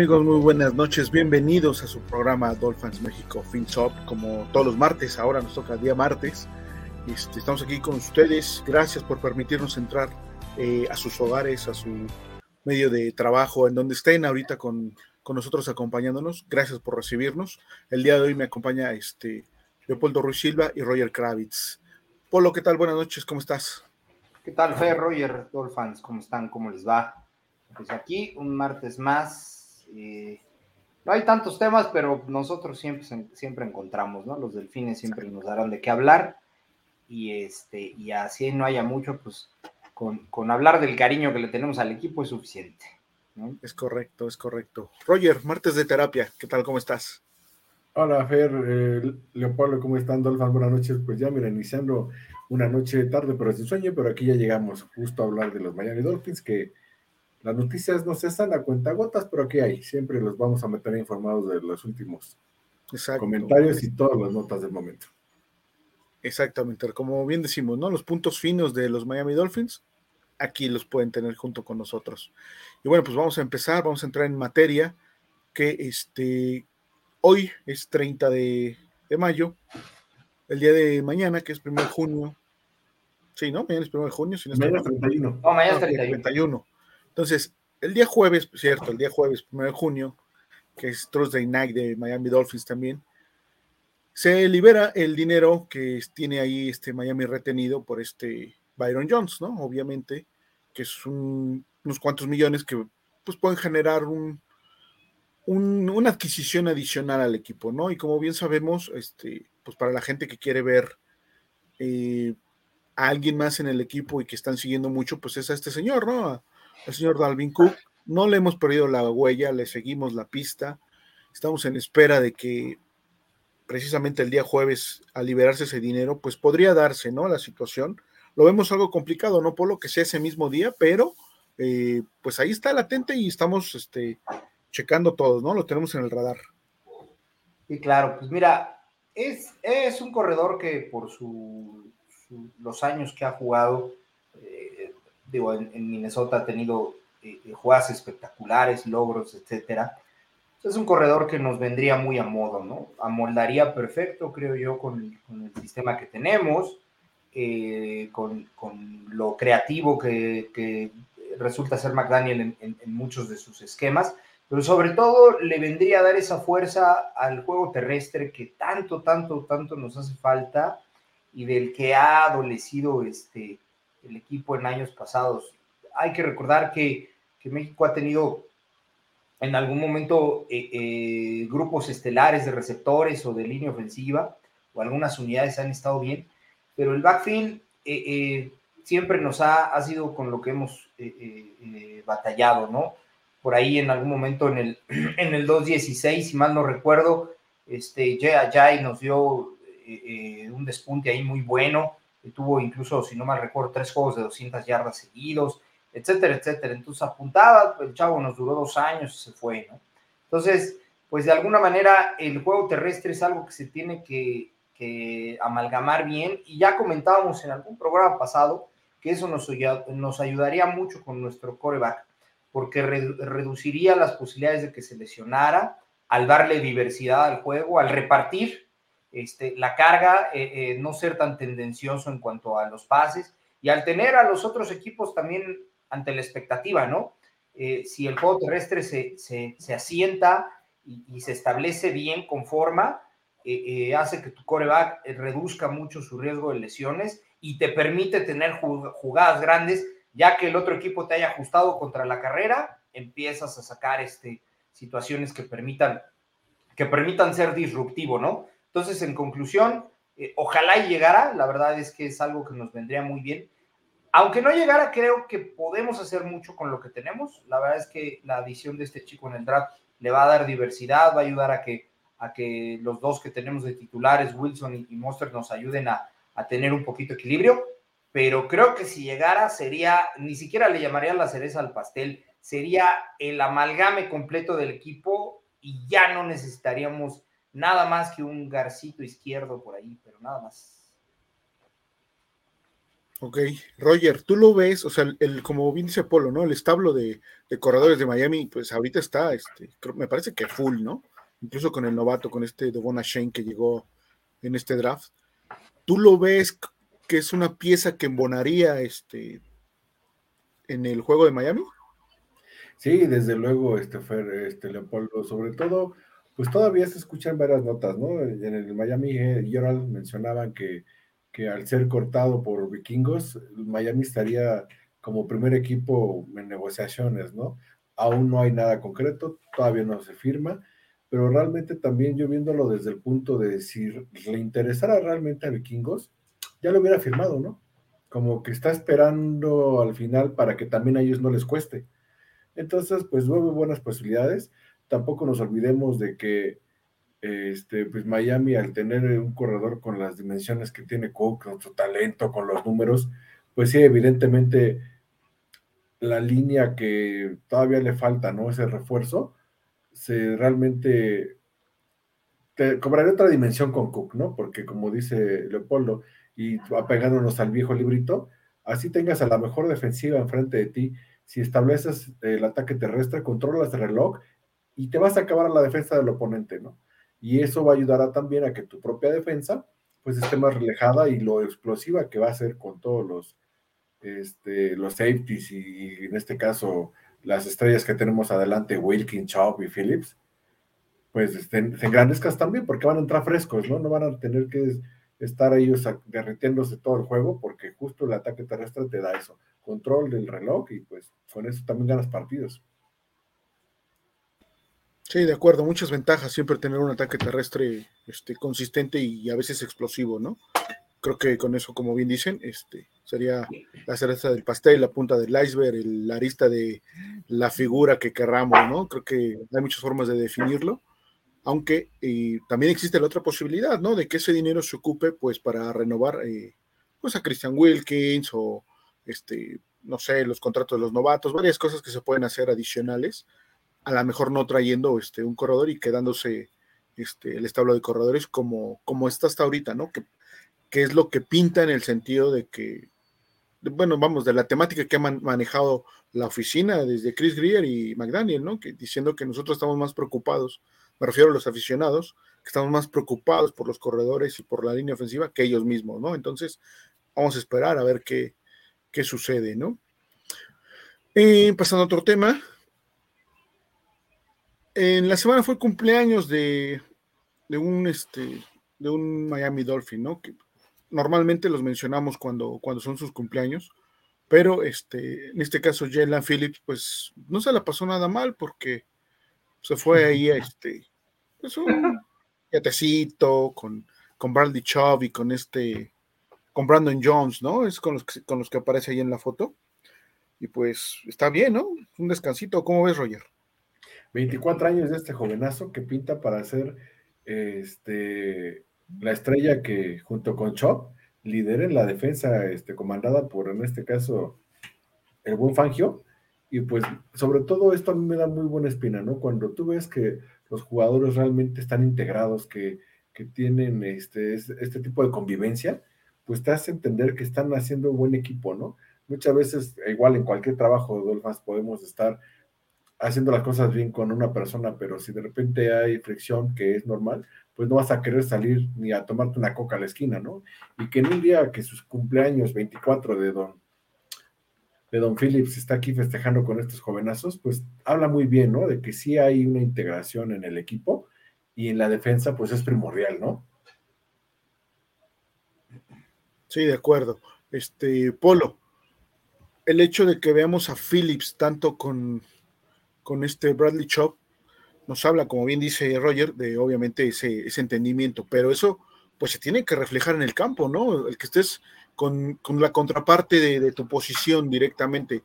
Amigos, muy buenas noches, bienvenidos a su programa Dolphins México FinSop, como todos los martes, ahora nos toca día martes. Este, estamos aquí con ustedes, gracias por permitirnos entrar eh, a sus hogares, a su medio de trabajo, en donde estén ahorita con, con, nosotros acompañándonos. Gracias por recibirnos. El día de hoy me acompaña este, Leopoldo Ruiz Silva y Roger Kravitz. Polo, ¿qué tal? Buenas noches, ¿cómo estás? ¿Qué tal, Fer, Roger, Dolphins? ¿Cómo están? ¿Cómo les va? Pues aquí un martes más eh, no hay tantos temas, pero nosotros siempre, siempre encontramos, ¿no? Los delfines siempre nos darán de qué hablar. Y, este, y así no haya mucho, pues con, hablar del cariño que le tenemos al equipo es suficiente. Es correcto, es correcto. Roger, martes de terapia, ¿qué tal? ¿Cómo estás? Hola, Fer, eh, Leopoldo, ¿cómo están, Dolphins? Buenas noches. Pues ya, mira, iniciando una noche tarde, pero sin sueño, pero aquí ya llegamos justo a hablar de los Miami Dolphins, que las noticias no se están a cuentagotas, pero aquí hay. Siempre los vamos a meter informados de los últimos comentarios y todas las notas del momento. Exactamente, como bien decimos, ¿no? Los puntos finos de los Miami Dolphins, aquí los pueden tener junto con nosotros. Y bueno, pues vamos a empezar, vamos a entrar en materia, que este, hoy es 30 de, mayo, el día de mañana, que es 1 de junio. Sí, ¿no? Mañana es 1 de junio. Si no mañana es 31. No, mañana es 31. 31. Entonces, el día jueves, cierto, el día jueves, 1 de junio, que es Thursday Night de Miami Dolphins también, se libera el dinero que tiene ahí este Miami retenido por este Byron Jones, ¿no? Obviamente, que es unos cuantos millones que pues pueden generar un, una adquisición adicional al equipo, ¿no? Y como bien sabemos, este, pues para la gente que quiere ver eh, a alguien más en el equipo y que están siguiendo mucho, pues es a este señor, ¿no? El señor Dalvin Cook. No le hemos perdido la huella, le seguimos la pista. Estamos en espera de que precisamente el día jueves, al liberarse ese dinero, pues podría darse, ¿no? La situación. Lo vemos algo complicado, no por lo que sea ese mismo día, pero eh, pues ahí está latente y estamos este, checando todos, ¿no? Lo tenemos en el radar. Sí, claro, pues mira, es, es un corredor que por su, los años que ha jugado, digo, en, Minnesota ha tenido eh, eh, jugadas espectaculares, logros, etcétera. Es un corredor que nos vendría muy a modo, ¿no? Amoldaría perfecto, creo yo, con, el sistema que tenemos, eh, con, lo creativo que, resulta ser McDaniel en, muchos de sus esquemas, pero sobre todo le vendría a dar esa fuerza al juego terrestre que tanto, tanto, tanto nos hace falta y del que ha adolecido este, el equipo en años pasados. Hay que recordar que, México ha tenido en algún momento eh, eh, grupos estelares de receptores o de línea ofensiva, o algunas unidades han estado bien, pero el backfield eh, siempre nos ha, ha, sido con lo que hemos batallado, ¿no? Por ahí en algún momento en el, en el 2.16, si mal no recuerdo, este, Jay nos dio un despunte ahí muy bueno, tuvo incluso, si no mal recuerdo, tres juegos de 200 yardas seguidos, etcétera, etcétera. Entonces apuntaba, el chavo nos duró dos años y se fue, ¿no? Entonces, pues de alguna manera el juego terrestre es algo que se tiene que, amalgamar bien y ya comentábamos en algún programa pasado que eso nos, nos ayudaría mucho con nuestro coreback porque reduciría las posibilidades de que se lesionara al darle diversidad al juego, al repartir este, la carga, eh, eh, no ser tan tendencioso en cuanto a los pases y al tener a los otros equipos también ante la expectativa, ¿no? Eh, si el juego terrestre se, se, asienta y, se establece bien con forma, hace que tu coreback reduzca mucho su riesgo de lesiones y te permite tener jugadas grandes, ya que el otro equipo te haya ajustado contra la carrera, empiezas a sacar este, situaciones que permitan, que permitan ser disruptivo, ¿no? Entonces, en conclusión, eh, ojalá llegara, la verdad es que es algo que nos vendría muy bien. Aunque no llegara, creo que podemos hacer mucho con lo que tenemos. La verdad es que la adición de este chico en el draft le va a dar diversidad, va a ayudar a que, a que los dos que tenemos de titulares, Wilson y, Monster, nos ayuden a, a tener un poquito de equilibrio. Pero creo que si llegara sería, ni siquiera le llamaría la cereza al pastel, sería el amalgame completo del equipo y ya no necesitaríamos Nada más que un garcito izquierdo por ahí, pero nada más. Ok, Roger, tú lo ves, o sea, el, como bien dice Polo, ¿no? El establo de, corredores de Miami, pues ahorita está, este, me parece que full, ¿no? Incluso con el novato, con este Devon Shane que llegó en este draft. ¿Tú lo ves que es una pieza que embonaría este, en el juego de Miami? Sí, desde luego, este, Fer, este, Leopoldo, sobre todo, pues todavía se escuchan varias notas, ¿no? En el Miami Herald mencionaban que que al ser cortado por vikingos, Miami estaría como primer equipo en negociaciones, ¿no? Aún no hay nada concreto, todavía no se firma, pero realmente también yo viéndolo desde el punto de si le interesara realmente a vikingos, ya lo hubiera firmado, ¿no? Como que está esperando al final para que también a ellos no les cueste. Entonces, pues nueve buenas posibilidades. Tampoco nos olvidemos de que este, pues Miami al tener un corredor con las dimensiones que tiene Cook, con su talento, con los números, pues sí, evidentemente la línea que todavía le falta, ¿no? Ese refuerzo, se realmente te cobraré otra dimensión con Cook, ¿no? Porque como dice Leopoldo, y apegándonos al viejo librito, así tengas a la mejor defensiva enfrente de ti, si estableces el ataque terrestre, controlas el reloj y te vas a acabar a la defensa del oponente, ¿no? y eso va a ayudar a, también a que tu propia defensa pues esté más relajada y lo explosiva que va a ser con todos los, este, los safeties y, en este caso las estrellas que tenemos adelante, Wilkin, Chop y Phillips, pues estén, se engrandezcas también porque van a entrar frescos, ¿no? No van a tener que estar ellos derritiéndose todo el juego porque justo el ataque terrestre te da eso, control del reloj y pues con eso también ganas partidos. Sí, de acuerdo, muchas ventajas siempre tener un ataque terrestre este, consistente y a veces explosivo, ¿no? Creo que con eso, como bien dicen, este, sería la cereza del pastel, la punta del iceberg, la arista de la figura que querramos, ¿no? Creo que hay muchas formas de definirlo, aunque también existe la otra posibilidad, ¿no? De que ese dinero se ocupe, pues, para renovar, eh, pues, a Christian Wilkins o, este, no sé, los contratos de los novatos, varias cosas que se pueden hacer adicionales a lo mejor no trayendo este, un corredor y quedándose este, el establo de corredores como, como está hasta ahorita, ¿no? Que, es lo que pinta en el sentido de que, bueno, vamos, de la temática que ha manejado la oficina desde Chris Greer y McDaniel, ¿no? Que, diciendo que nosotros estamos más preocupados, me refiero a los aficionados, que estamos más preocupados por los corredores y por la línea ofensiva que ellos mismos, ¿no? Entonces, vamos a esperar a ver qué, qué sucede, ¿no? Eh, pasando a otro tema, en la semana fue cumpleaños de, un este de un Miami Dolphin, ¿no? Que normalmente los mencionamos cuando, cuando son sus cumpleaños, pero este, en este caso Jalen Phillips, pues no se la pasó nada mal porque se fue ahí a este, pues un yatecito con, con Bradley Chubb y con este, con Brandon Jones, ¿no? Es con los que, con los que aparece ahí en la foto. Y pues está bien, ¿no? Un descansito. ¿Cómo ves, Roger? 24 años de este jovenazo que pinta para ser este, la estrella que junto con Chop lideren la defensa este, comandada por, en este caso, el buen Fangio. Y pues sobre todo esto a mí me da muy buena espina, ¿no? Cuando tú ves que los jugadores realmente están integrados, que, que tienen este, este tipo de convivencia, pues te hace entender que están haciendo un buen equipo, ¿no? Muchas veces, igual en cualquier trabajo de Dolphins podemos estar haciendo las cosas bien con una persona, pero si de repente hay fricción, que es normal, pues no vas a querer salir ni a tomarte una coca a la esquina, ¿no? Y que en un día que sus cumpleaños 24 de Don, de Don Phillips está aquí festejando con estos jovenazos, pues habla muy bien, ¿no? De que sí hay una integración en el equipo y en la defensa, pues es primordial, ¿no? Sí, de acuerdo. Este, Polo, el hecho de que veamos a Phillips tanto con con este Bradley Chop, nos habla, como bien dice Roger, de obviamente ese, entendimiento, pero eso pues se tiene que reflejar en el campo, ¿no? El que estés con, la contraparte de, tu posición directamente,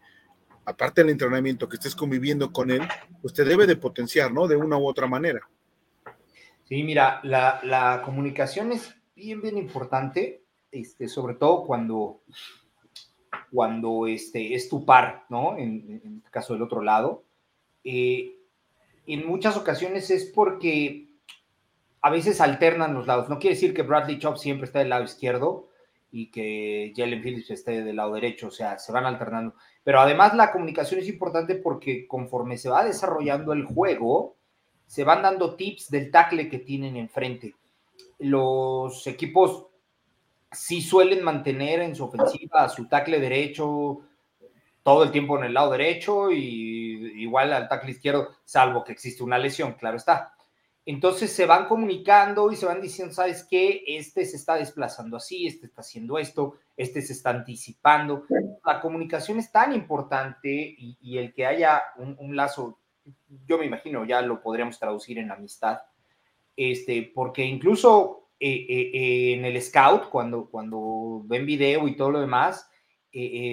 aparte del entrenamiento, que estés conviviendo con él, pues te debe de potenciar, ¿no? De una u otra manera. Sí, mira, la, comunicación es bien, bien importante, este, sobre todo cuando, cuando este, es tu par, ¿no? En, en el caso del otro lado. Eh, en muchas ocasiones es porque a veces alternan los lados. No quiere decir que Bradley Chop siempre está del lado izquierdo y que Jalen Phillips esté del lado derecho, o sea, se van alternando. Pero además la comunicación es importante porque conforme se va desarrollando el juego, se van dando tips del tackle que tienen enfrente. Los equipos sí suelen mantener en su ofensiva su tackle derecho todo el tiempo en el lado derecho y igual al tackle izquierdo, salvo que existe una lesión, claro está. Entonces se van comunicando y se van diciendo, ¿sabes qué? Este se está desplazando así, este está haciendo esto, este se está anticipando. La comunicación es tan importante y, el que haya un, lazo, yo me imagino, ya lo podríamos traducir en amistad, este, porque incluso eh, eh, eh, en el scout, cuando, cuando ven video y todo lo demás,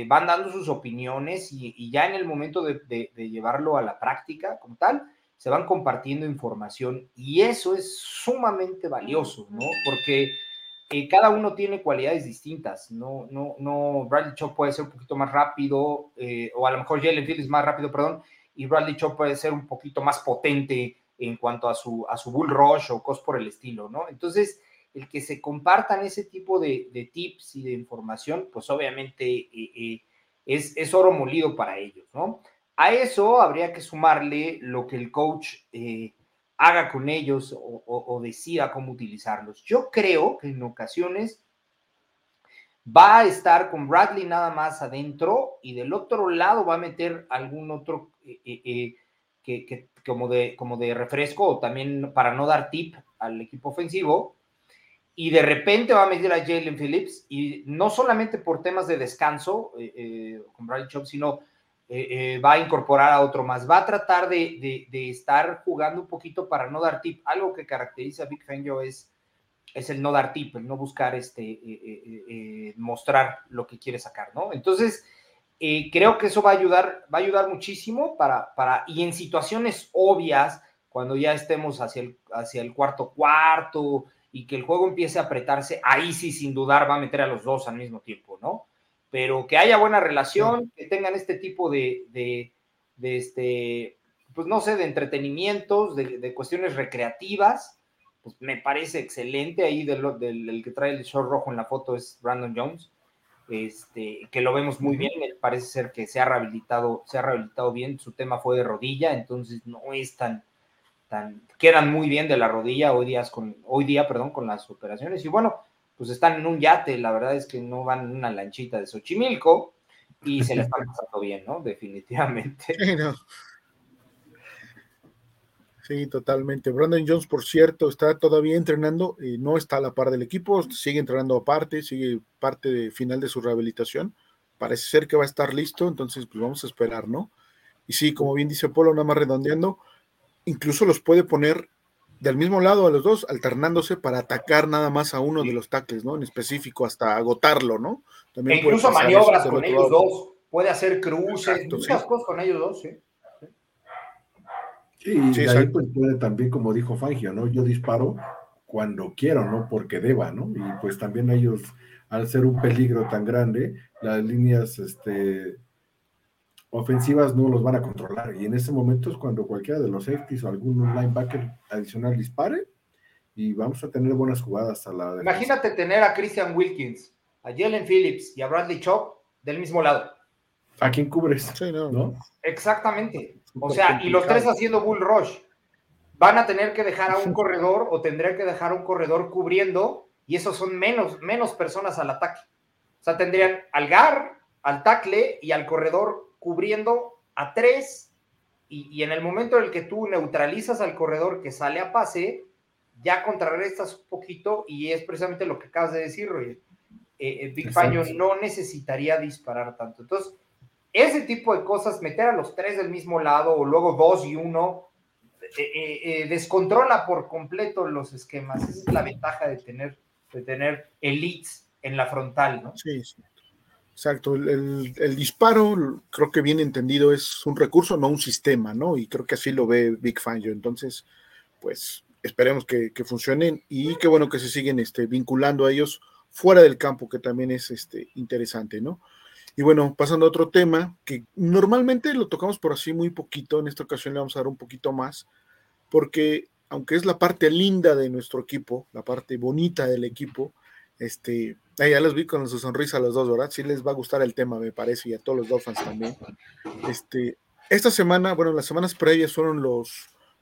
van dando sus opiniones y, ya en el momento de, de llevarlo a la práctica como tal, se van compartiendo información y eso es sumamente valioso, ¿no? Porque eh, cada uno tiene cualidades distintas, no, no, no, Bradley Chop puede ser un poquito más rápido, eh, o a lo mejor Jalen Phillips más rápido, perdón, y Bradley Chop puede ser un poquito más potente en cuanto a su, a su bull rush o cosas por el estilo, ¿no? Entonces, el que se compartan ese tipo de, tips y de información, pues obviamente eh, es, es oro molido para ellos, ¿no? A eso habría que sumarle lo que el coach eh, haga con ellos o, decida cómo utilizarlos. Yo creo que en ocasiones va a estar con Bradley nada más adentro y del otro lado va a meter algún otro eh, eh, que, como, de, como de refresco o también para no dar tip al equipo ofensivo. Y de repente va a meter a Jalen Phillips y no solamente por temas de descanso con Bradley Chop, sino eh, eh, va a incorporar a otro más, va a tratar de, estar jugando un poquito para no dar tip. Algo que caracteriza a Big Fangio es, es el no dar tip, el no buscar este, eh, mostrar lo que quiere sacar, ¿no? Entonces, creo que eso va a ayudar, va a ayudar muchísimo para, para, y en situaciones obvias, cuando ya estemos hacia el, hacia el cuarto cuarto y que el juego empiece a apretarse, ahí sí, sin dudar, va a meter a los dos al mismo tiempo, ¿no? pero que haya buena relación, que tengan este tipo de, de, este, pues no sé, de entretenimientos, de, cuestiones recreativas, pues me parece excelente. Ahí del, del, que trae el short rojo en la foto es Brandon Jones, este, que lo vemos muy bien, parece ser que se ha rehabilitado, se ha rehabilitado bien, su tema fue de rodilla, entonces no es tan, quedan muy bien de la rodilla hoy, días con, hoy día, perdón, con las operaciones. Y bueno, pues están en un yate, la verdad es que no van en una lanchita de Xochimilco y se les están pasando bien, ¿no? Definitivamente. Sí, totalmente. Brandon Jones, por cierto, está todavía entrenando, y no está a la par del equipo, sigue entrenando aparte, sigue parte de final de su rehabilitación. Parece ser que va a estar listo, entonces pues vamos a esperar, ¿no? Y sí, como bien dice Polo, nada más redondeando, incluso los puede poner del mismo lado a los dos, alternándose para atacar nada más a uno de los tackles, ¿no? En específico, hasta agotarlo, ¿no? También e incluso maniobras con ellos dos, puede hacer cruces, muchas cosas con ellos dos, ¿sí? Sí, y ahí pues puede también, como dijo Fangio, ¿no? Yo disparo cuando quiero, ¿no? Porque deba, ¿no? Y pues también ellos, al ser un peligro tan grande, las líneas, este, ofensivas no los van a controlar. Y en ese momento es cuando cualquiera de los safeties o algún linebacker adicional dispare y vamos a tener buenas jugadas a la Imagínate tener a Christian Wilkins, a Jalen Phillips y a Bradley Chop del mismo lado. ¿A quién cubres? no, Exactamente. O sea, y los tres haciendo bull rush. Van a tener que dejar a un corredor o tendría que dejar a un corredor cubriendo y esos son menos, menos personas al ataque. O sea, tendrían al GAR, al tackle y al corredor cubriendo a tres y, en el momento en el que tú neutralizas al corredor que sale a pase, ya contrarrestas un poquito y es precisamente lo que acabas de decir, Roger. Eh, eh Big Faño no necesitaría disparar tanto. Entonces, ese tipo de cosas, meter a los tres del mismo lado o luego dos y uno, eh, descontrola por completo los esquemas. Esa es la ventaja de tener, de tener elites en la frontal, ¿no? Sí, sí. Exacto, el, disparo, creo que bien entendido, es un recurso, no un sistema, ¿no? Y creo que así lo ve Big Fangio. Entonces, pues esperemos que, funcionen y qué bueno que se siguen este, vinculando a ellos fuera del campo, que también es este, interesante, ¿no? Y bueno, pasando a otro tema, que normalmente lo tocamos por así muy poquito, en esta ocasión le vamos a dar un poquito más, porque aunque es la parte linda de nuestro equipo, la parte bonita del equipo, Este, ya los vi con su sonrisa a los dos, ¿verdad? Sí les va a gustar el tema, me parece, y a todos los Dolphins también. Este, esta semana, bueno, las semanas previas fueron los,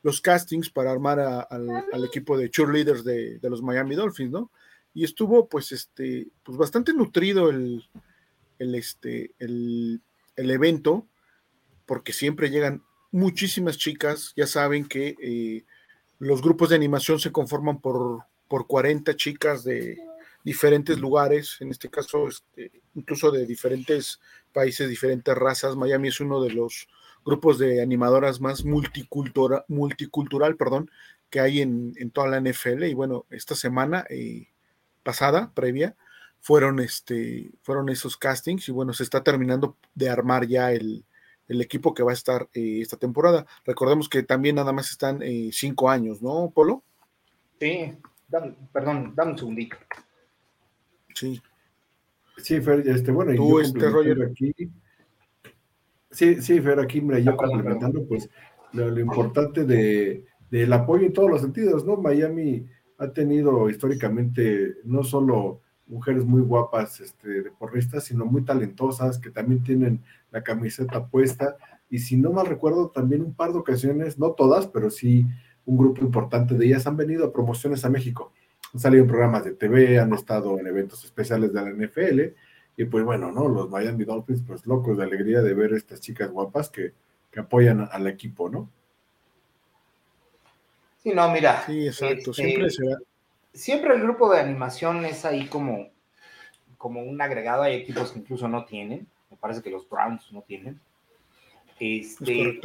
los castings para armar al, equipo de cheerleaders de, de, los Miami Dolphins, ¿no? Y estuvo, pues, este, pues bastante nutrido el, el, este, el, el evento, porque siempre llegan muchísimas chicas, ya saben que eh, los grupos de animación se conforman por, por 40 chicas de diferentes lugares, en este caso este, incluso de diferentes países, diferentes razas. Miami es uno de los grupos de animadoras más multicultura, multicultural perdón, que hay en, toda la NFL. Y bueno, esta semana eh, pasada, previa, fueron, este, fueron esos castings y bueno, se está terminando de armar ya el, el equipo que va a estar eh, esta temporada. Recordemos que también nada más están eh, cinco años, ¿no, Polo? Sí, perdón, dame un segundito. Sí. Sí, Fer, este, bueno, y yo este aquí. Sí, sí, Fer, aquí, mira, yo complementando, pues, lo, importante de, del apoyo en todos los sentidos, ¿no? Miami ha tenido históricamente no solo mujeres muy guapas, este, deportistas, sino muy talentosas, que también tienen la camiseta puesta. Y si no mal recuerdo, también un par de ocasiones, no todas, pero sí un grupo importante de ellas han venido a promociones a México. Han salido en programas de TV, han estado en eventos especiales de la NFL. Y pues bueno, ¿no? Los Miami Dolphins, pues locos de alegría de ver estas chicas guapas que, apoyan al equipo, ¿no? Sí, no, mira. Sí, exacto. Este, siempre se siempre el grupo de animación es ahí como, como un agregado. Hay equipos que incluso no tienen. Me parece que los Browns no tienen. Este,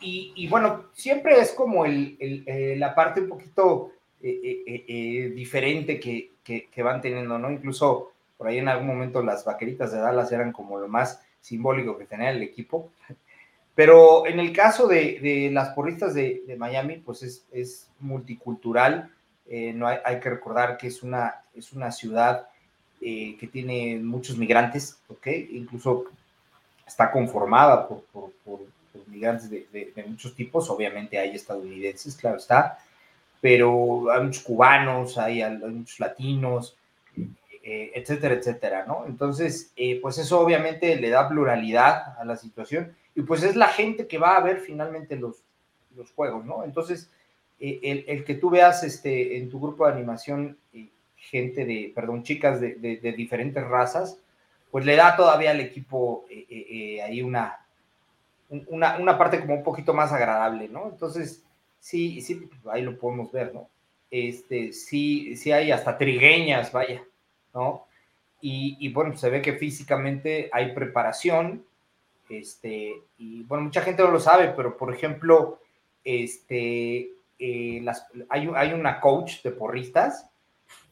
Y, bueno, siempre es como el, eh, la parte un poquito eh, eh, diferente que, que, van teniendo, ¿no? Incluso por ahí en algún momento las vaqueritas de Dallas eran como lo más simbólico que tenía el equipo. Pero en el caso de, de las porristas de, de, Miami, pues es, multicultural eh, no hay, que recordar que es una, es una ciudad eh, que tiene muchos migrantes, ¿ok? Incluso está conformada por, migrantes de, muchos tipos, obviamente hay estadounidenses, claro está, pero hay muchos cubanos, hay, muchos latinos, eh, etcétera, etcétera, ¿no? Entonces, pues eso obviamente le da pluralidad a la situación y pues es la gente que va a ver finalmente los, los juegos, ¿no? Entonces, eh, el, que tú veas este, en tu grupo de animación eh, gente de, perdón, chicas de, diferentes razas, pues le da todavía al equipo eh, ahí una, una, parte como un poquito más agradable, ¿no? Entonces, sí, sí, ahí lo podemos ver, ¿no? Este, sí, sí hay hasta trigueñas, vaya, ¿no? Y, y bueno, se ve que físicamente hay preparación, este, y bueno, mucha gente no lo sabe, pero por ejemplo, este, eh, las, hay, hay, una coach de porristas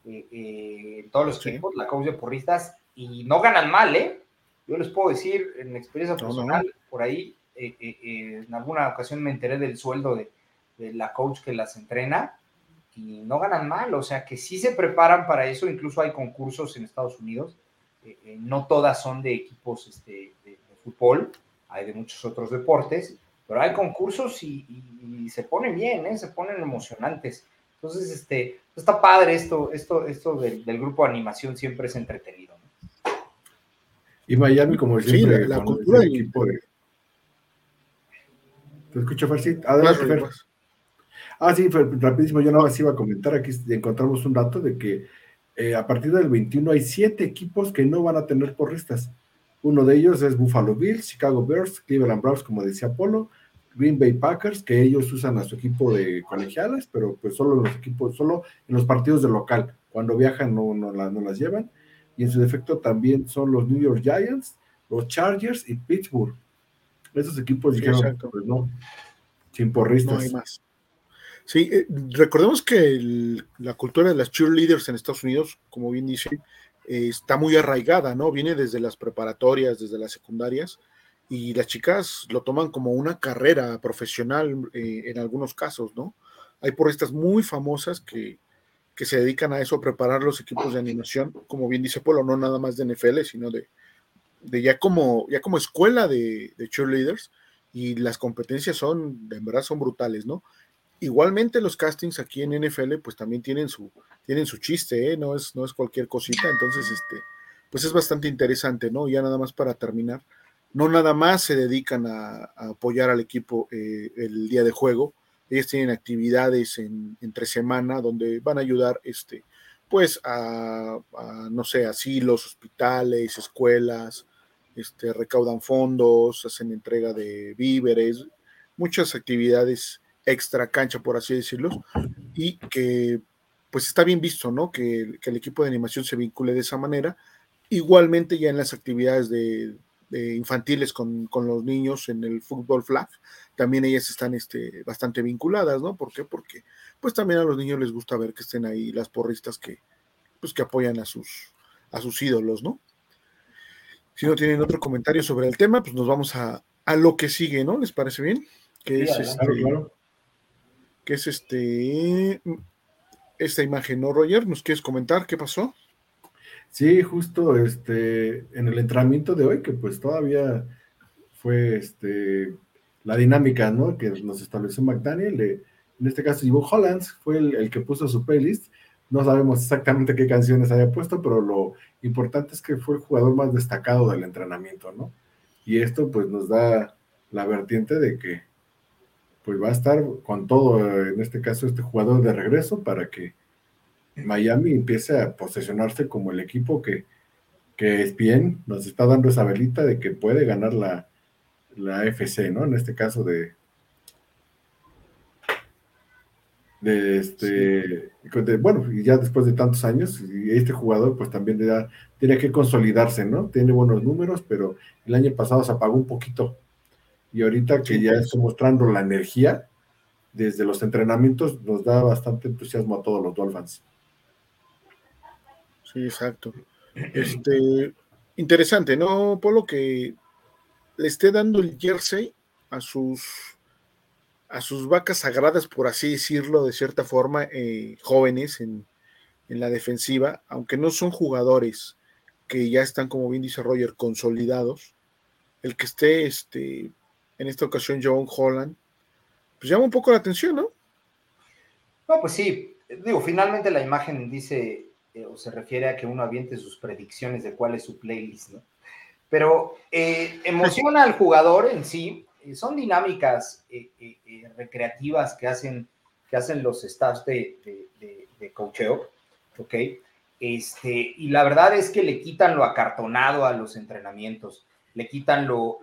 eh, eh, en todos los equipos, la coach de porristas, y no ganan mal, ¿eh? Yo les puedo decir, en experiencia personal, por ahí, en alguna ocasión me enteré del sueldo de, de, la coach que las entrena, y no ganan mal, o sea que sí se preparan para eso, incluso hay concursos en Estados Unidos, no todas son de equipos este, de fútbol, hay de muchos otros deportes, pero hay concursos y, se ponen bien, ¿eh? se ponen emocionantes. Entonces, este, está padre esto, esto, esto del, grupo de animación siempre es entretenido. Y Miami, como siempre, la, cultura del equipo de... ¿Te escucho, Farsi? Adelante, Ah, sí, rapidísimo, yo nada más iba a comentar, aquí encontramos un dato de que eh, a partir del 21 hay siete equipos que no van a tener porristas. Uno de ellos es Buffalo Bills, Chicago Bears, Cleveland Browns, como decía Polo, Green Bay Packers, que ellos usan a su equipo de colegiales, pero pues solo en los equipos, solo en los partidos de local. Cuando viajan no, no, las llevan. Y en su defecto también son los New York Giants, los Chargers y Pittsburgh. Esos equipos dijeron, pues no, sin porristas. No hay más. Sí, eh, recordemos que la cultura de las cheerleaders en Estados Unidos, como bien dicen, eh, está muy arraigada, ¿no? Viene desde las preparatorias, desde las secundarias, y las chicas lo toman como una carrera profesional eh, en algunos casos, ¿no? Hay porristas muy famosas que, que, se dedican a eso, a preparar los equipos de animación, como bien dice Polo, no nada más de NFL, sino de, de ya, como, ya como escuela de, de cheerleaders, y las competencias son, en verdad, son brutales, ¿no? Igualmente los castings aquí en NFL pues también tienen su, tienen su chiste, ¿eh? no, es, no es cualquier cosita, entonces este, pues es bastante interesante, ¿no? Ya nada más para terminar, no nada más se dedican a, apoyar al equipo eh, el día de juego, ellos tienen actividades en, entre semana donde van a ayudar, este, pues a, no sé, asilos, hospitales, escuelas, este, recaudan fondos, hacen entrega de víveres, muchas actividades extra cancha, por así decirlo, y que pues está bien visto, ¿no? Que, el equipo de animación se vincule de esa manera. Igualmente ya en las actividades de, infantiles con, los niños en el fútbol flag, también ellas están este, bastante vinculadas, ¿no? ¿Por qué? Porque pues también a los niños les gusta ver que estén ahí las porristas que, pues, que apoyan a sus, a sus ídolos, ¿no? Si no tienen otro comentario sobre el tema, pues nos vamos a, lo que sigue, ¿no? ¿Les parece bien? Que es este, que es este esta imagen, ¿no, Roger? ¿Nos quieres comentar qué pasó? Sí, justo este, en el entrenamiento de hoy, que pues todavía fue este, la dinámica ¿no? que nos estableció McDaniel. en este caso, Ivo Hollands fue el, que puso su playlist. No sabemos exactamente qué canciones había puesto, pero lo importante es que fue el jugador más destacado del entrenamiento, ¿no? Y esto pues nos da la vertiente de que pues va a estar con todo, en este caso, este jugador de regreso para que Miami empiece a posesionarse como el equipo que, que es bien, nos está dando esa velita de que puede ganar la, la FC, ¿no? En este caso de, de este, bueno, y ya después de tantos años, y este jugador pues también tiene que consolidarse, ¿no? Tiene buenos números, pero el año pasado se apagó un poquito y ahorita que ya está mostrando la energía desde los entrenamientos, nos da bastante entusiasmo a todos los Dolphins. Sí, exacto. Este, interesante, ¿no, Polo? Que le esté dando el jersey a sus a sus vacas sagradas, por así decirlo, de cierta forma, eh, jóvenes en, en, la defensiva, aunque no son jugadores que ya están, como bien dice Roger, consolidados, el que esté este, en esta ocasión John Holland, pues llama un poco la atención, ¿no? No, pues sí, digo, finalmente la imagen dice eh, o se refiere a que uno aviente sus predicciones de cuál es su playlist, ¿no? Pero eh, emociona al jugador en sí, eh, son dinámicas recreativas que hacen, que hacen los staffs de, de, de, coacheo, ¿ok? Este, y la verdad es que le quitan lo acartonado a los entrenamientos, le quitan lo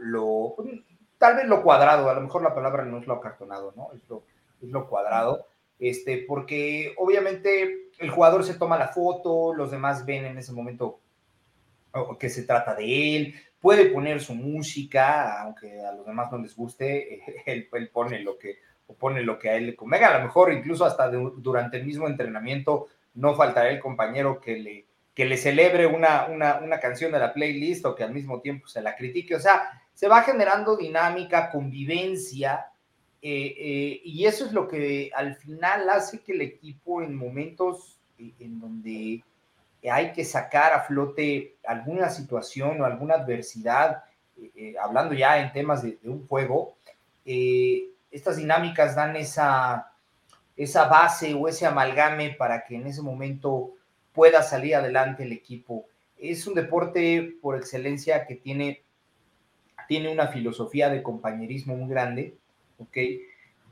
tal vez lo cuadrado, a lo mejor la palabra no es lo acartonado, ¿no? Es lo, es lo cuadrado, este, porque obviamente el jugador se toma la foto, los demás ven en ese momento que se trata de él, puede poner su música, aunque a los demás no les guste, él, pone lo que pone lo que a él le convenga, a lo mejor incluso hasta durante el mismo entrenamiento no faltará el compañero que le, que le celebre una, una, una canción de la playlist o que al mismo tiempo se la critique, o sea, se va generando dinámica, convivencia, eh, eh, y eso es lo que al final hace que el equipo en momentos eh, en donde hay que sacar a flote alguna situación o alguna adversidad, hablando ya en temas de, un juego, estas dinámicas dan esa, esa base o ese amalgame para que en ese momento pueda salir adelante el equipo. Es un deporte por excelencia que tiene tiene una filosofía de compañerismo muy grande, ¿ok?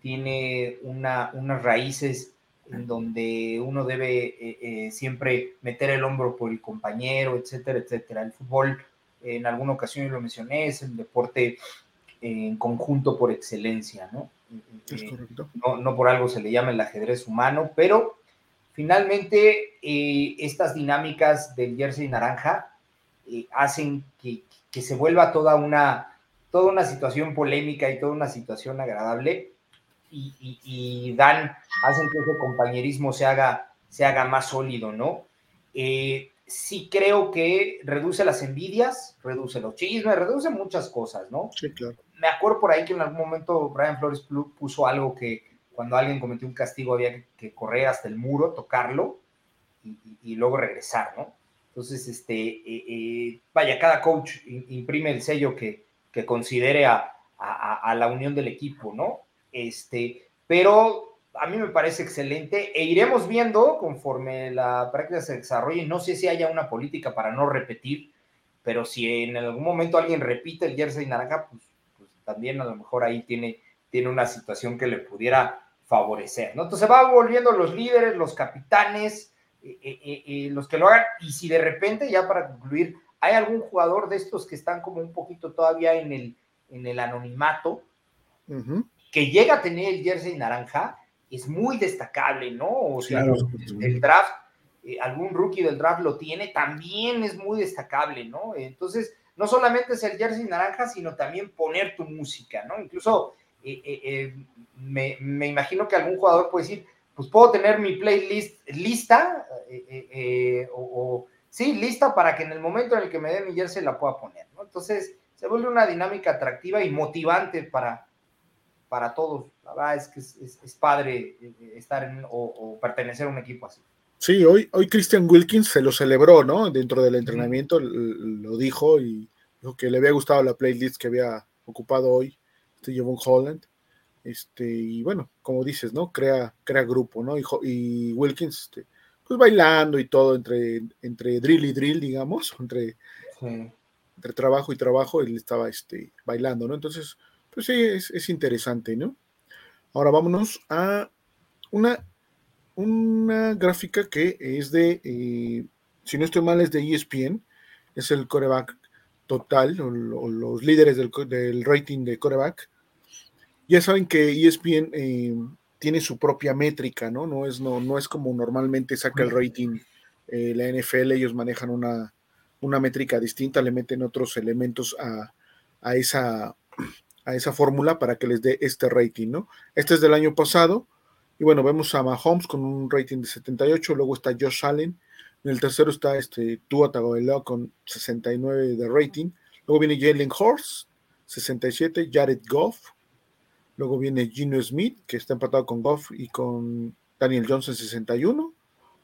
Tiene una, unas raíces en donde uno debe eh, eh, siempre meter el hombro por el compañero, etcétera, etcétera. El fútbol, en alguna ocasión lo mencioné, es el deporte en conjunto por excelencia, ¿no? Eh, no, no por algo se le llama el ajedrez humano, pero finalmente estas dinámicas del jersey naranja hacen que, que se vuelva toda una, toda una situación polémica y toda una situación agradable y, dan, hacen que ese compañerismo se haga, se haga más sólido, ¿no? Eh, sí creo que reduce las envidias, reduce los chismes, reduce muchas cosas, ¿no? Sí, claro. Me acuerdo por ahí que en algún momento Brian Flores puso algo que cuando alguien cometió un castigo había que, correr hasta el muro, tocarlo y luego regresar, ¿no? Entonces, este, eh, eh, vaya, cada coach imprime el sello que, que considere a, a, la unión del equipo, ¿no? Este, pero a mí me parece excelente e iremos viendo conforme la práctica se desarrolle. No sé si haya una política para no repetir, pero si en algún momento alguien repite el jersey naranja, pues, pues también a lo mejor ahí tiene, tiene una situación que le pudiera favorecer, ¿no? Entonces va volviendo los líderes, los capitanes, eh, eh, eh, los que lo hagan, y si de repente, ya para concluir, hay algún jugador de estos que están como un poquito todavía en el, en el anonimato, que llega a tener el jersey naranja, es muy destacable, ¿no? O sea, el draft, algún rookie del draft lo tiene, también es muy destacable, ¿no? Entonces, no solamente es el jersey naranja, sino también poner tu música, ¿no? Incluso me, me, imagino que algún jugador puede decir, pues puedo tener mi playlist lista, o sí, lista para que en el momento en el que me dé mi jersey la pueda poner, ¿no? Entonces, se vuelve una dinámica atractiva y motivante para, para todos. La verdad es que es, padre eh, eh, estar en, o, pertenecer a un equipo así. Sí, hoy, hoy Christian Wilkins se lo celebró, ¿no? Dentro del entrenamiento lo dijo y dijo que le había gustado la playlist que había ocupado hoy este Javon Holland. Este, y bueno, como dices, ¿no? Crea, crea grupo, ¿no? Y, y Wilkins, este, pues bailando y todo entre, entre drill y drill, digamos, entre, entre trabajo y trabajo, él estaba este, bailando, ¿no? Entonces, pues sí, es, interesante, ¿no? Ahora vámonos a una, una gráfica que es de, eh, si no estoy mal, es de ESPN, es el coreback total, o, los líderes del, del, rating de coreback. Ya saben que ESPN eh, tiene su propia métrica, ¿no? No es, no, no es como normalmente saca el rating eh, la NFL, ellos manejan una, una, métrica distinta, le meten otros elementos a, a esa, a esa fórmula para que les dé este rating, ¿no? Este es del año pasado, y bueno, vemos a Mahomes con un rating de 78, luego está Josh Allen, en el tercero está este Tua Tagovailoa con 69 de rating, luego viene Jalen Horst, 67, Jared Goff, Luego viene Gino Smith, que está empatado con Goff y con Daniel Johnson 61.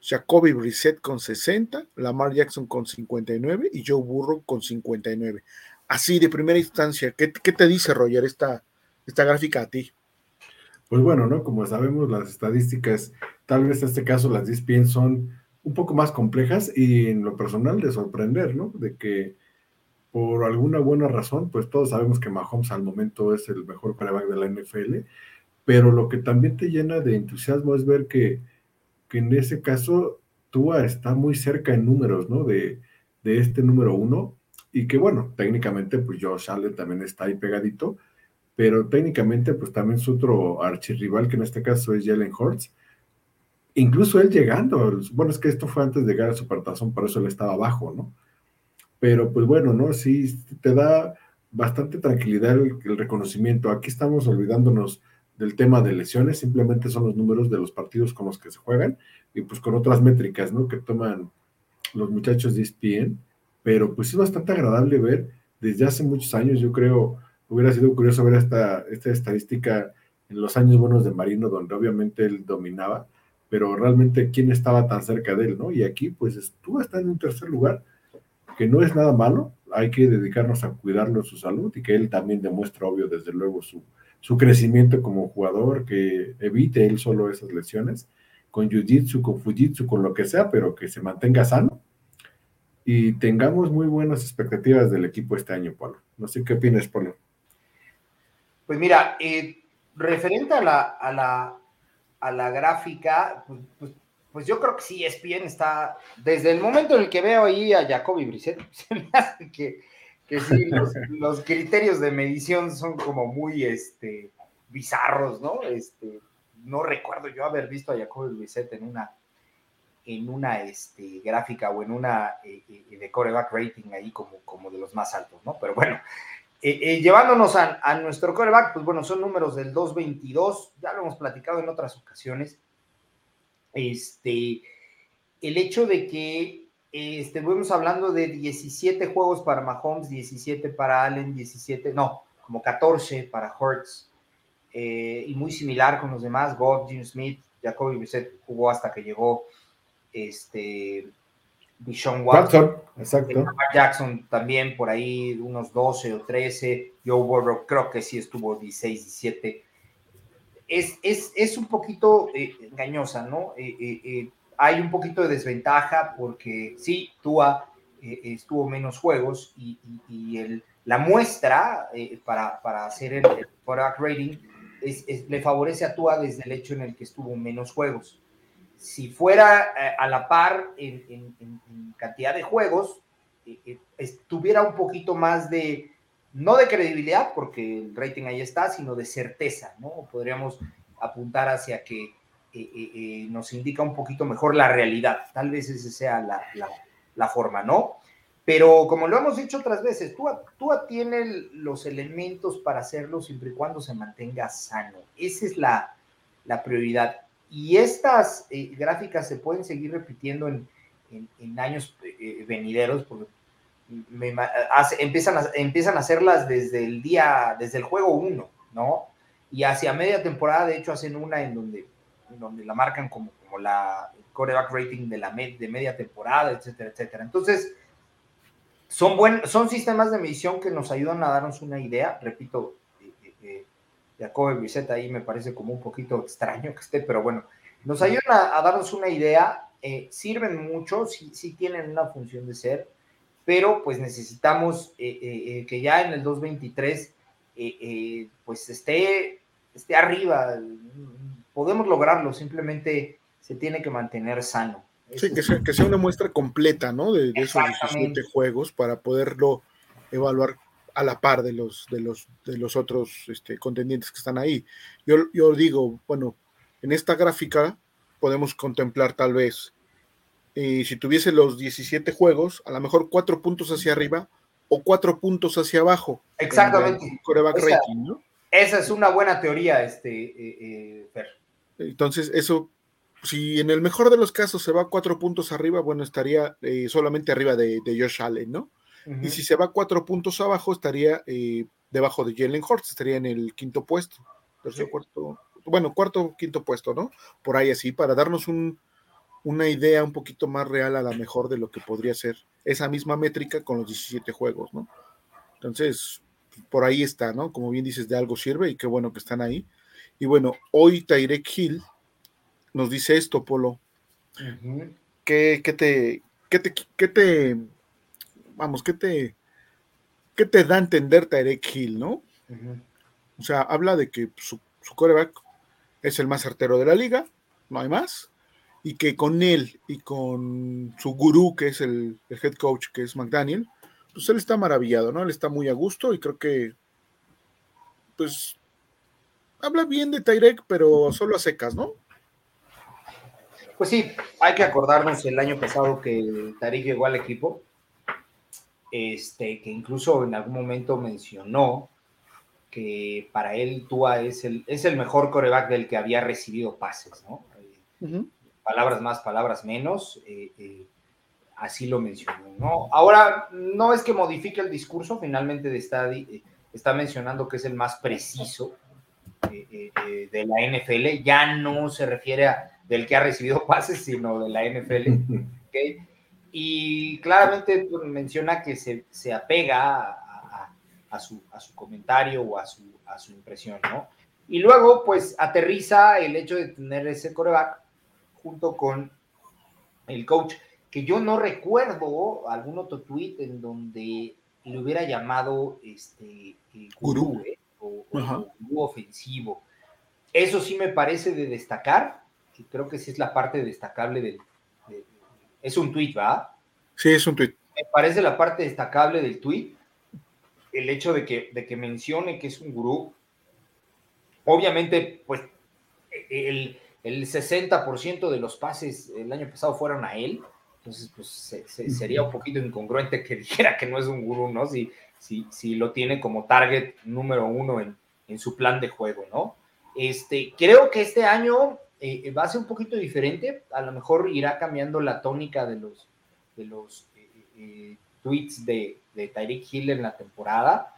Jacoby Brissett con 60, Lamar Jackson con 59 y Joe Burrow con 59. Así de primera instancia, ¿qué, te dice Roger esta, esta gráfica a ti? Pues bueno, ¿no? Como sabemos, las estadísticas, tal vez en este caso las 10 son un poco más complejas y en lo personal de sorprender, ¿no? De que por alguna buena razón, pues todos sabemos que Mahomes al momento es el mejor quarterback de la NFL, pero lo que también te llena de entusiasmo es ver que, que en ese caso Tua está muy cerca en números, ¿no? De, de este número uno, y que bueno, técnicamente pues Josh Allen también está ahí pegadito, pero técnicamente pues también su otro archirrival, que en este caso es Jalen Hurts, incluso él llegando, bueno, es que esto fue antes de llegar a su partazón, por eso él estaba abajo, ¿no? Pero pues bueno, ¿no? Sí, te da bastante tranquilidad el, reconocimiento. Aquí estamos olvidándonos del tema de lesiones, simplemente son los números de los partidos con los que se juegan y pues con otras métricas, ¿no? Que toman los muchachos de ESPN, pero pues es bastante agradable ver desde hace muchos años, yo creo, hubiera sido curioso ver esta, esta estadística en los años buenos de Marino, donde obviamente él dominaba, pero realmente quién estaba tan cerca de él, ¿no? Y aquí pues estuvo hasta en un tercer lugar, que no es nada malo, hay que dedicarnos a cuidarlo su salud y que él también demuestre, obvio, desde luego, su, su crecimiento como jugador, que evite él solo esas lesiones, con jiu-jitsu, con fujitsu, con lo que sea, pero que se mantenga sano y tengamos muy buenas expectativas del equipo este año, Pablo. No sé qué opinas, Pablo. Pues mira, eh, referente a la, a la, a la gráfica, pues, pues pues yo creo que sí, ESPN está, desde el momento en el que veo ahí a Jacoby Brissett, se me hace que, que sí, los, criterios de medición son como muy este, bizarros, ¿no? Este, no recuerdo yo haber visto a Jacoby Brissett en una, en una este, gráfica o en una eh, eh, de coreback rating ahí como, como de los más altos, ¿no? Pero bueno, eh, llevándonos a, a, nuestro coreback, pues bueno, son números del 222, ya lo hemos platicado en otras ocasiones este, el hecho de que estemos hablando de 17 juegos para Mahomes, 17 para Allen, 17, no, como 14 para Hurts, eh, y muy similar con los demás, Goff, Jim Smith, Jacoby Brissett jugó hasta que llegó este Bishon Watson, exacto. Jackson también por ahí unos 12 o 13, Joe Burrow creo que sí estuvo 16, 17. Es, es, un poquito engañosa, ¿no? hay un poquito de desventaja porque sí, Tua estuvo menos juegos y, el, la muestra para, para, hacer el, el rating le favorece a Tua desde el hecho en el que estuvo menos juegos. Si fuera eh, a la par en, cantidad de juegos, eh, eh, estuviera un poquito más de, no de credibilidad, porque el rating ahí está, sino de certeza, ¿no? Podríamos apuntar hacia que nos indica un poquito mejor la realidad. Tal vez esa sea la, la forma, ¿no? Pero como lo hemos dicho otras veces, tú tiene los elementos para hacerlo siempre y cuando se mantenga sano. Esa es la, prioridad. Y estas eh, gráficas se pueden seguir repitiendo en, años eh, venideros, porque empiezan, a, empiezan a hacerlas desde el día, desde el juego 1, ¿no? Y hacia media temporada, de hecho, hacen una en donde, donde la marcan como, como la coreback rating de, la de media temporada, etcétera, etcétera. Entonces, son, buen, son sistemas de medición que nos ayudan a darnos una idea. Repito, eh, eh, eh Jacobo Viceta ahí me parece como un poquito extraño que esté, pero bueno, nos ayudan a, darnos una idea. Sirven mucho, sí, sí, tienen una función de ser, pero pues necesitamos que ya en el 223 pues esté, esté arriba. Podemos lograrlo, simplemente se tiene que mantener sano. Sí, que sea, que sea, una muestra completa, ¿no? De, esos 17 juegos para poderlo evaluar a la par de los, de los, de los otros este, contendientes que están ahí. Yo, yo digo, bueno, en esta gráfica podemos contemplar tal vez, eh, si tuviese los 17 juegos, a lo mejor cuatro puntos hacia arriba o cuatro puntos hacia abajo. Exactamente. esa, ¿no? esa es una buena teoría, este, eh, eh, Fer. Entonces, eso si en el mejor de los casos se va cuatro puntos arriba, bueno, estaría eh, solamente arriba de, Josh Allen, ¿no? Y si se va cuatro puntos abajo, estaría debajo de Jalen Hurts, estaría en el quinto puesto, tercer, cuarto, bueno, cuarto, quinto puesto, ¿no? Por ahí así, para darnos una idea un poquito más real a la mejor de lo que podría ser esa misma métrica con los 17 juegos, ¿no? Entonces, por ahí está, ¿no? Como bien dices, de algo sirve y qué bueno que están ahí. Y bueno, hoy Tyrek Hill nos dice esto, Polo. ¿Qué, te, qué, te, qué te, vamos, qué te, qué te da a entender Tarek Hill, no? O sea, habla de que su, su coreback es el más certero de la liga, no hay más, y que con él y con su gurú, que es el, head coach, que es McDaniel, pues él está maravillado, ¿no? Él está muy a gusto y creo que, pues, habla bien de Tyrek, pero solo a secas, ¿no? Pues sí, hay que acordarnos el año pasado que Tarik llegó al equipo, este, que incluso en algún momento mencionó que para él Tua es el, es el mejor coreback del que había recibido pases, ¿no? Palabras más, palabras menos, eh, eh, así lo mencionó, ¿no? Ahora, no es que modifique el discurso, finalmente está, eh, está mencionando que es el más preciso de la NFL, ya no se refiere a del que ha recibido pases, sino de la NFL. Y claramente pues, menciona que se, se apega a, su, a, su, comentario o a su, a su impresión, ¿no? Y luego, pues, aterriza el hecho de tener ese coreback junto con el coach, que yo no recuerdo algún otro tweet en donde le hubiera llamado este gurú, ¿eh? o, gurú ofensivo. Eso sí me parece de destacar, creo que sí es la parte destacable del... es un tweet, ¿va? Sí, es un tweet. Me parece la parte destacable del tweet, el hecho de que, de que mencione que es un gurú. Obviamente, pues el, el 60% de los pases el año pasado fueron a él, entonces pues sería un poquito incongruente que dijera que no es un gurú, ¿no? Si, si, si lo tiene como target número uno en, en su plan de juego, ¿no? Este, creo que este año eh, eh, va a ser un poquito diferente, a lo mejor irá cambiando la tónica de los, de los eh, tweets de, de Tyreek Hill en la temporada,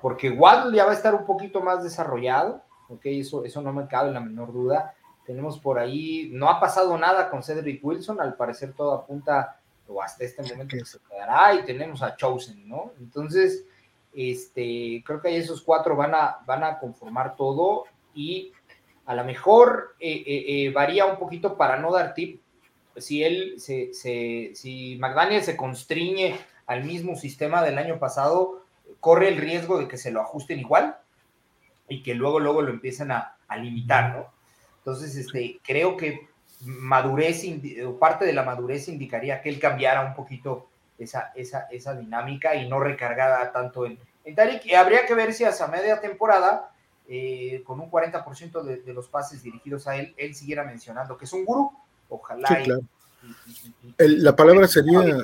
porque Waddle ya va a estar un poquito más desarrollado, ok, eso, eso no me cabe la menor duda. Tenemos por ahí, no ha pasado nada con Cedric Wilson, al parecer todo apunta, o hasta este momento que se quedará, y tenemos a Chosen, ¿no? Entonces, este, creo que ahí esos cuatro van a, van a conformar todo y A lo mejor eh, eh, varía un poquito para no dar tip. Si él, se, si McDaniel se constriñe al mismo sistema del año pasado, corre el riesgo de que se lo ajusten igual y que luego, luego lo empiecen a, a limitar, ¿no? Entonces, este, creo que madurez, parte de la madurez indicaría que él cambiara un poquito esa, esa, esa dinámica y no recargada tanto en, en Tariq. habría que ver si hasta media temporada, eh, con un 40% de, de, los pases dirigidos a él, él siguiera mencionando que es un gurú. Ojalá. Sí, claro. la palabra sería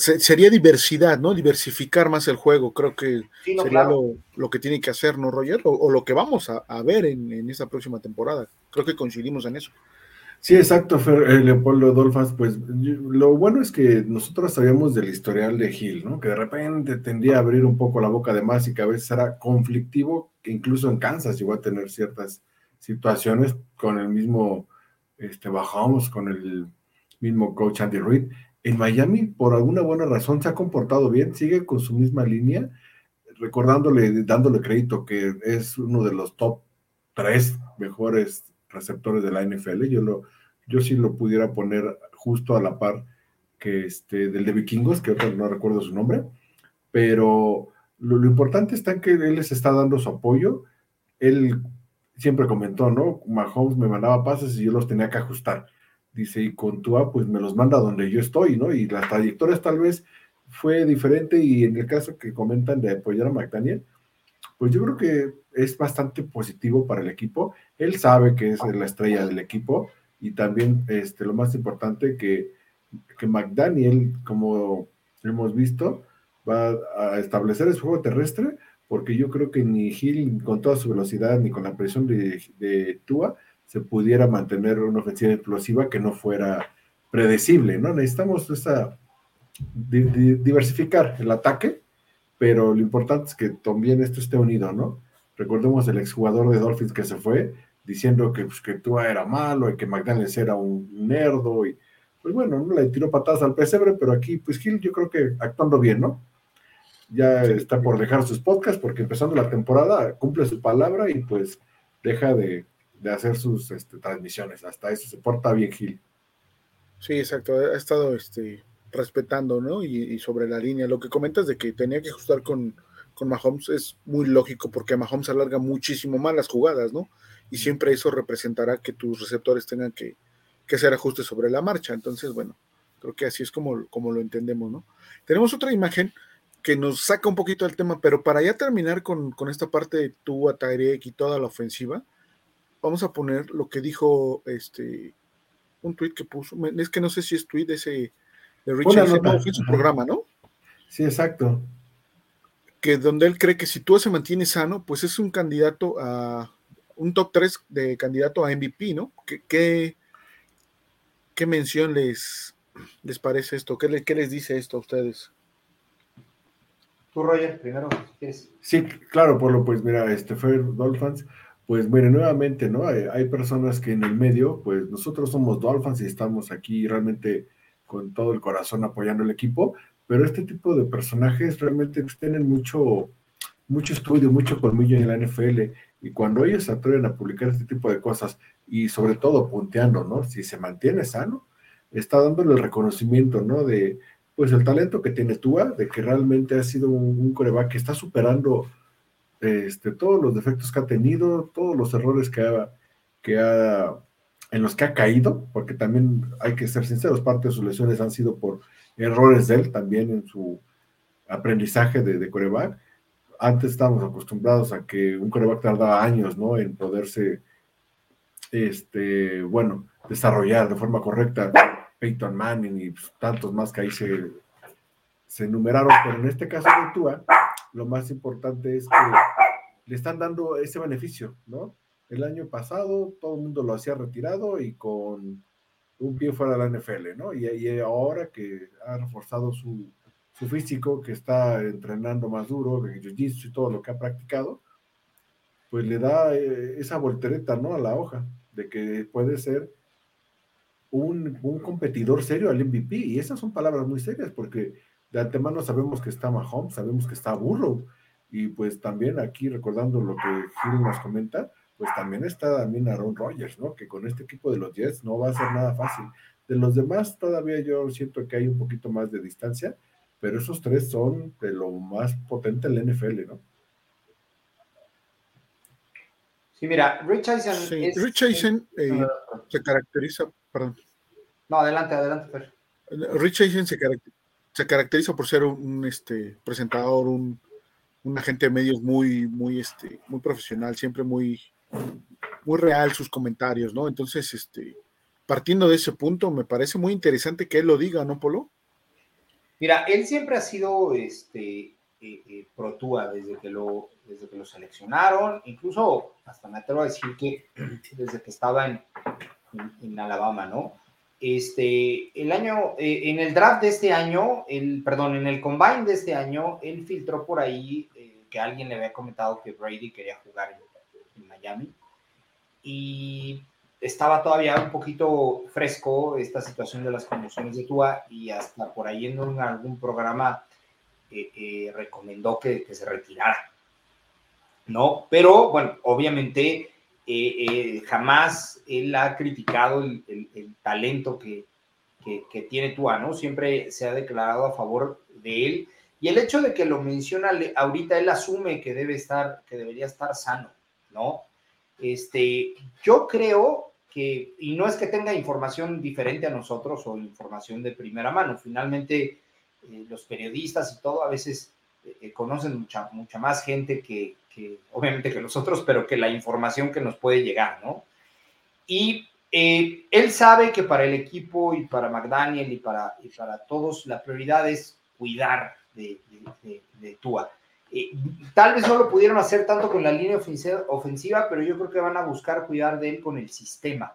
sería diversidad, ¿no? Diversificar más el juego, creo que sí, no, sería claro. lo, lo, que tiene que hacer, ¿no, Roger? O, o lo que vamos a, a ver en, en, esta próxima temporada. Creo que coincidimos en eso. Sí, exacto, Fer, eh, Leopoldo Dolfas, pues lo bueno es que nosotros sabíamos del historial de Gil, ¿no? Que de repente tendía a abrir un poco la boca de más y que a veces era conflictivo, que incluso en Kansas llegó a tener ciertas situaciones con el mismo, este, bajamos con el mismo coach Andy Reid, en Miami, por alguna buena razón, se ha comportado bien, sigue con su misma línea, recordándole, dándole crédito que es uno de los top tres mejores receptores de la NFL. Yo, lo, yo sí lo pudiera poner justo a la par que este, del de Vikingos, que no recuerdo su nombre, pero lo, lo importante está en que él les está dando su apoyo. Él siempre comentó, ¿no? Mahomes me mandaba pases y yo los tenía que ajustar dice, y con Tua, pues me los manda donde yo estoy, ¿no? Y las trayectorias tal vez fue diferente y en el caso que comentan de apoyar a McDaniel, pues yo creo que es bastante positivo para el equipo. Él sabe que es la estrella del equipo y también este, lo más importante que, que McDaniel, como hemos visto, va a establecer el juego terrestre porque yo creo que ni Gil con toda su velocidad ni con la presión de, de Tua se pudiera mantener una ofensiva explosiva que no fuera predecible, ¿no? Necesitamos esa, di, di, diversificar el ataque, pero lo importante es que también esto esté unido, ¿no? Recordemos el exjugador de Dolphins que se fue diciendo que, pues, que Tua era malo y que McDaniels era un nerdo y pues bueno, no le tiró patadas al pesebre, pero aquí pues Gil yo creo que actuando bien, ¿no? Ya sí. está por dejar sus podcasts porque empezando la temporada cumple su palabra y pues deja de, de hacer sus este, transmisiones. Hasta eso se porta bien Gil. Sí, exacto. Ha estado este, respetando, ¿no? Y, y, sobre la línea. Lo que comentas de que tenía que ajustar con, con Mahomes es muy lógico porque Mahomes alarga muchísimo más las jugadas, ¿no? Y siempre eso representará que tus receptores tengan que, que hacer ajustes sobre la marcha. Entonces, bueno, creo que así es como, como lo entendemos, ¿no? Tenemos otra imagen que nos saca un poquito del tema, pero para ya terminar con, con esta parte de tú, Tarek y toda la ofensiva, vamos a poner lo que dijo este un tweet que puso, es que no sé si es tweet ese de Richard, no, fue su programa, ¿no? Sí, exacto. Que donde él cree que si tú se mantiene sano, pues es un candidato a un top 3 de candidato a MVP, ¿no? ¿Qué, qué, qué mención les, les parece esto? ¿Qué, le, ¿Qué les dice esto a ustedes? Tú, Roger, primero, ¿qué es? Sí, claro, Polo, pues mira, este fue Dolphins pues bueno, nuevamente, ¿no? Hay, personas que en el medio, pues nosotros somos Dolphins y estamos aquí realmente con todo el corazón apoyando el equipo, pero este tipo de personajes realmente tienen mucho, mucho estudio, mucho colmillo en la NFL, y cuando ellos se atreven a publicar este tipo de cosas, y sobre todo punteando, ¿no? Si se mantiene sano, está dándole el reconocimiento, ¿no? De, pues el talento que tiene Tua, de que realmente ha sido un, un coreback que está superando este, todos los defectos que ha tenido, todos los errores que ha, que ha, en los que ha caído, porque también hay que ser sinceros, parte de sus lesiones han sido por errores de él también en su aprendizaje de, de coreback. Antes estábamos acostumbrados a que un coreback tardaba años, ¿no? En poderse, este, bueno, desarrollar de forma correcta. Peyton Manning y tantos más que ahí se, se enumeraron, pero en este caso de Tua, lo más importante es que le están dando ese beneficio, ¿no? El año pasado todo el mundo lo hacía retirado y con un pie fuera de la NFL, ¿no? Y, ahora que ha reforzado su, su, físico, que está entrenando más duro, de jiu-jitsu y todo lo que ha practicado, pues le da eh, esa voltereta, ¿no? A la hoja, de que puede ser un competidor serio al MVP. Y esas son palabras muy serias, porque de antemano sabemos que está Mahomes, sabemos que está Burrow, y pues también aquí recordando lo que Gil nos comenta, pues también está también Aaron Rodgers, ¿no? Que con este equipo de los Jets no va a ser nada fácil. De los demás todavía yo siento que hay un poquito más de distancia, pero esos tres son de lo más potente en la NFL, ¿no? Sí, mira, Rich Eisen. Rich Eisen eh, se caracteriza, perdón. No, adelante, adelante, Fer. Rich Eisen se, caracteriza por ser un, este, presentador, un, un, agente de medios muy, muy, este, muy profesional, siempre muy, muy real sus comentarios, ¿no? Entonces, este, partiendo de ese punto, me parece muy interesante que él lo diga, ¿no, Polo? Mira, él siempre ha sido este, eh, eh, Pro desde que, lo, desde que lo seleccionaron, incluso hasta me atrevo a decir que desde que estaba en, en, Alabama, ¿no? Este, el año, eh, en el draft de este año, el, perdón, en el combine de este año, él filtró por ahí que alguien le había comentado que Brady quería jugar en, en Miami. Y estaba todavía un poquito fresco esta situación de las conmociones de Tua y hasta por ahí en algún programa eh, eh, recomendó que, se retirara. ¿No? Pero, bueno, obviamente eh, jamás él ha criticado el, talento que, que, tiene Tua, ¿no? Siempre se ha declarado a favor de él. Y el hecho de que lo menciona ahorita, él asume que debe estar, que debería estar sano, ¿no? Este, yo creo que, y no es que tenga información diferente a nosotros o información de primera mano, finalmente eh, los periodistas y todo a veces eh, eh, conocen mucha, mucha más gente que, obviamente que nosotros, pero que la información que nos puede llegar, ¿no? Y él sabe que para el equipo y para McDaniel y para, y para todos la prioridad es cuidar de, de, Tua. tal vez no lo pudieron hacer tanto con la línea ofensiva, pero yo creo que van a buscar cuidar de él con el sistema.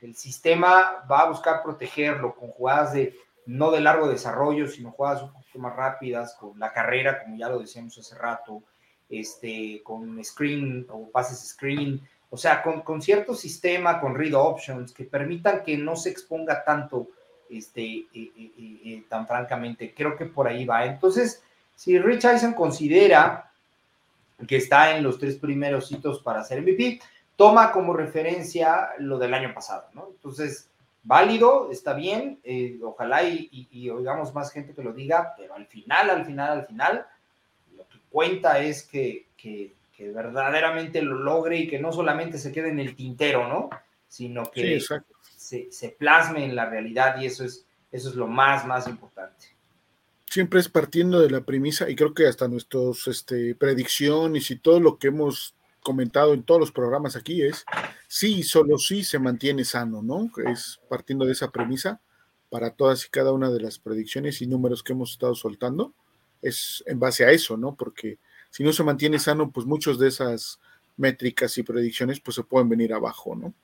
El sistema va a buscar protegerlo con jugadas de no de largo desarrollo, sino jugadas un poquito más rápidas, con la carrera, como ya lo decíamos hace rato, este, con screen o pases screen, o sea, con, con cierto sistema, con read options, que permitan que no se exponga tanto, este, eh, eh, eh, tan francamente. Creo que por ahí va. Entonces, si Rich Eisen considera que está en los tres primeros hitos para ser MVP, toma como referencia lo del año pasado, ¿no? Entonces, válido, está bien, ojalá y, oigamos más gente que lo diga, pero al final, al final, al final, cuenta es que, verdaderamente lo logre y que no solamente se quede en el tintero, ¿no? Sino que se, plasme en la realidad y eso es, eso es lo más, más importante. Siempre es partiendo de la premisa y creo que hasta nuestras este, predicciones y todo lo que hemos comentado en todos los programas aquí es sí, solo sí se mantiene sano, ¿no? Es partiendo de esa premisa para todas y cada una de las predicciones y números que hemos estado soltando, es en base a eso, ¿no? Porque si no se mantiene sano, pues muchas de esas métricas y predicciones pues se pueden venir abajo, ¿no?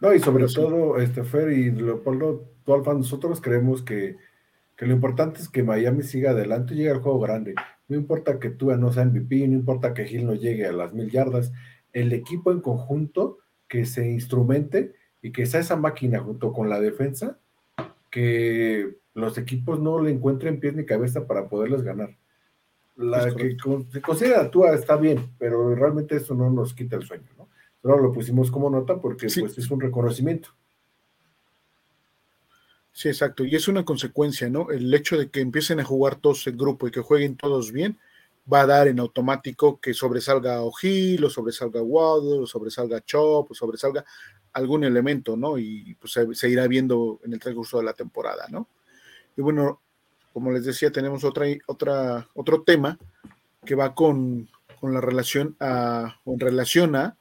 No, y sobre todo, este Fer y Leopoldo, nosotros creemos que, que, lo importante es que Miami siga adelante y llegue al juego grande. No importa que Tua no sea MVP, no importa que Gil no llegue a las mil yardas, el equipo en conjunto que se instrumente y que sea esa máquina junto con la defensa, que los equipos no le encuentren pies ni cabeza para poderles ganar. La que se considera Tua está bien, pero realmente eso no nos quita el sueño, ¿no? Pero lo pusimos como nota porque pues, es un reconocimiento. Sí, exacto. Y es una consecuencia, ¿no? El hecho de que empiecen a jugar todos en grupo y que jueguen todos bien, va a dar en automático que sobresalga O'Hill, o sobresalga Waddle, o sobresalga Chop, o sobresalga algún elemento, ¿no? Y pues se, irá viendo en el transcurso de la temporada, ¿no? Y bueno, como les decía, tenemos otra, otra, otro tema que va con, con la relación a, o en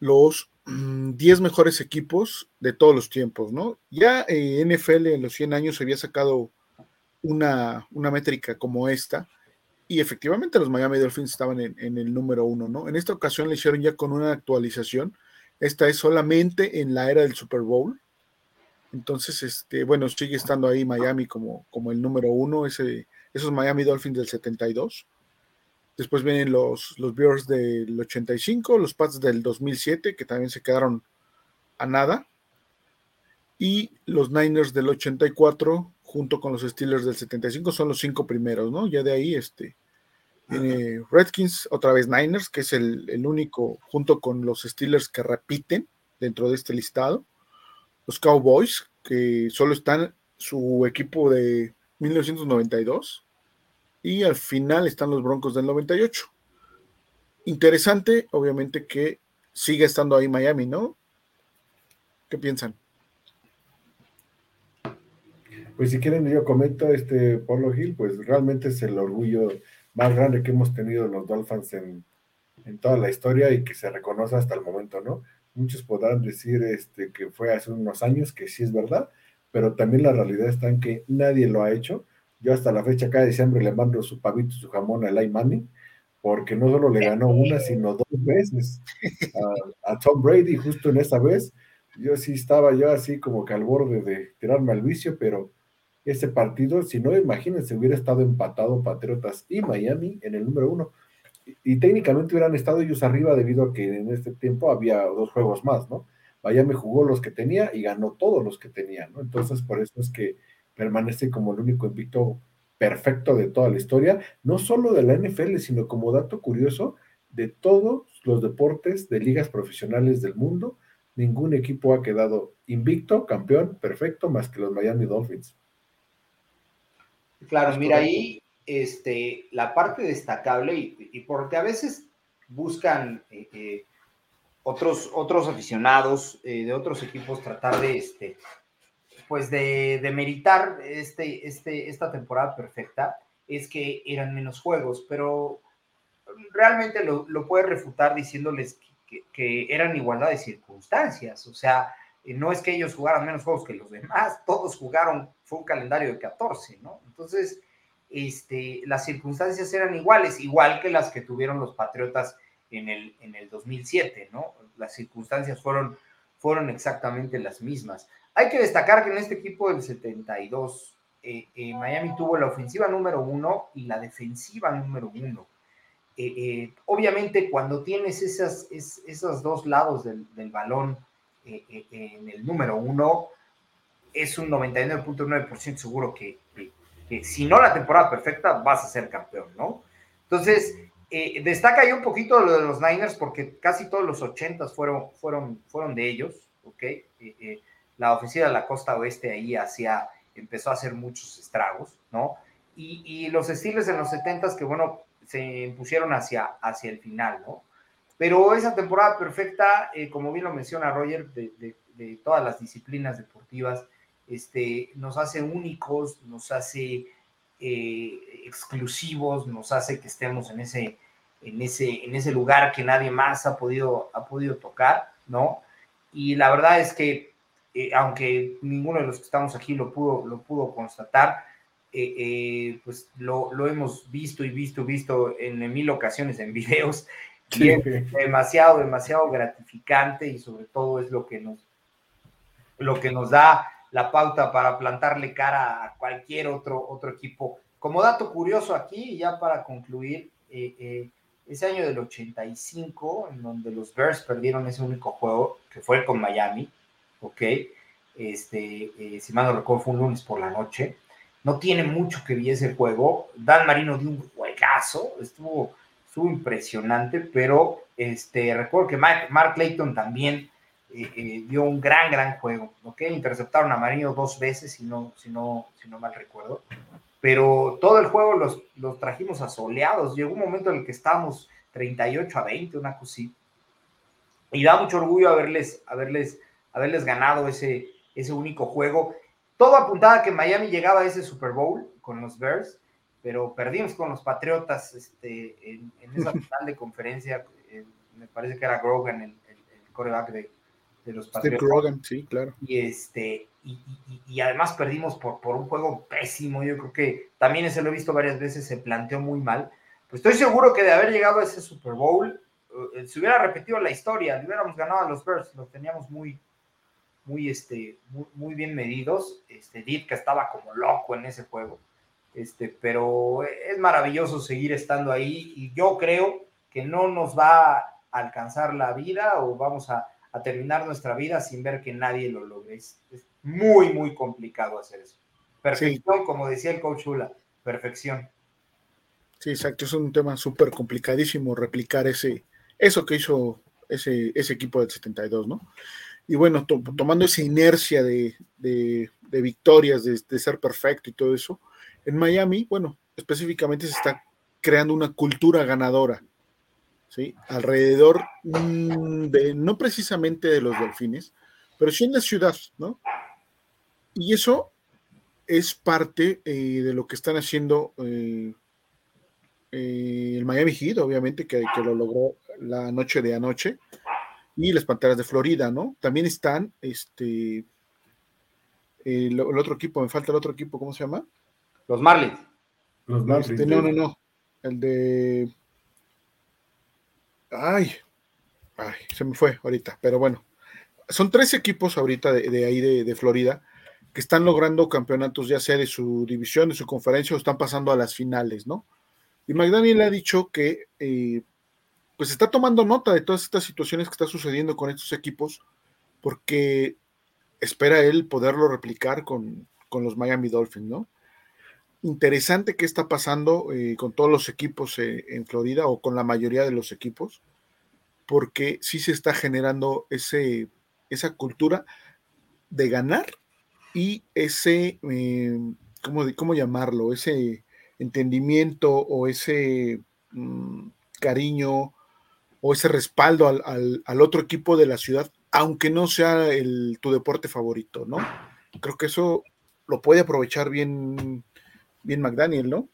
los 10 mm, mejores equipos de todos los tiempos, ¿no? Ya eh, NFL en los 100 años había sacado una, una métrica como esta, y efectivamente los Miami Dolphins estaban en, el número uno, ¿no? En esta ocasión le hicieron ya con una actualización. Esta es solamente en la era del Super Bowl. Entonces, este, bueno, sigue estando ahí Miami como, como el número uno, ese, esos Miami Dolphins del 72. Después vienen los, los Bears del 85, los Pats del 2007, que también se quedaron a nada. Y los Niners del 84, junto con los Steelers del 75, son los cinco primeros, ¿no? Ya de ahí, este, Redskins, otra vez Niners, que es el, único, junto con los Steelers que repiten dentro de este listado. Los Cowboys, que solo están su equipo de 1992. Y al final están los Broncos del 98. Interesante, obviamente, que sigue estando ahí Miami, ¿no? ¿Qué piensan? Pues si quieren yo comento, este Polo Hill, pues realmente es el orgullo más grande que hemos tenido los Dolphins en, toda la historia y que se reconoce hasta el momento, ¿no? Muchos podrán decir este, que fue hace unos años, que sí es verdad, pero también la realidad está en que nadie lo ha hecho. Yo hasta la fecha, cada diciembre, le mando su pavito, su jamón a Lai Manning, porque no solo le ganó una, sino dos veces a, a Tom Brady justo en esa vez. Yo sí estaba yo así como que al borde de tirarme al vicio, pero ese partido, si no, imagínense, hubiera estado empatado Patriotas y Miami en el número uno. Y, técnicamente hubieran estado ellos arriba debido a que en este tiempo había dos juegos más, ¿no? Miami jugó los que tenía y ganó todos los que tenía, ¿no? Entonces, por eso es que permanece como el único invicto perfecto de toda la historia, no solo de la NFL, sino como dato curioso, de todos los deportes de ligas profesionales del mundo, ningún equipo ha quedado invicto, campeón, perfecto, más que los Miami Dolphins. Claro, mira ahí este, la parte destacable y, porque a veces buscan eh, eh, otros, otros aficionados eh, de otros equipos tratar de, este, pues de, de meritar este, este, esta temporada perfecta, es que eran menos juegos, pero realmente lo, lo puede refutar diciéndoles que, que, eran igualdad de circunstancias, o sea, no es que ellos jugaran menos juegos que los demás, todos jugaron, fue un calendario de 14, ¿no? Entonces, este, las circunstancias eran iguales, igual que las que tuvieron los Patriotas en el, en el 2007, ¿no? Las circunstancias fueron, fueron exactamente las mismas. Hay que destacar que en este equipo del 72, eh, eh, Miami tuvo la ofensiva número uno y la defensiva número uno. Eh, obviamente, cuando tienes esas, esos dos lados del, del balón, eh, eh, en el número uno, es un 99.9% seguro que, si no la temporada perfecta, vas a ser campeón, ¿no? Entonces, eh, destaca ahí un poquito lo de los Niners porque casi todos los 80 fueron, fueron, fueron de ellos, ¿ok? la ofensiva de la costa oeste ahí hacía, empezó a hacer muchos estragos, ¿no? Y, los estilos en los 70 que, bueno, se impusieron hacia, hacia el final, ¿no? Pero esa temporada perfecta, eh, como bien lo menciona Roger, de, todas las disciplinas deportivas, este, nos hace únicos, nos hace eh, exclusivos, nos hace que estemos en ese, en, ese, en ese lugar que nadie más ha podido, ha podido tocar, ¿no? Y la verdad es que, eh, aunque ninguno de los que estamos aquí lo pudo, lo pudo constatar, pues lo, lo, hemos visto y visto, visto en mil ocasiones en videos demasiado, demasiado gratificante y sobre todo es lo que nos, lo que nos da la pauta para plantarle cara a cualquier otro, otro equipo. Como dato curioso aquí, ya para concluir, eh, eh, ese año del 85, en donde los Bears perdieron ese único juego, que fue con Miami, ¿ok? Este, eh, si mal no recuerdo, fue un lunes por la noche. No tiene mucho que vi ese juego. Dan Marino dio un juegazo, estuvo estuvo impresionante, pero este, recuerdo que Mark, Clayton también eh, eh, dio un gran, gran juego, ¿ok? Interceptaron a Marino dos veces, si no, si no, si no mal recuerdo, pero todo el juego los, los trajimos asoleados, llegó un momento en el que estábamos 38 a 20, una cosita, y da mucho orgullo haberles, haberles, haberles ganado ese, ese único juego. Todo apuntaba a que Miami llegaba a ese Super Bowl con los Bears, pero perdimos con los Patriotas este, en, esa final de conferencia. Eh, me parece que era Grogan, el, el, coreback de, de, los. Grogan, sí, claro. Y, este, y, y, además perdimos por, por un juego pésimo. Yo creo que también ese lo he visto varias veces, se planteó muy mal. Pues estoy seguro que de haber llegado a ese Super Bowl, eh, se hubiera repetido la historia, le hubiéramos ganado a los Bears, los teníamos muy, muy, este, muy, muy bien medidos. Este, Ditka estaba como loco en ese juego este, pero es maravilloso seguir estando ahí y yo creo que no nos va a alcanzar la vida o vamos a, terminar nuestra vida sin ver que nadie lo logre. Es, muy, muy complicado hacer eso. Perfección, como decía el coach Hula, perfección. Sí, exacto, es un tema súper complicadísimo replicar ese, eso que hizo ese, ese equipo del 72, ¿no? Y bueno, tomando esa inercia de, victorias, de, ser perfecto y todo eso, en Miami, bueno, específicamente se está creando una cultura ganadora, ¿sí? Alrededor mm, de, no precisamente de los delfines, pero sí en la ciudad, ¿no? Y eso es parte eh, de lo que están haciendo eh, eh, el Miami Heat, obviamente, que, que, lo logró la noche de anoche, y las Panteras de Florida, ¿no? También están, este, el, otro equipo, me falta el otro equipo, ¿cómo se llama? Los Marlins. Los Marlins. Este, no, no, no, el de... Ay, ay, se me fue ahorita, pero bueno. Son tres equipos ahorita de, ahí de, de Florida que están logrando campeonatos, ya sea de su división, de su conferencia, o están pasando a las finales, ¿no? Y McDaniel ha dicho que eh, pues está tomando nota de todas estas situaciones que está sucediendo con estos equipos, porque espera él poderlo replicar con, los Miami Dolphins, ¿no? Interesante qué está pasando eh, con todos los equipos eh, en Florida o con la mayoría de los equipos, porque sí se está generando ese, esa cultura de ganar y ese, ¿cómo, ¿cómo, llamarlo? Ese entendimiento o ese mm, cariño o ese respaldo al, otro equipo de la ciudad, aunque no sea el, tu deporte favorito, ¿no? Creo que eso lo puede aprovechar bien, bien McDaniel, ¿no?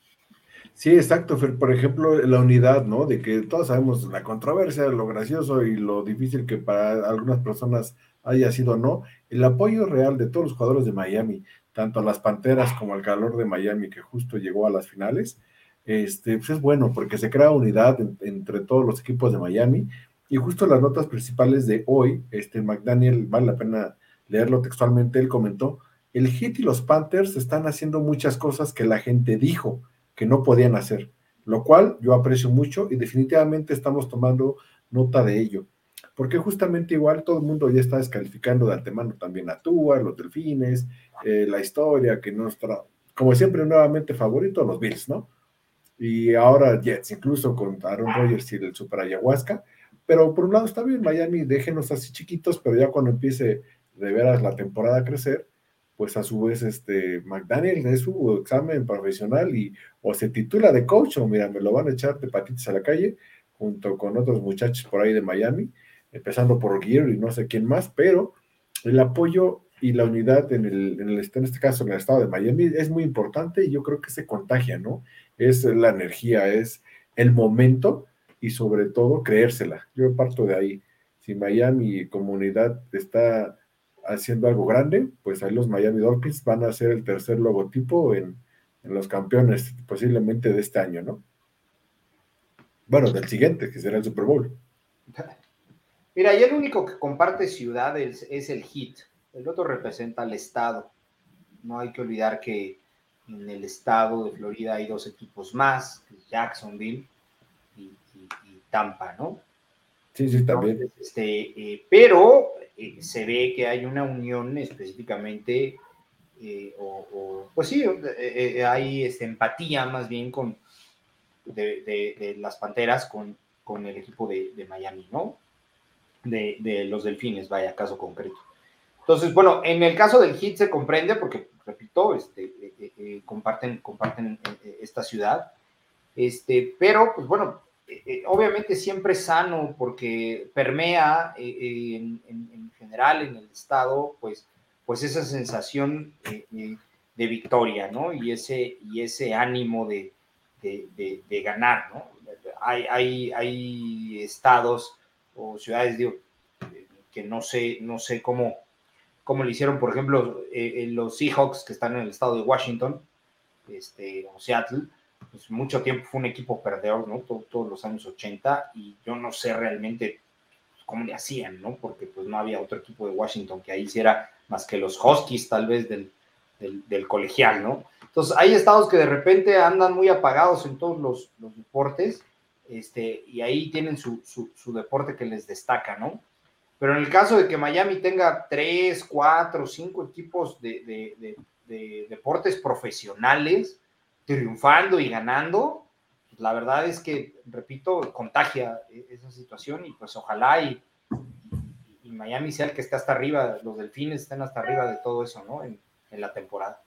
Sí, exacto, Por ejemplo, la unidad, ¿no? De que todos sabemos la controversia, lo gracioso y lo difícil que para algunas personas haya sido no. El apoyo real de todos los jugadores de Miami, tanto a las Panteras como al calor de Miami que justo llegó a las finales, este, pues es bueno porque se crea unidad entre todos los equipos de Miami y justo las notas principales de hoy, este McDaniel, vale la pena leerlo textualmente, él comentó, el Heat y los Panthers están haciendo muchas cosas que la gente dijo que no podían hacer, lo cual yo aprecio mucho y definitivamente estamos tomando nota de ello porque justamente igual todo el mundo ya está descalificando de antemano también a Tua, los Delfines, eh, la historia, que no está, como siempre, nuevamente favorito, los Bills, ¿no? Y ahora Jets, incluso con Aaron Rodgers y el Super Ayahuasca, pero por un lado está bien, Miami, déjenos así chiquitos, pero ya cuando empiece de veras la temporada a crecer, pues a su vez este McDaniel es su examen profesional y o se titula de coach o mira, me lo van a echar de patitas a la calle junto con otros muchachos por ahí de Miami empezando por Gear y no sé quién más, pero el apoyo y la unidad en, el, en, el, en este caso en el estado de Miami es muy importante y yo creo que se contagia, ¿no? Es la energía, es el momento y sobre todo creérsela. Yo parto de ahí. Si Miami comunidad está haciendo algo grande, pues ahí los Miami Dolphins van a ser el tercer logotipo en, en los campeones posiblemente de este año, ¿no? Bueno, del siguiente, que será el Super Bowl. Mira, y el único que comparte ciudades es el HIT. El otro representa al estado. No hay que olvidar que en el estado de Florida hay dos equipos más, Jacksonville y, Tampa, ¿no? Sí, sí, también. este, eh, pero eh, se ve que hay una unión específicamente, eh, o, pues sí, hay este, empatía más bien con de, las Panteras con, con el equipo de Miami, ¿no? de, los delfines, vaya, caso concreto. Entonces, bueno, en el caso del HIT se comprende porque, repito, este, eh, eh, eh, comparten, comparten esta ciudad, este, pero, pues bueno, obviamente siempre sano porque permea en, general en el estado, pues, pues esa sensación de victoria, ¿no? Y ese, y ese ánimo de, de, ganar, ¿no? Hay, hay, hay estados o ciudades, que no sé, no sé cómo, cómo lo hicieron, por ejemplo, eh, los Seahawks que están en el estado de Washington, este, o Seattle, pues mucho tiempo fue un equipo perdedor, ¿no? todos los años 80, y yo no sé realmente cómo le hacían, ¿no? Porque pues no había otro equipo de Washington que ahí hiciera más que los Huskies, tal vez, del, del, colegial, ¿no? Entonces, hay estados que de repente andan muy apagados en todos los, los deportes, este, y ahí tienen su, su, deporte que les destaca, ¿no? Pero en el caso de que Miami tenga tres, cuatro, cinco equipos de, deportes profesionales triunfando y ganando, la verdad es que, repito, contagia e-, esa situación y pues ojalá y, y, Miami sea el que esté hasta arriba, los delfines estén hasta arriba de todo eso, ¿no? En, en la temporada.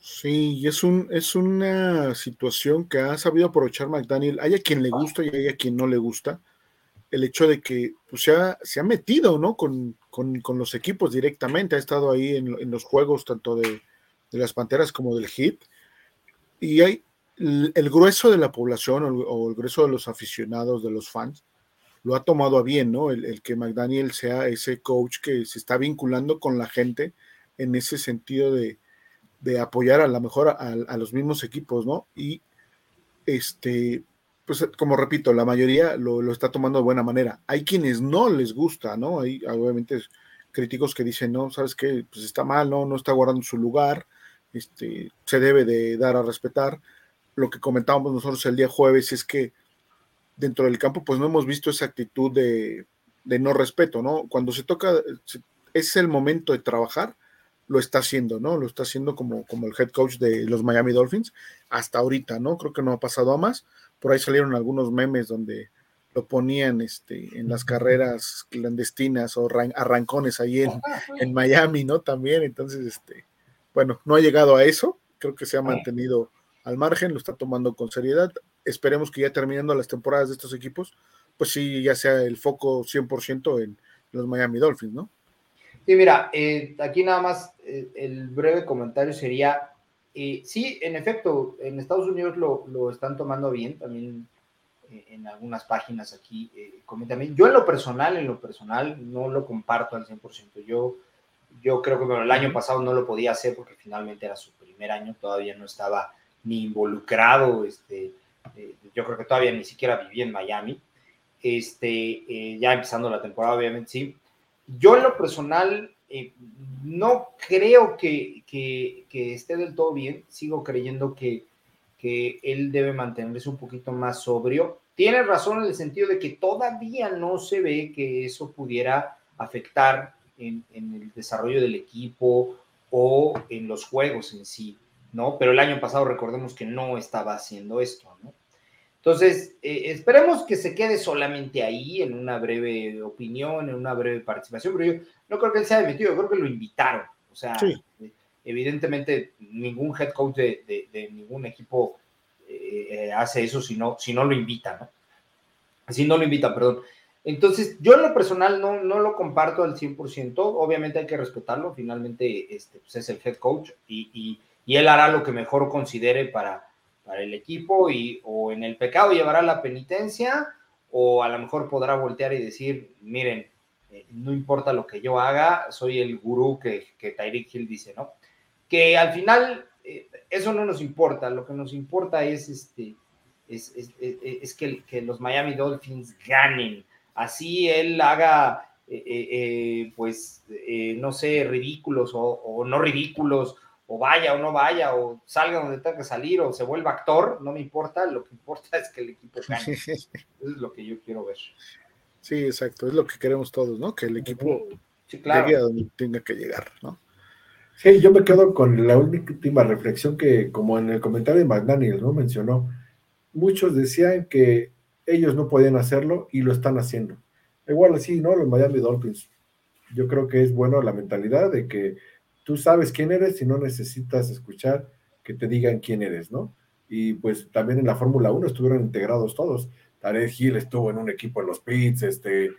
Sí, es, un, es una situación que ha sabido aprovechar McDaniel. Hay a quien le gusta y hay a quien no le gusta. El hecho de que pues, se, ha, se ha metido ¿no? Con, con, con, los equipos directamente, ha estado ahí en, en los juegos tanto de, de, las Panteras como del Hit. Y hay el, grueso de la población o, o, el grueso de los aficionados, de los fans, lo ha tomado a bien, ¿no? El, el que McDaniel sea ese coach que se está vinculando con la gente en ese sentido de, de apoyar a lo mejor a, a, los mismos equipos, ¿no? Y este, pues como repito, la mayoría lo, lo, está tomando de buena manera. Hay quienes no les gusta, ¿no? Hay obviamente críticos que dicen, no, ¿sabes qué? Pues está mal, ¿no? No está guardando su lugar, este, se debe de dar a respetar. Lo que comentábamos nosotros el día jueves es que dentro del campo, pues no hemos visto esa actitud de, de no respeto, ¿no? Cuando se toca, es el momento de trabajar, lo está haciendo, ¿no? Lo está haciendo como, como el head coach de los Miami Dolphins hasta ahorita, ¿no? Creo que no ha pasado a más. Por ahí salieron algunos memes donde lo ponían este, en las carreras clandestinas o arrancones ahí en, en, Miami, ¿no? También, entonces, este, bueno, no ha llegado a eso, creo que se ha mantenido al margen, lo está tomando con seriedad. Esperemos que ya terminando las temporadas de estos equipos, pues sí, ya sea el foco 100% en los Miami Dolphins, ¿no? Sí, mira, eh, aquí nada más eh, el breve comentario sería, eh, sí, en efecto, en Estados Unidos lo, lo están tomando bien, también eh, en algunas páginas aquí comentan Yo en lo personal, en lo personal, no lo comparto al 100%. Yo, yo creo que bueno, el año pasado no lo podía hacer porque finalmente era su primer año, todavía no estaba ni involucrado, este, yo creo que todavía ni siquiera vivía en Miami. Este, ya empezando la temporada, obviamente sí, yo en lo personal eh, no creo que, que, que, esté del todo bien, sigo creyendo que, que él debe mantenerse un poquito más sobrio. Tiene razón en el sentido de que todavía no se ve que eso pudiera afectar en, en el desarrollo del equipo o en los juegos en sí, ¿no? Pero el año pasado recordemos que no estaba haciendo esto, ¿no? Entonces, eh, esperemos que se quede solamente ahí, en una breve opinión, en una breve participación, pero yo no creo que él se haya metido, yo creo que lo invitaron. O sea, sí. evidentemente ningún head coach de, de, de ningún equipo eh, hace eso si no, si no lo invita, ¿no? Si no lo invita, perdón. Entonces, yo en lo personal no, no lo comparto al 100%, obviamente hay que respetarlo, finalmente este, pues es el head coach y, y, él hará lo que mejor considere para para el equipo y o en el pecado llevará la penitencia o a lo mejor podrá voltear y decir, miren, eh, no importa lo que yo haga, soy el gurú que, que Tyreek Hill dice, ¿no? Que al final eh, eso no nos importa, lo que nos importa es, este, es, es, es que, los Miami Dolphins ganen, así él haga, eh, eh pues, no sé, ridículos o, o no ridículos o vaya o no vaya, o salga donde tenga que salir, o se vuelva actor, no me importa, lo que importa es que el equipo gane. Eso es lo que yo quiero ver. Sí, exacto, es lo que queremos todos, ¿no? Que el equipo sí, claro. llegue a donde tenga que llegar, ¿no? Sí, yo me quedo con la última reflexión que, como en el comentario de McDaniel, ¿no? Mencionó, muchos decían que ellos no podían hacerlo y lo están haciendo. Igual así, ¿no? Los Miami Dolphins. Yo creo que es bueno la mentalidad de que tú sabes quién eres y no necesitas escuchar que te digan quién eres, ¿no? Y pues también en la Fórmula 1 estuvieron integrados todos. Tarek Hill estuvo en un equipo en los pits, este,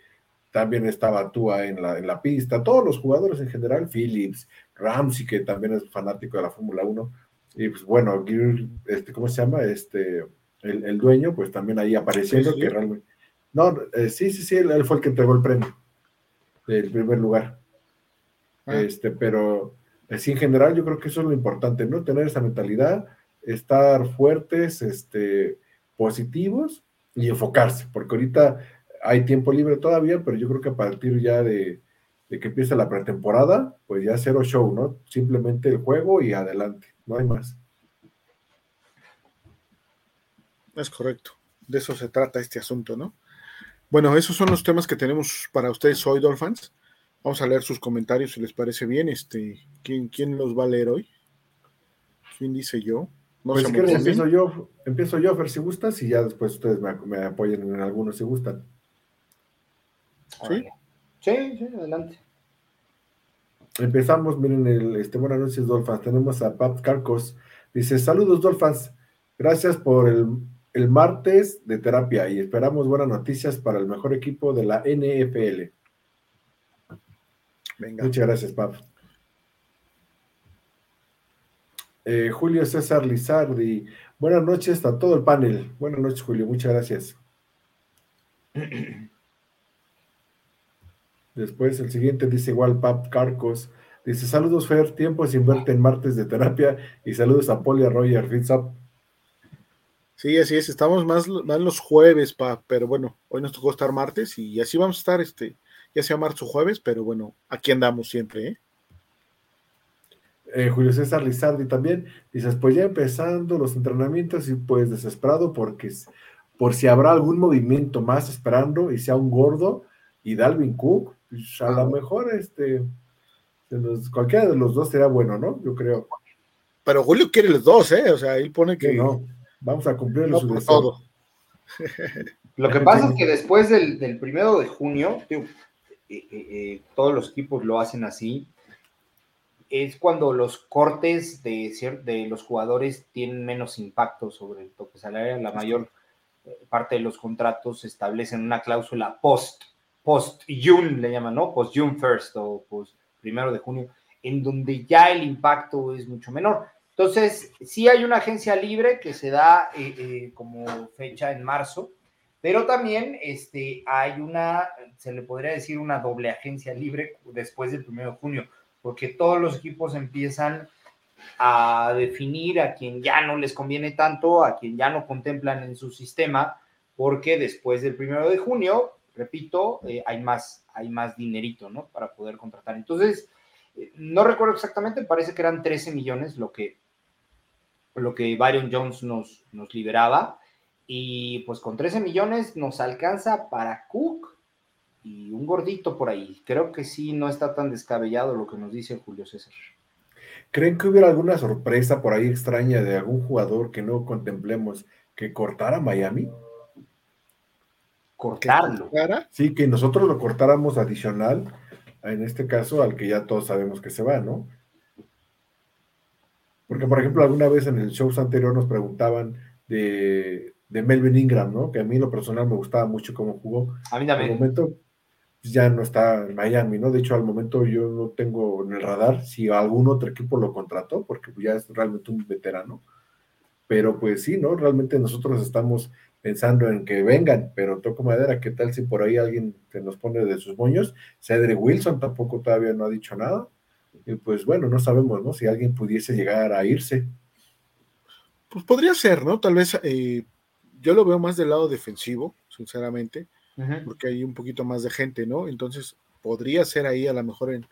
también estaba Tua en la, en la pista, todos los jugadores en general, Phillips, Ramsey, que también es fanático de la Fórmula 1, y pues bueno, este, ¿cómo se llama? Este, el, el dueño, pues también ahí apareciendo, sí, sí. que realmente... No, eh, sí, sí, sí, él, él, fue el que entregó el premio del primer lugar. Ah. Este, pero Así en general yo creo que eso es lo importante, ¿no? Tener esa mentalidad, estar fuertes, este, positivos y enfocarse, porque ahorita hay tiempo libre todavía, pero yo creo que a partir ya de, de que empiece la pretemporada, pues ya cero show, ¿no? Simplemente el juego y adelante, no hay más. Es correcto, de eso se trata este asunto, ¿no? Bueno, esos son los temas que tenemos para ustedes hoy, Dolphins. Vamos a leer sus comentarios si les parece bien. Este, ¿quién, quién los va a leer hoy? ¿Quién dice yo? No pues si quieres, empiezo yo, empiezo yo, Fer, si gustas, y ya después ustedes me, me apoyen en algunos si gustan. ¿Sí? Sí, sí, adelante. Empezamos, miren, el, este, buenas noches, Dolphins. Tenemos a Pat Carcos. Dice, saludos, Dolphins. Gracias por el, el, martes de terapia y esperamos buenas noticias para el mejor equipo de la NFL. Venga. Muchas gracias, Pap. Eh, Julio César Lizardi. Buenas noches a todo el panel. Buenas noches, Julio. Muchas gracias. Después el siguiente dice igual Pap Carcos. Dice saludos Fer, tiempo sin verte en martes de terapia y saludos a Poli, a Roger, Sí, así es, estamos más, más los jueves, pa, pero bueno, hoy nos tocó estar martes y así vamos a estar, este, ya sea martes o jueves, pero bueno, aquí andamos siempre, ¿eh? eh Julio César Lizardi también, dices, pues ya empezando los entrenamientos y pues desesperado porque por si habrá algún movimiento más esperando y sea un gordo y Dalvin Cook, pues, a lo mejor este, cualquiera de los dos será bueno, ¿no? Yo creo. Pero Julio quiere los dos, ¿eh? O sea, él pone que... no, vamos a cumplir no, su todo. Lo que pasa es que después del, primero de junio, eh, eh, eh, todos los equipos lo hacen así, es cuando los cortes de, de los jugadores tienen menos impacto sobre el toque salarial. La mayor parte de los contratos establecen una cláusula post post-June, le llaman, ¿no? Post-June first o post primero de junio, en donde ya el impacto es mucho menor. Entonces, sí hay una agencia libre que se da eh, eh, como fecha en marzo, pero también este, hay una, se le podría decir una doble agencia libre después del primero de junio, porque todos los equipos empiezan a definir a quien ya no les conviene tanto, a quien ya no contemplan en su sistema, porque después del primero de junio repito, eh, hay, más, hay más dinerito, ¿no? Para poder contratar. Entonces, no recuerdo exactamente, parece que eran 13 millones lo que, lo que Byron Jones nos, nos liberaba. Y pues con 13 millones nos alcanza para Cook y un gordito por ahí. Creo que sí, no está tan descabellado lo que nos dice Julio César. ¿Creen que hubiera alguna sorpresa por ahí extraña de algún jugador que no contemplemos que cortara Miami? cortarlo. Sí, que nosotros lo cortáramos adicional, en este caso, al que ya todos sabemos que se va, ¿no? Porque, por ejemplo, alguna vez en el show anterior nos preguntaban de, Melvin Ingram, ¿no? Que a mí lo personal me gustaba mucho cómo jugó. A mí también. Al momento pues, ya no está en Miami, ¿no? De hecho, al momento yo no tengo en el radar si algún otro equipo lo contrató, porque ya es realmente un veterano. Pero pues sí, ¿no? Realmente nosotros estamos pensando en que vengan, pero toco madera, ¿qué tal si por ahí alguien se nos pone de sus moños? Cedric Wilson tampoco todavía no ha dicho nada. Y pues bueno, no sabemos, ¿no? Si alguien pudiese llegar a irse. Pues podría ser, ¿no? Tal vez eh, yo lo veo más del lado defensivo, sinceramente, porque hay un poquito más de gente, ¿no? Entonces podría ser ahí a lo mejor en,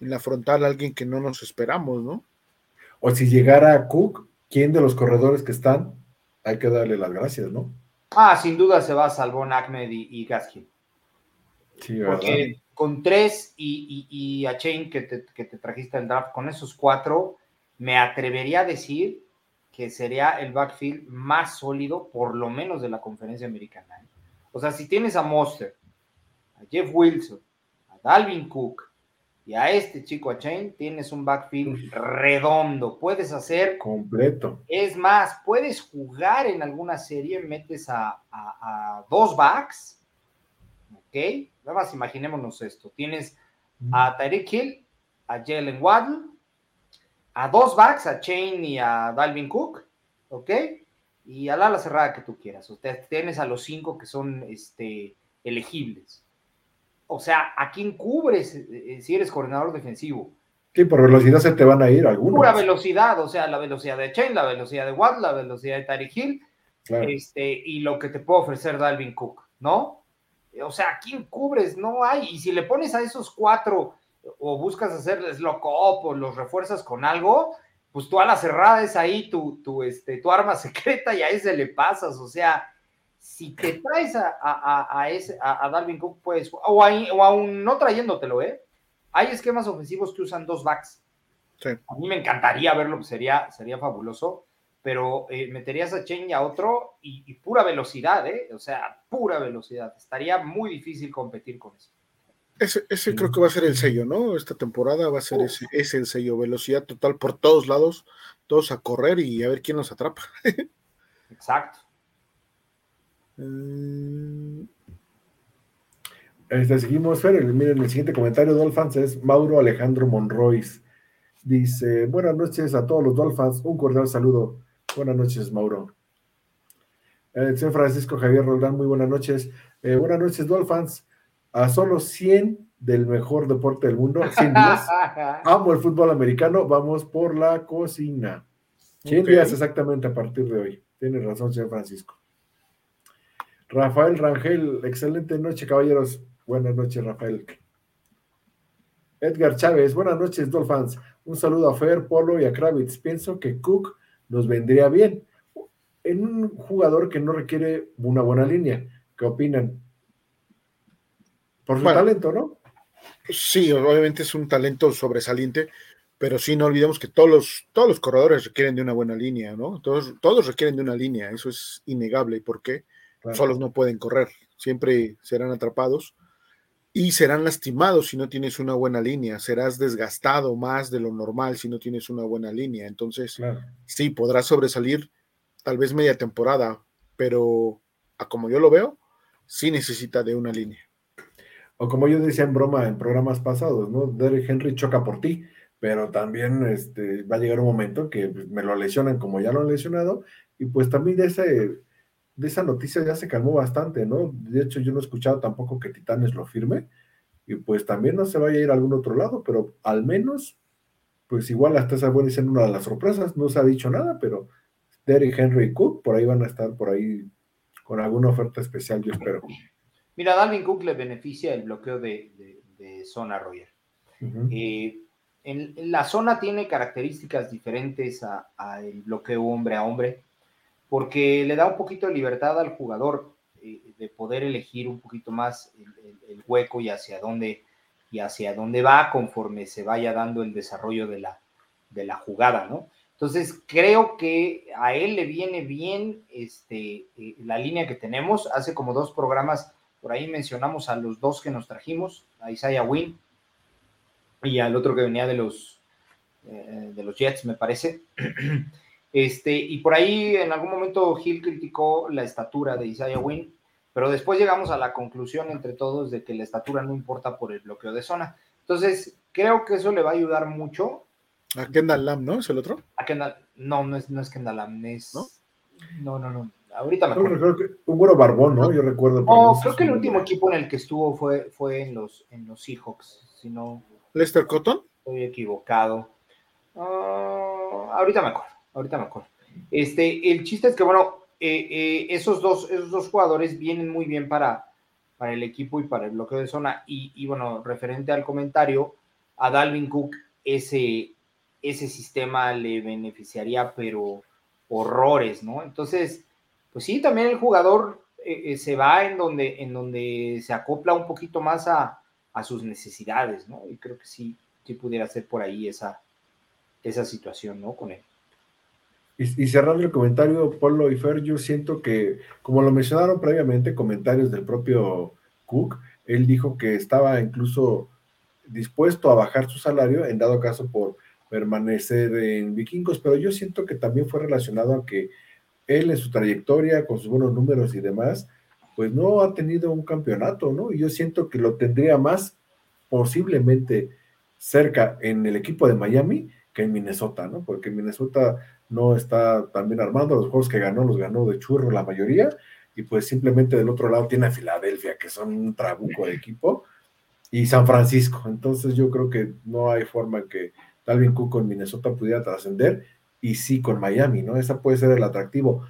en la frontal alguien que no nos esperamos, ¿no? O si llegara Cook, ¿quién de los corredores que están? Hay que darle las gracias, ¿no? Ah, sin duda se va a Salvón, Ahmed y, Gaskin. Porque con tres y, a Chain que te, trajiste el draft, con esos cuatro, me atrevería a decir que sería el backfield más sólido, por lo menos de la conferencia americana. ¿eh? O sea, si tienes a Monster, a Jeff Wilson, a Dalvin Cook, y a este chico, a Chain, tienes un backfield redondo. Puedes hacer. Completo. Es más, puedes jugar en alguna serie, metes a, dos backs. ¿Ok? Nada más imaginémonos esto. Tienes a Tyreek Hill, a Jalen Waddle, a dos backs, a Chain y a Dalvin Cook. ¿Ok? Y a la ala cerrada que tú quieras. O sea, tienes a los cinco que son este, elegibles o sea, ¿a quién cubres eh, si eres coordinador defensivo? Sí, por velocidad se te van a ir algunos. Pura velocidad, o sea, la velocidad de Chain, la velocidad de Watt, la velocidad de Tariq Hill, este, y lo que te puede ofrecer Dalvin Cook, ¿no? O sea, ¿a quién cubres? No hay. Y si le pones a esos cuatro o buscas hacerles loco o los refuerzas con algo, pues tú a la cerrada es ahí tu, tu, este, tu arma secreta y a ese le pasas. O sea, si te traes a, a, a, ese, a, Dalvin Cook, pues, o, aún no trayéndotelo, ¿eh? Hay esquemas ofensivos que usan dos backs. A mí me encantaría verlo, sería, sería fabuloso. Pero eh, meterías a Chen y a otro y, pura velocidad, ¿eh? O sea, pura velocidad. Estaría muy difícil competir con eso. Ese, ese creo que va a ser el sello, ¿no? Esta temporada va a ser ese, ese el sello, velocidad total por todos lados, todos a correr y a ver quién nos atrapa. Exacto. Mm. Este, seguimos, Fer, miren, el siguiente comentario de Dolphins es Mauro Alejandro Monrois. Dice, buenas noches a todos los Dolphins, un cordial saludo. Buenas noches, Mauro. El señor Francisco Javier Roldán, muy buenas noches. Eh, buenas noches, Dolphins. A solo 100 del mejor deporte del mundo, 100 días. Amo el fútbol americano, vamos por la cocina. 100 días exactamente a partir de hoy. Tiene razón, señor Francisco. Rafael Rangel, excelente noche, caballeros. Buenas noches, Rafael. Edgar Chávez, buenas noches, Dolphins. Un saludo a Fer, Polo y a Kravitz. Pienso que Cook nos vendría bien en un jugador que no requiere una buena línea. ¿Qué opinan? Por su talento, ¿no? Sí, obviamente es un talento sobresaliente, pero sí no olvidemos que todos los, todos los corredores requieren de una buena línea, ¿no? Todos, todos requieren de una línea, eso es innegable. ¿Y por qué? Solos no pueden correr, siempre serán atrapados y serán lastimados si no tienes una buena línea, serás desgastado más de lo normal si no tienes una buena línea. Entonces, sí, podrás sobresalir tal vez media temporada, pero a como yo lo veo, sí necesita de una línea. O como yo decía en broma en programas pasados, ¿no? Derrick Henry choca por ti, pero también este, va a llegar un momento que me lo lesionan como ya lo han lesionado, y pues también de ese de esa noticia ya se calmó bastante, ¿no? De hecho, yo no he escuchado tampoco que Titanes lo firme, y pues también no se vaya a ir a algún otro lado, pero al menos, pues igual hasta esa buena ser una de las sorpresas, no se ha dicho nada, pero Derrick Henry y Cook por ahí van a estar por ahí con alguna oferta especial, yo espero. Mira, Dalvin Cook le beneficia el bloqueo de, zona Roger. Eh, en, la zona tiene características diferentes al bloqueo hombre a hombre porque le da un poquito de libertad al jugador eh, de poder elegir un poquito más el, hueco y hacia dónde y hacia dónde va conforme se vaya dando el desarrollo de la, de la jugada, ¿no? Entonces, creo que a él le viene bien este, eh, la línea que tenemos. Hace como dos programas, por ahí mencionamos a los dos que nos trajimos, a Isaiah Wynn y al otro que venía de los, eh, de los Jets, me parece. Este, y por ahí en algún momento Hill criticó la estatura de Isaiah Wynn, pero después llegamos a la conclusión entre todos de que la estatura no importa por el bloqueo de zona. Entonces, creo que eso le va a ayudar mucho. A Kendall Lamb, ¿no? ¿Es el otro? A Kendall, no, no es, no es Kendall Lamb, es... ¿No? No, no, Ahorita me acuerdo. un bueno barbón, ¿no? Yo recuerdo. No, creo que el último equipo en el que estuvo fue, fue en, los, en los Seahawks, si no... ¿Lester Cotton? Estoy equivocado. Ah, ahorita me acuerdo ahorita me acuerdo. Este, el chiste es que, bueno, eh, eh, esos, dos, esos dos jugadores vienen muy bien para, para el equipo y para el bloqueo de zona. Y, bueno, referente al comentario, a Dalvin Cook ese, ese sistema le beneficiaría, pero horrores, ¿no? Entonces, pues sí, también el jugador eh, se va en donde, en donde se acopla un poquito más a, a, sus necesidades, ¿no? Y creo que sí, sí pudiera ser por ahí esa, esa situación, ¿no? Con él. Y, cerrando el comentario, Polo y Fer, yo siento que, como lo mencionaron previamente, comentarios del propio Cook, él dijo que estaba incluso dispuesto a bajar su salario en dado caso por permanecer en Vikingos, pero yo siento que también fue relacionado a que él en su trayectoria, con sus buenos números y demás, pues no ha tenido un campeonato, ¿no? Y yo siento que lo tendría más posiblemente cerca en el equipo de Miami que en Minnesota, ¿no? Porque Minnesota no está tan bien armado, los juegos que ganó los ganó de churro la mayoría, y pues simplemente del otro lado tiene a Filadelfia, que son un trabuco de equipo, y San Francisco. Entonces yo creo que no hay forma que Dalvin Cook con Minnesota pudiera trascender, y sí con Miami, ¿no? Esa puede ser el atractivo.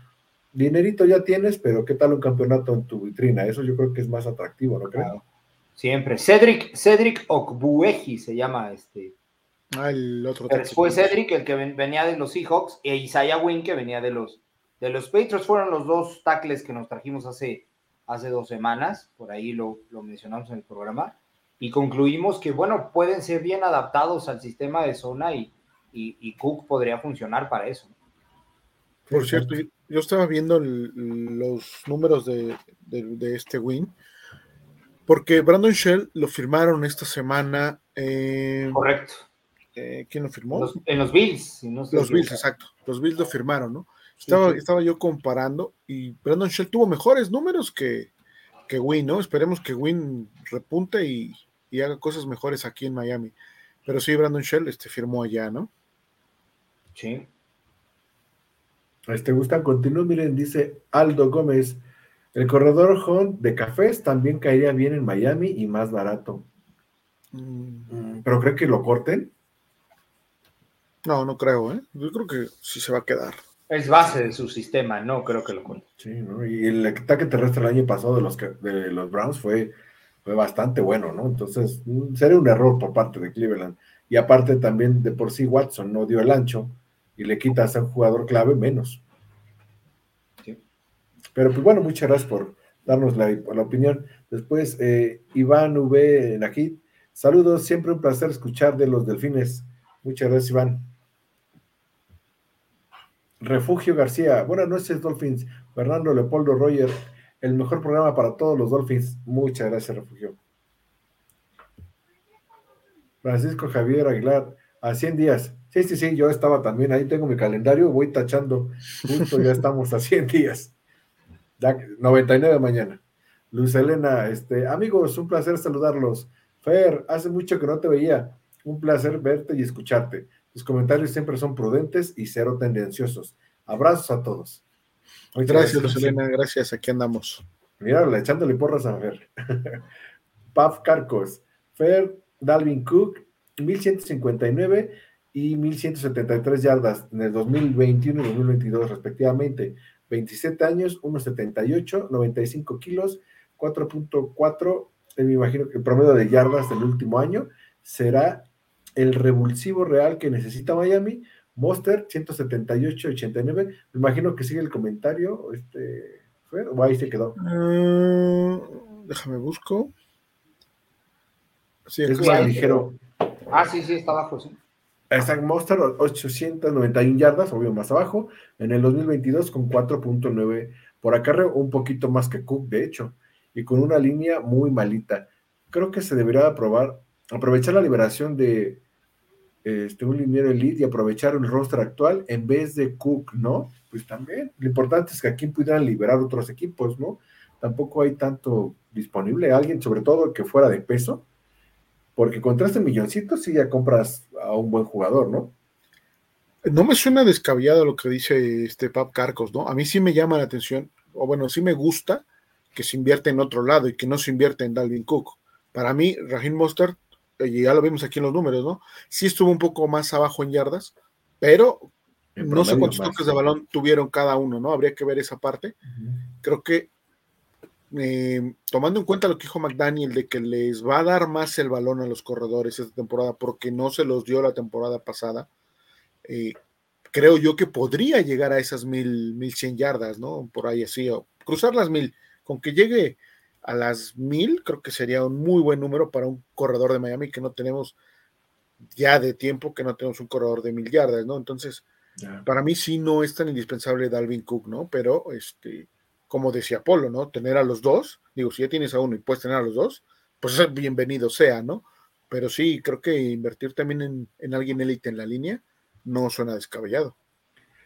Dinerito ya tienes, pero ¿qué tal un campeonato en tu vitrina? Eso yo creo que es más atractivo, ¿no creo? Siempre. Cedric, Cedric Okbueji se llama este Ah, el otro. Después Cedric, el que venía de los Seahawks, e Isaiah Wynn, que venía de los, de los Patriots. Fueron los dos tackles que nos trajimos hace, hace dos semanas, por ahí lo, mencionamos en el programa, y concluimos que, bueno, pueden ser bien adaptados al sistema de zona y, y, Cook podría funcionar para eso. Por cierto, yo estaba viendo los números de, este win, porque Brandon Shell lo firmaron esta semana. Correcto. Eh, ¿Quién lo firmó? en los Bills. los Bills, exacto. Los Bills lo firmaron, ¿no? Estaba, estaba yo comparando y Brandon Shell tuvo mejores números que, que Win, ¿no? Esperemos que Win repunte y, haga cosas mejores aquí en Miami. Pero sí, Brandon Shell este, firmó allá, ¿no? Sí. Este gustan, continúo, miren, dice Aldo Gómez, el corredor Hunt de cafés también caería bien en Miami y más barato. Mm. ¿Pero cree que lo corten? No, no creo, ¿eh? Yo creo que sí se va a quedar. Es base de su sistema, no creo que lo corten. Sí, ¿no? Y el ataque terrestre el año pasado de los, de los Browns fue, fue bastante bueno, ¿no? Entonces, mm, sería un error por parte de Cleveland. Y aparte también de por sí Watson no dio el ancho y le quita a ser un jugador clave menos. Pero pues bueno, muchas gracias por darnos la, opinión. Después, eh, Iván V. Najid, saludos, siempre un placer escuchar de los delfines. Muchas gracias, Iván. Refugio García, buenas noches, Dolphins. Fernando Leopoldo Roger, el mejor programa para todos los Dolphins. Muchas gracias, Refugio. Francisco Javier Aguilar, a 100 días. Sí, sí, sí, yo estaba también, ahí tengo mi calendario, voy tachando, justo ya estamos a 100 días. 99 de mañana. Luz Elena, este, amigos, un placer saludarlos. Fer, hace mucho que no te veía. Un placer verte y escucharte. Tus comentarios siempre son prudentes y cero tendenciosos. Abrazos a todos. gracias, Luz Elena, gracias. Aquí andamos. Mira, echándole porras a Fer. Paf Carcos, Fer, Dalvin Cook, 1159 y 1173 yardas en el 2021 y 2022 respectivamente. 27 años, 1,78, 95 kilos, 4.4, me imagino que el promedio de yardas del último año será el revulsivo real que necesita Miami. Monster 178, 89. Me imagino que sigue el comentario, este, o ahí se quedó. Ah, déjame busco. Sí, es más ligero. Ah, sí, sí, está abajo, sí. Exact Monster, 891 yardas, obvio más abajo, en el 2022 con 4.9 por acarreo, un poquito más que Cook, de hecho, y con una línea muy malita. Creo que se debería probar, aprovechar la liberación de este, un liniero elite y aprovechar el roster actual en vez de Cook, ¿no? Pues también, lo importante es que aquí pudieran liberar otros equipos, ¿no? Tampoco hay tanto disponible, alguien sobre todo que fuera de peso, porque contra este milloncito sí ya compras a un buen jugador, ¿no? No me suena descabellado lo que dice este Pap Carcos, ¿no? A mí sí me llama la atención, o bueno, sí me gusta que se invierte en otro lado y que no se invierte en Dalvin Cook. Para mí, Raheem Mostert, ya lo vimos aquí en los números, ¿no? Sí estuvo un poco más abajo en yardas, pero no sé cuántos toques de balón tuvieron cada uno, ¿no? Habría que ver esa parte. Creo que eh, tomando en cuenta lo que dijo McDaniel de que les va a dar más el balón a los corredores esta temporada porque no se los dio la temporada pasada, eh, creo yo que podría llegar a esas mil, mil cien yardas, ¿no? Por ahí así, o cruzar las mil. Con que llegue a las mil, creo que sería un muy buen número para un corredor de Miami que no tenemos ya de tiempo que no tenemos un corredor de mil yardas, ¿no? Entonces, para mí sí no es tan indispensable Dalvin Cook, ¿no? Pero este como decía Polo, ¿no? Tener a los dos, digo, si ya tienes a uno y puedes tener a los dos, pues bienvenido sea, ¿no? Pero sí, creo que invertir también en, alguien élite en la línea no suena descabellado.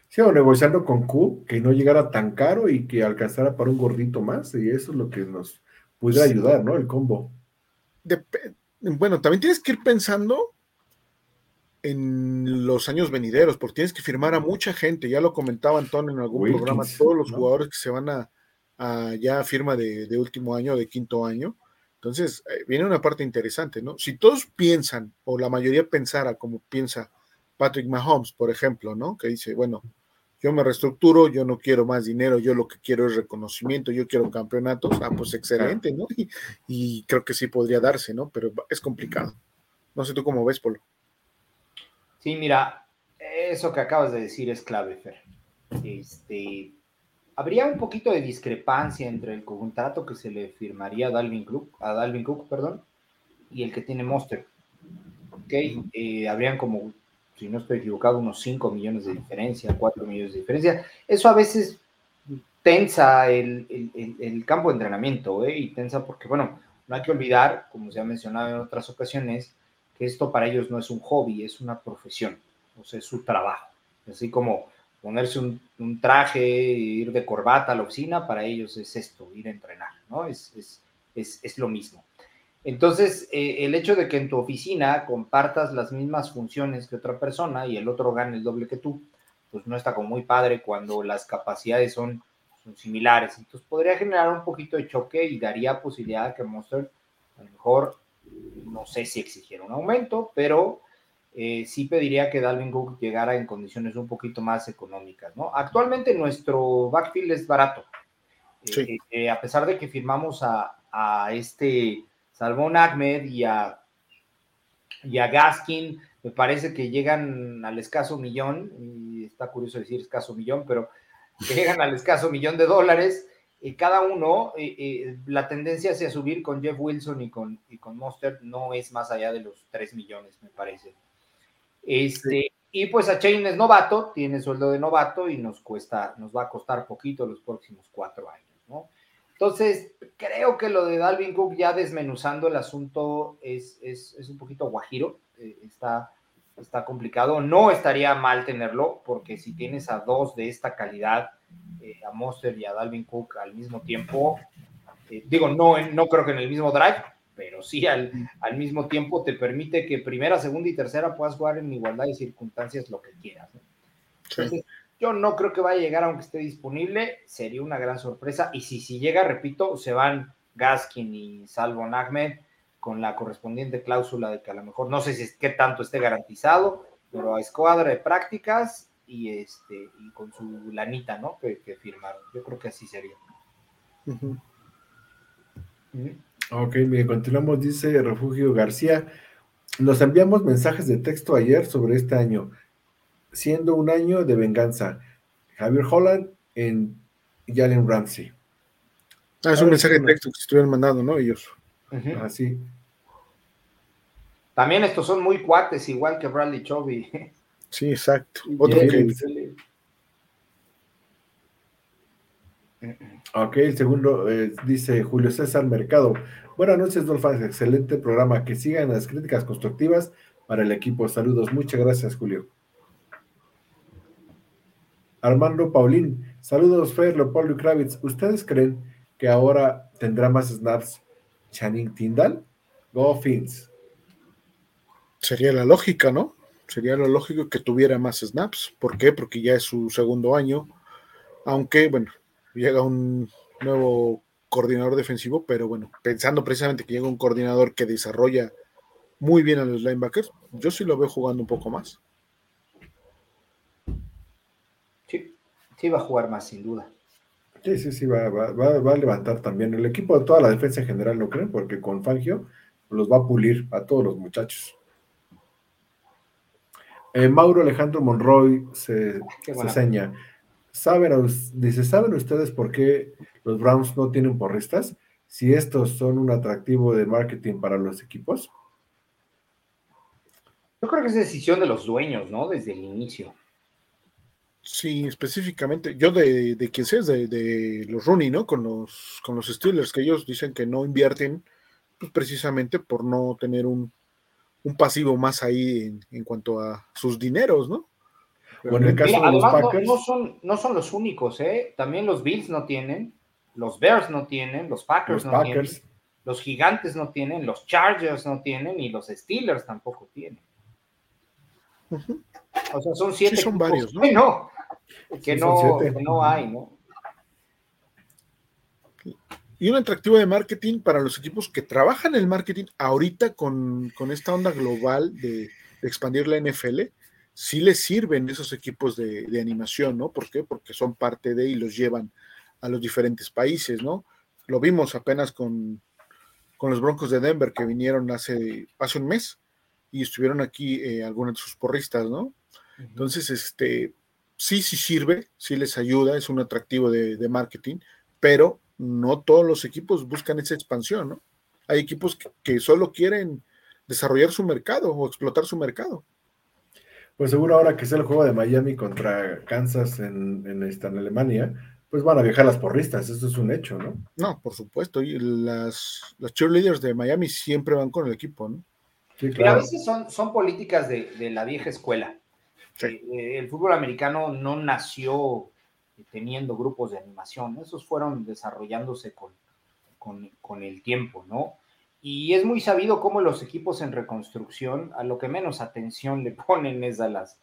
Sí, o negociando con Q, que no llegara tan caro y que alcanzara para un gordito más, y eso es lo que nos pudiera ayudar, ¿no? El combo. bueno, también tienes que ir pensando en los años venideros, porque tienes que firmar a mucha gente, ya lo comentaba Antonio en algún programa, todos los jugadores que se van a, ya firma de, último año, de quinto año. Entonces, eh, viene una parte interesante, ¿no? Si todos piensan, o la mayoría pensara como piensa Patrick Mahomes, por ejemplo, ¿no? Que dice, bueno, yo me reestructuro, yo no quiero más dinero, yo lo que quiero es reconocimiento, yo quiero campeonatos, ah, pues excelente, ¿no? Y, y creo que sí podría darse, ¿no? Pero es complicado. No sé tú cómo ves, Polo. Sí, mira, eso que acabas de decir es clave, Fer. Este, habría un poquito de discrepancia entre el contrato que se le firmaría a Dalvin Cook, a Dalvin Cook perdón, y el que tiene Monster. ¿Ok? Eh, habrían como si no estoy equivocado, unos 5 millones de diferencia, 4 millones de diferencia. Eso a veces tensa el, campo de entrenamiento, ¿eh? y tensa porque, bueno, no hay que olvidar, como se ha mencionado en otras ocasiones, que esto para ellos no es un hobby, es una profesión, o sea, es su trabajo. Así como ponerse un, traje, ir de corbata a la oficina, para ellos es esto, ir a entrenar, ¿no? Es, es, lo mismo. Entonces, eh, el hecho de que en tu oficina compartas las mismas funciones que otra persona y el otro gane el doble que tú, pues no está como muy padre cuando las capacidades son, son similares. Entonces, podría generar un poquito de choque y daría posibilidad de que Monster a lo mejor, no sé si exigiera un aumento, pero eh, sí pediría que Dalvin Cook llegara en condiciones un poquito más económicas, ¿no? Actualmente nuestro backfield es barato. Eh, eh, a pesar de que firmamos a, este Salmón Ahmed y a, y a Gaskin, me parece que llegan al escaso millón, y está curioso decir escaso millón, pero llegan al escaso millón de dólares, y cada uno, la tendencia hacia subir con Jeff Wilson y con, y con Monster no es más allá de los 3 millones, me parece. Este, Y pues a Chain es novato, tiene sueldo de novato y nos cuesta, nos va a costar poquito los próximos cuatro años, ¿no? Entonces, creo que lo de Dalvin Cook, ya desmenuzando el asunto, es, es, es un poquito guajiro, eh, está, está complicado. No estaría mal tenerlo, porque si tienes a dos de esta calidad, eh, a Monster y a Dalvin Cook al mismo tiempo, eh, digo, no, no creo que en el mismo drive, pero sí al, al, mismo tiempo te permite que primera, segunda y tercera puedas jugar en igualdad de circunstancias lo que quieras. Entonces, yo no creo que vaya a llegar aunque esté disponible, sería una gran sorpresa. Y si, si llega, repito, se van Gaskin y Salvo Ahmed con la correspondiente cláusula de que a lo mejor no sé si es qué tanto esté garantizado, pero a escuadra de prácticas y este y con su lanita, ¿no? Que, firmaron. Yo creo que así sería. Ok, bien, continuamos, dice Refugio García. Nos enviamos mensajes de texto ayer sobre este año, siendo un año de venganza. Javier Holland en Jalen Ramsey. Ah, es un mensaje de texto que se estuvieron mandando, ¿no? Ellos. Así. También estos son muy cuates, igual que Bradley Chovy. Sí, exacto. Otro que, Ok, el segundo eh, dice Julio César Mercado. Buenas noches, Dolphins. Excelente programa. Que sigan las críticas constructivas para el equipo. Saludos. Muchas gracias, Julio. Armando Paulín. Saludos, Fer, Leopoldo y Kravitz. ¿Ustedes creen que ahora tendrá más snaps Channing Tindall? Go Fins. Sería la lógica, ¿no? Sería lo lógico que tuviera más snaps. ¿Por qué? Porque ya es su segundo año. Aunque, bueno, llega un nuevo coordinador defensivo, pero bueno, pensando precisamente que llega un coordinador que desarrolla muy bien a los linebackers, yo sí lo veo jugando un poco más. Sí, va a jugar más, sin duda. Sí, sí, sí, va, a levantar también el equipo de toda la defensa en general, ¿no creen? Porque con Fangio los va a pulir a todos los muchachos. Eh, Mauro Alejandro Monroy se, se seña. ¿Saben, dice, ¿saben ustedes por qué los Browns no tienen porristas? Si estos son un atractivo de marketing para los equipos. Yo creo que es decisión de los dueños, ¿no? Desde el inicio. Sí, específicamente, yo de, de quien sea, de, de, los Rooney, ¿no? Con los, con los Steelers, que ellos dicen que no invierten pues, precisamente por no tener un, un pasivo más ahí en, en, cuanto a sus dineros, ¿no? Bueno, en el caso de los Packers. No, son, no son los únicos, ¿eh? También los Bills no tienen, los Bears no tienen, los Packers no tienen, los Gigantes no tienen, los Chargers no tienen y los Steelers tampoco tienen. O sea, son siete. son varios, ¿no? Que no, que no, hay, ¿no? Y un atractivo de marketing para los equipos que trabajan el marketing ahorita con, con esta onda global de, de expandir la NFL sí les sirven esos equipos de, animación, ¿no? ¿Por qué? Porque son parte de y los llevan a los diferentes países, ¿no? Lo vimos apenas con, los Broncos de Denver que vinieron hace, hace un mes y estuvieron aquí eh, algunos de sus porristas, ¿no? Entonces, este, sí, sí sirve, sí les ayuda, es un atractivo de, marketing, pero no todos los equipos buscan esa expansión, ¿no? Hay equipos que solo quieren desarrollar su mercado o explotar su mercado. Pues seguro ahora que sea el juego de Miami contra Kansas en, en, esta, en Alemania, pues van a viajar las porristas, eso es un hecho, ¿no? No, por supuesto, y las, las cheerleaders de Miami siempre van con el equipo, ¿no? Sí, claro. a veces son, son políticas de, de la vieja escuela. Sí. Eh, el fútbol americano no nació teniendo grupos de animación, esos fueron desarrollándose con, con, con el tiempo, ¿no? Y es muy sabido cómo los equipos en reconstrucción a lo que menos atención le ponen es a las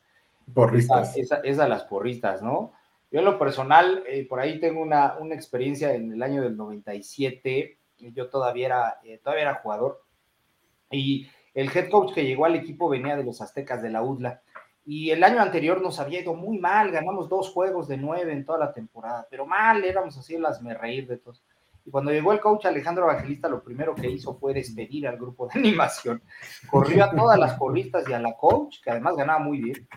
porristas. Es a, es a las porristas, ¿no? Yo en lo personal, eh, por ahí tengo una, una, experiencia en el año del 97, yo todavía era, eh, todavía era jugador, y el head coach que llegó al equipo venía de los Aztecas de la UDLA, y el año anterior nos había ido muy mal, ganamos dos juegos de nueve en toda la temporada, pero mal, éramos así las me reír de todos. Y cuando llegó el coach Alejandro Evangelista, lo primero que hizo fue despedir al grupo de animación. Corrió a todas las porristas y a la coach, que además ganaba muy bien,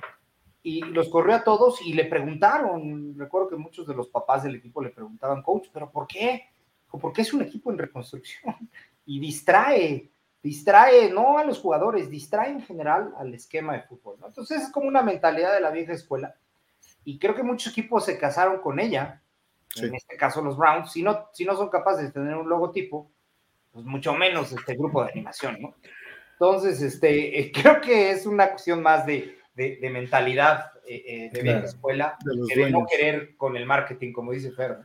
y los corrió a todos y le preguntaron, recuerdo que muchos de los papás del equipo le preguntaban, coach, pero ¿por qué? ¿Por qué es un equipo en reconstrucción? Y distrae, distrae no a los jugadores, distrae en general al esquema de fútbol. ¿no? Entonces es como una mentalidad de la vieja escuela. Y creo que muchos equipos se casaron con ella, sí. en este caso los Browns, si no, si no son capaces de tener un logotipo, pues mucho menos este grupo de animación, ¿no? Entonces, este, eh, creo que es una cuestión más de, de, de mentalidad eh, eh, de claro, escuela, de que de no querer con el marketing, como dice Fer.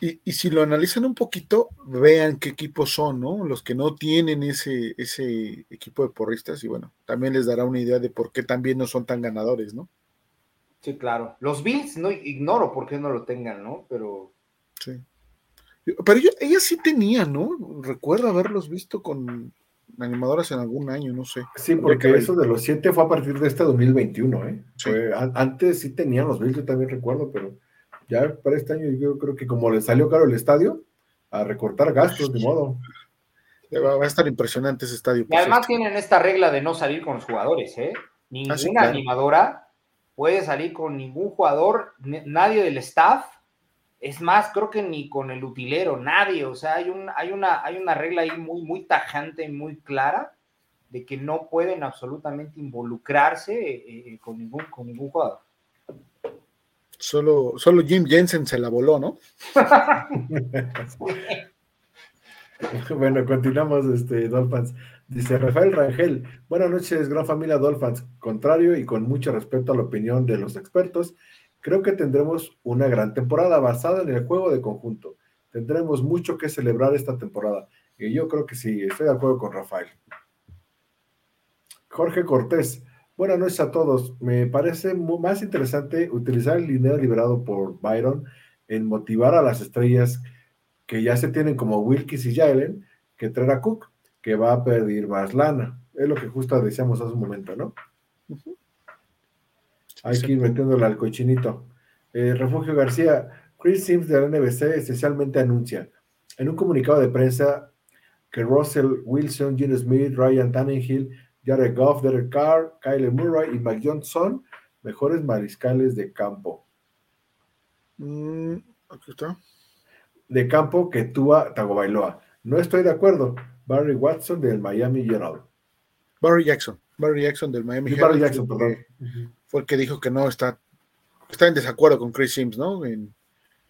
Y, y, si lo analizan un poquito, vean qué equipos son, ¿no? Los que no tienen ese, ese equipo de porristas, y bueno, también les dará una idea de por qué también no son tan ganadores, ¿no? Sí, claro. Los Bills, no ignoro por qué no lo tengan, ¿no? Pero. Sí. Pero yo, ella sí tenía, ¿no? Recuerdo haberlos visto con animadoras en algún año, no sé. Sí, porque eso de los siete fue a partir de este 2021, ¿eh? Sí. Fue, antes sí tenían los Bills, yo también recuerdo, pero ya para este año yo creo que como le salió caro el estadio, a recortar gastos, de modo. Va a estar impresionante ese estadio. Y además tienen esta regla de no salir con los jugadores, ¿eh? Ninguna ¿Ah, sí, claro. animadora puede salir con ningún jugador, nadie del staff, es más, creo que ni con el utilero, nadie, o sea, hay, un, hay, una, hay una regla ahí muy, muy tajante, muy clara, de que no pueden absolutamente involucrarse eh, con, ningún, con ningún jugador. Solo, solo Jim Jensen se la voló, ¿no? bueno, continuamos, este, Dolphins. Dice Rafael Rangel, buenas noches, gran familia Dolphins. Contrario y con mucho respeto a la opinión de los expertos, creo que tendremos una gran temporada basada en el juego de conjunto. Tendremos mucho que celebrar esta temporada. Y yo creo que sí, estoy de acuerdo con Rafael. Jorge Cortés, buenas noches a todos. Me parece más interesante utilizar el dinero liberado por Byron en motivar a las estrellas que ya se tienen como Wilkis y Jalen que traer a Cook que va a pedir más lana. Es lo que justo decíamos hace un momento, ¿no? Uh -huh. Hay que ir metiéndole al cochinito. Eh, Refugio García, Chris Sims de la NBC esencialmente anuncia en un comunicado de prensa que Russell Wilson, Gene Smith, Ryan Tannehill, Jared Goff, Derek Carr, Kyle Murray y Mike Johnson, mejores mariscales de campo. Mm, aquí está. De campo que Tua Tagovailoa. No estoy de acuerdo. Barry Watson del Miami Herald. Barry Jackson. Barry Jackson del Miami Herald. Barry Jackson, perdón. Fue el que dijo que no está, está en desacuerdo con Chris Sims, ¿no? En,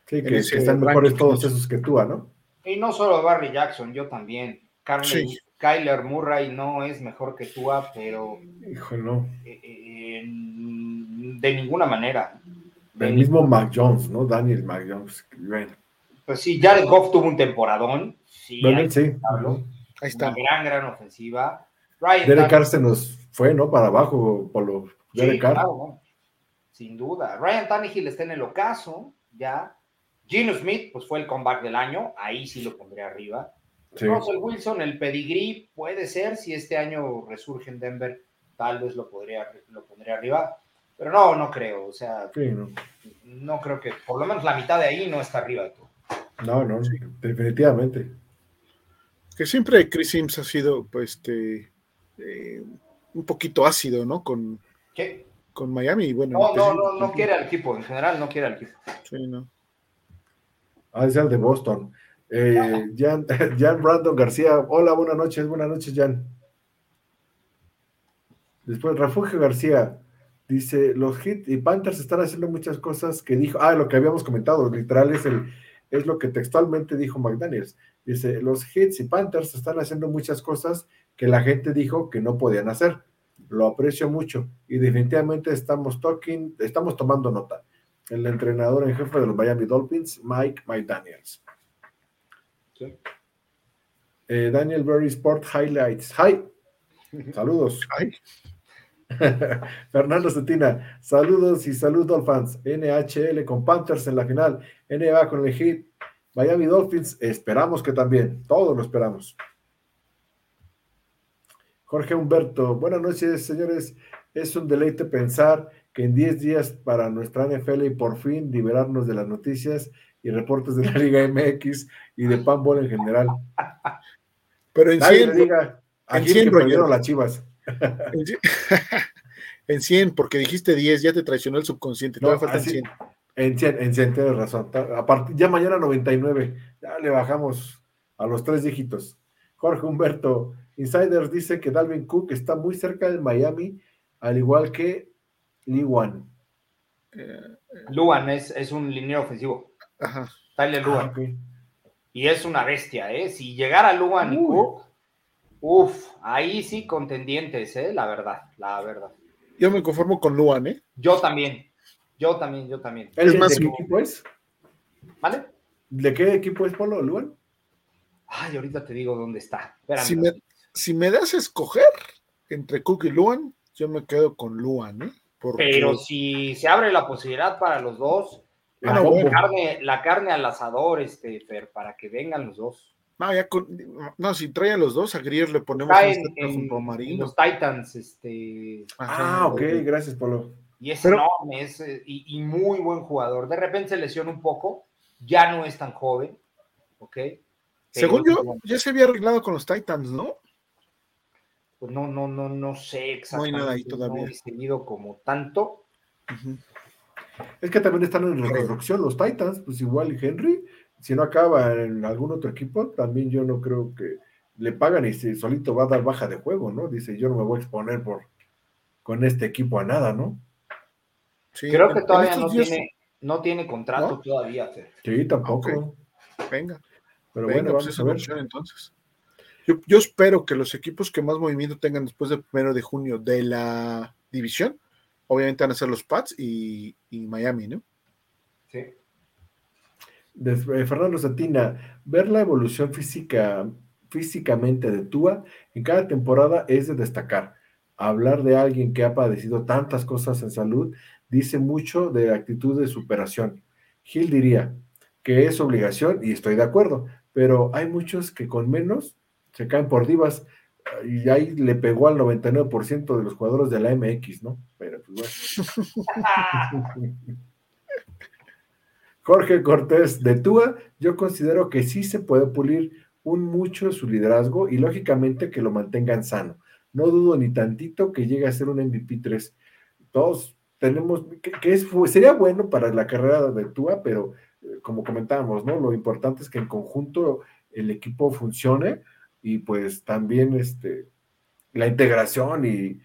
sí, que, que están mejores todos esos que tú, ¿no? Y no solo Barry Jackson, yo también. Carmen, sí. Kyler Murray no es mejor que Tua, pero. Hijo, no. Eh, eh, de ninguna manera. De El mismo Mac Jones, ¿no? Daniel Mac Jones. Bueno. Pues sí, Jared Goff tuvo un temporadón. Sí, bueno, sí. Ahí está. Una gran, gran ofensiva. Ryan Derek Carr se nos fue, ¿no? Para abajo, por lo Derek sí, Carr. Claro, sin duda. Ryan Tannehill está en el ocaso, ya. Gino Smith, pues fue el comeback del año, ahí sí lo pondré arriba. Sí. Russell Wilson, el pedigrí, puede ser, si este año resurge en Denver, tal vez lo, podría, lo pondría arriba, pero no, no creo, o sea, sí, no. no. creo que, por lo menos la mitad de ahí no está arriba todo. No, no, sí. definitivamente. Que siempre Chris Sims ha sido, pues, este, eh, un poquito ácido, ¿no? Con, ¿Qué? con Miami. Bueno, no, no, no, no quiere al equipo, en general no quiere al equipo. Sí, no. Ah, es el de Boston. Eh, Jan, Brandon García, hola, buenas noches, buenas noches, Jan. Después, Refugio García, Dice, los Hit y Panthers están haciendo muchas cosas que dijo, ah, lo que habíamos comentado, literal es, el, es lo que textualmente dijo McDaniels. Dice, los Hits y Panthers están haciendo muchas cosas que la gente dijo que no podían hacer. Lo aprecio mucho y definitivamente estamos talking, estamos tomando nota. El entrenador en jefe de los Miami Dolphins, Mike McDaniels. Eh, Daniel Berry Sport Highlights. Hi. Saludos. Hi. Fernando Cetina, saludos y saludos fans. NHL con Panthers en la final, NBA con el Heat, Miami Dolphins, esperamos que también, todos lo esperamos. Jorge Humberto, buenas noches, señores. Es un deleite pensar que en 10 días para nuestra NFL y por fin liberarnos de las noticias y reportes de la Liga MX y de Panball en general. Pero en 100, diga, en las chivas. en 100, porque dijiste 10, ya te traicionó el subconsciente. No, faltan 100. En 100, en 100, tienes razón. Aparte, ya mañana 99, ya le bajamos a los tres dígitos. Jorge Humberto, Insiders dice que Dalvin Cook está muy cerca de Miami, al igual que Liwan. Eh, Luan es, es un lineo ofensivo. Ajá. Tyler Luan. Ah, y es una bestia, ¿eh? Si llegara Luan y Cook, Uf, ahí sí contendientes, ¿eh? La verdad, la verdad. Yo me conformo con Luan, ¿eh? Yo también, yo también, yo también. ¿Es más, ¿De qué equipo es? ¿Vale? ¿De qué equipo es Polo, Luan? Ay, ahorita te digo dónde está. Si me, si me, das a escoger entre Cook y Luan, yo me quedo con Luan, ¿eh? Pero si se abre la posibilidad para los dos, ah, la, carne, la carne al asador, este, Fer, para que vengan los dos. No, ya no, si trae a los dos, a Grier le ponemos en, los Titans, este. Ah, ok, gracias, Polo. Y es enorme, es, eh, y, muy buen jugador. De repente se lesiona un poco, ya no es tan joven, ¿ok? Según yo, ya se había arreglado con los Titans, ¿no? Pues no, no, no, no sé exactamente. No hay nada ahí todavía. No he seguido como tanto. Es que también están en reconstrucción los Titans, pues igual Henry si no acaba en algún otro equipo, también yo no creo que le pagan y si solito va a dar baja de juego, ¿no? Dice, yo no me voy a exponer por con este equipo a nada, ¿no? creo que todavía no tiene, no tiene contrato todavía. Sí, tampoco. Venga. Pero bueno, pues vamos a ver. entonces. Yo, espero que los equipos que más movimiento tengan después del primero de junio de la división, obviamente van a ser los Pats y, y Miami, ¿no? Sí de eh, Fernando Satina, ver la evolución física, físicamente de Tua en cada temporada es de destacar. Hablar de alguien que ha padecido tantas cosas en salud dice mucho de actitud de superación. Gil diría que es obligación y estoy de acuerdo, pero hay muchos que con menos se caen por divas y ahí le pegó al 99% de los jugadores de la MX, ¿no? Pero pues bueno. Jorge Cortés de Tua, yo considero que sí se puede pulir un mucho su liderazgo y lógicamente que lo mantengan sano. No dudo ni tantito que llegue a ser un MVP 3. Todos tenemos, que, es, sería bueno para la carrera de Tua, pero eh, como comentábamos, ¿no? Lo importante es que en conjunto el equipo funcione y pues también este, la integración y,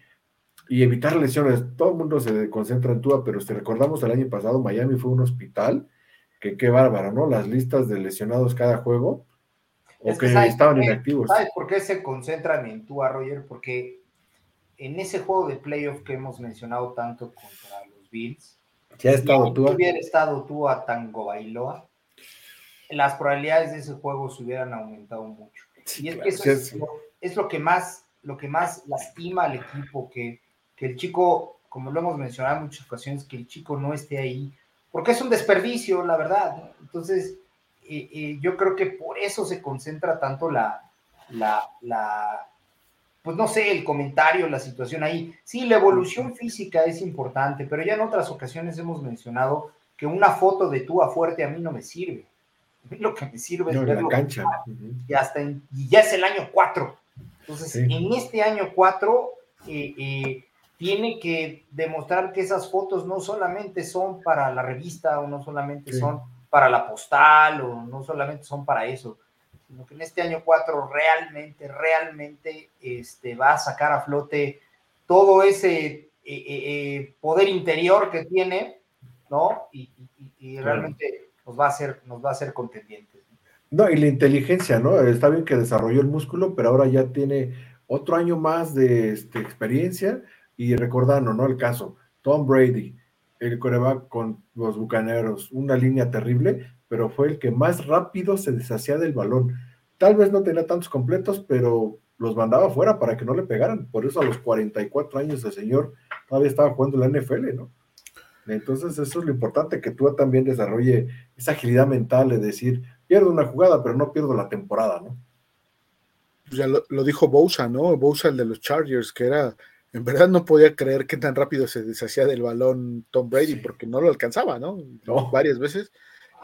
y evitar lesiones. Todo el mundo se concentra en Tua, pero si recordamos el año pasado, Miami fue un hospital que qué bárbaro, ¿no? Las listas de lesionados cada juego, o que, estaban inactivos. ¿Sabes por qué se concentran en tú, Roger? Porque en ese juego de playoff que hemos mencionado tanto contra los Bills, si ha estado tú. hubiera estado tú a Tango Bailoa, las probabilidades de ese juego se hubieran aumentado mucho. Y es que eso es, lo, que más, lo que más lastima al equipo, que, que el chico, como lo hemos mencionado en muchas ocasiones, que el chico no esté ahí porque es un desperdicio, la verdad. Entonces, eh, eh, yo creo que por eso se concentra tanto la, la, la, pues no sé, el comentario, la situación ahí. Sí, la evolución física es importante, pero ya en otras ocasiones hemos mencionado que una foto de tú a fuerte a mí no me sirve. Lo que me sirve es verlo. La cancha. Y, hasta y ya es el año 4. Entonces, en este año 4, eh, tiene que demostrar que esas fotos no solamente son para la revista o no solamente son para la postal o no solamente son para eso, sino que en este año 4 realmente, realmente este, va a sacar a flote todo ese, poder interior que tiene, ¿no? Y, realmente nos va a hacer, nos va a hacer contendientes. No, y la inteligencia, ¿no? Está bien que desarrolló el músculo, pero ahora ya tiene otro año más de este, experiencia y recordando, ¿no? El caso, Tom Brady, el coreback con los Bucaneros, una línea terrible, pero fue el que más rápido se deshacía del balón. Tal vez no tenía tantos completos, pero los mandaba fuera para que no le pegaran. Por eso a los 44 años el señor todavía estaba jugando la NFL, ¿no? Entonces eso es lo importante, que tú también desarrolle esa agilidad mental de decir, pierdo una jugada, pero no pierdo la temporada, ¿no? Ya lo, dijo Bousa, ¿no? Bousa, el de los Chargers, que era, en verdad no podía creer que tan rápido se deshacía del balón Tom Brady, porque no lo alcanzaba, ¿no? Varias veces,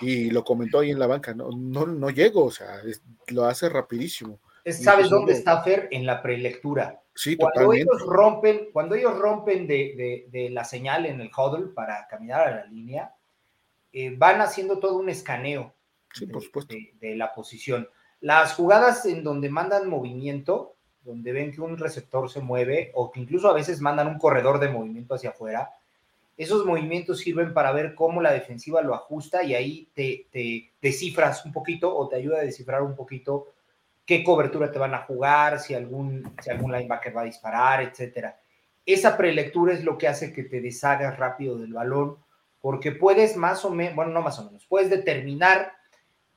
y lo comentó ahí en la banca, no, no, no llego, o sea, lo hace rapidísimo. ¿Sabes dónde está Fer? En la prelectura. Sí, cuando ellos rompen, cuando ellos rompen de, la señal en el huddle para caminar a la línea, eh, van haciendo todo un escaneo de, la posición. Las jugadas en donde mandan movimiento, donde ven que un receptor se mueve o que incluso a veces mandan un corredor de movimiento hacia afuera, esos movimientos sirven para ver cómo la defensiva lo ajusta y ahí te, te descifras un poquito o te ayuda a descifrar un poquito qué cobertura te van a jugar, si algún, si algún linebacker va a disparar, etcétera. Esa prelectura es lo que hace que te deshagas rápido del balón, porque puedes más o menos, bueno, no más o menos, puedes determinar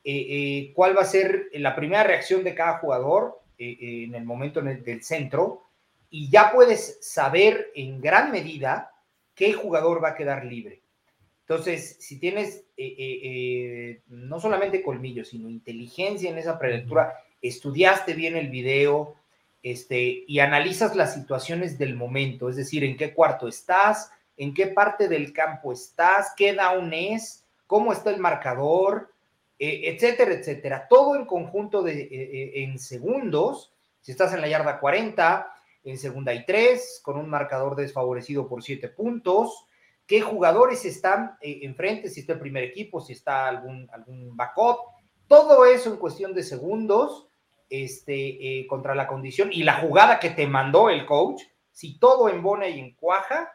eh, eh, cuál va a ser la primera reacción de cada jugador eh, en el momento en el, del centro, y ya puedes saber en gran medida qué jugador va a quedar libre. Entonces, si tienes no solamente colmillo, sino inteligencia en esa prelectura, estudiaste bien el video este, y analizas las situaciones del momento, es decir, en qué cuarto estás, en qué parte del campo estás, qué down es, cómo está el marcador, eh, etcétera, etcétera. Todo en conjunto de, eh, eh, en segundos, si estás en la yarda 40, en segunda y tres, con un marcador desfavorecido por siete puntos, qué jugadores están enfrente, si está el primer equipo, si está algún, algún backup, todo eso en cuestión de segundos este, eh, contra la condición y la jugada que te mandó el coach, si todo embona y encuaja,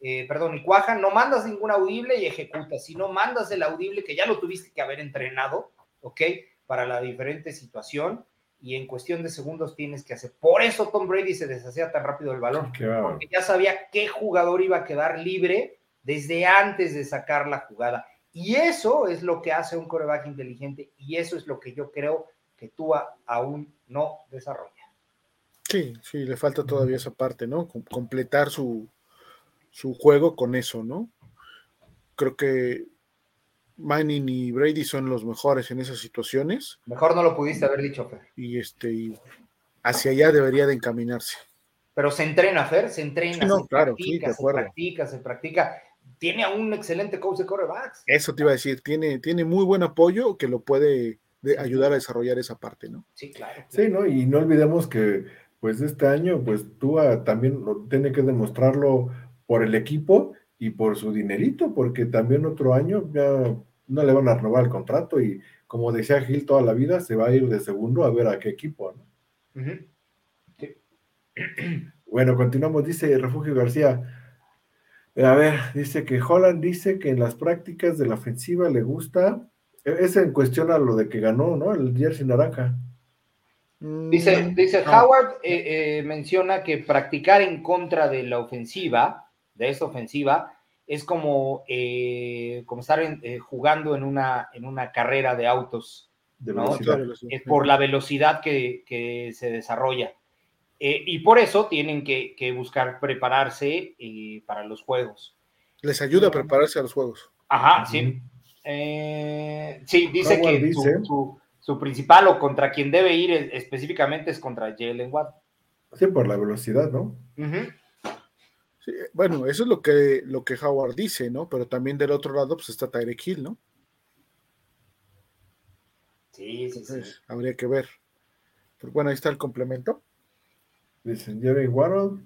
eh, perdón, y cuaja, no mandas ningún audible y ejecutas, si no mandas el audible que ya lo tuviste que haber entrenado, ¿ok? Para la diferente situación y en cuestión de segundos tienes que hacer. Por eso Tom Brady se deshacía tan rápido el balón, porque ya sabía qué jugador iba a quedar libre desde antes de sacar la jugada. Y eso es lo que hace un coreback inteligente y eso es lo que yo creo que Tua aún no desarrolla. Sí, sí, le falta todavía esa parte, ¿no? completar su, juego con eso, ¿no? Creo que Manning y Brady son los mejores en esas situaciones. Mejor no lo pudiste haber dicho, Fer. Y este, hacia allá debería de encaminarse. Pero se entrena, Fer, se entrena, se claro, practica, se practica, se practica. Tiene a un excelente coach de corebacks. Eso te iba a decir, tiene, tiene muy buen apoyo que lo puede de ayudar a desarrollar esa parte, ¿no? Sí, claro. Sí, ¿no? Y no olvidemos que, pues, este año, pues, tú también tiene que demostrarlo por el equipo y por su dinerito, porque también otro año ya no le van a renovar el contrato y, como decía Gil toda la vida, se va a ir de segundo a ver a qué equipo, ¿no? sí. Bueno, continuamos, dice Refugio García. A ver, dice que Holland dice que en las prácticas de la ofensiva le gusta es en cuestión a lo de que ganó, ¿no? El jersey naranja. Dice, mm, dice Howard eh, eh, menciona que practicar en contra de la ofensiva, de esa ofensiva, es como, eh, como estar jugando en una, en una carrera de autos. De Es por la velocidad que, se desarrolla. y por eso tienen que, buscar prepararse para los juegos. Les ayuda a prepararse a los juegos. Ajá, sí. Eh, sí, dice que Su, principal o contra quien debe ir específicamente es contra Jalen Watt. Sí, por la velocidad, ¿no? bueno, eso es lo que, lo que Howard dice, ¿no? Pero también del otro lado pues está Tyreek Hill, ¿no? Sí, sí, sí. Habría que ver. Pero bueno, ahí está el complemento. Dicen Jalen Waddle.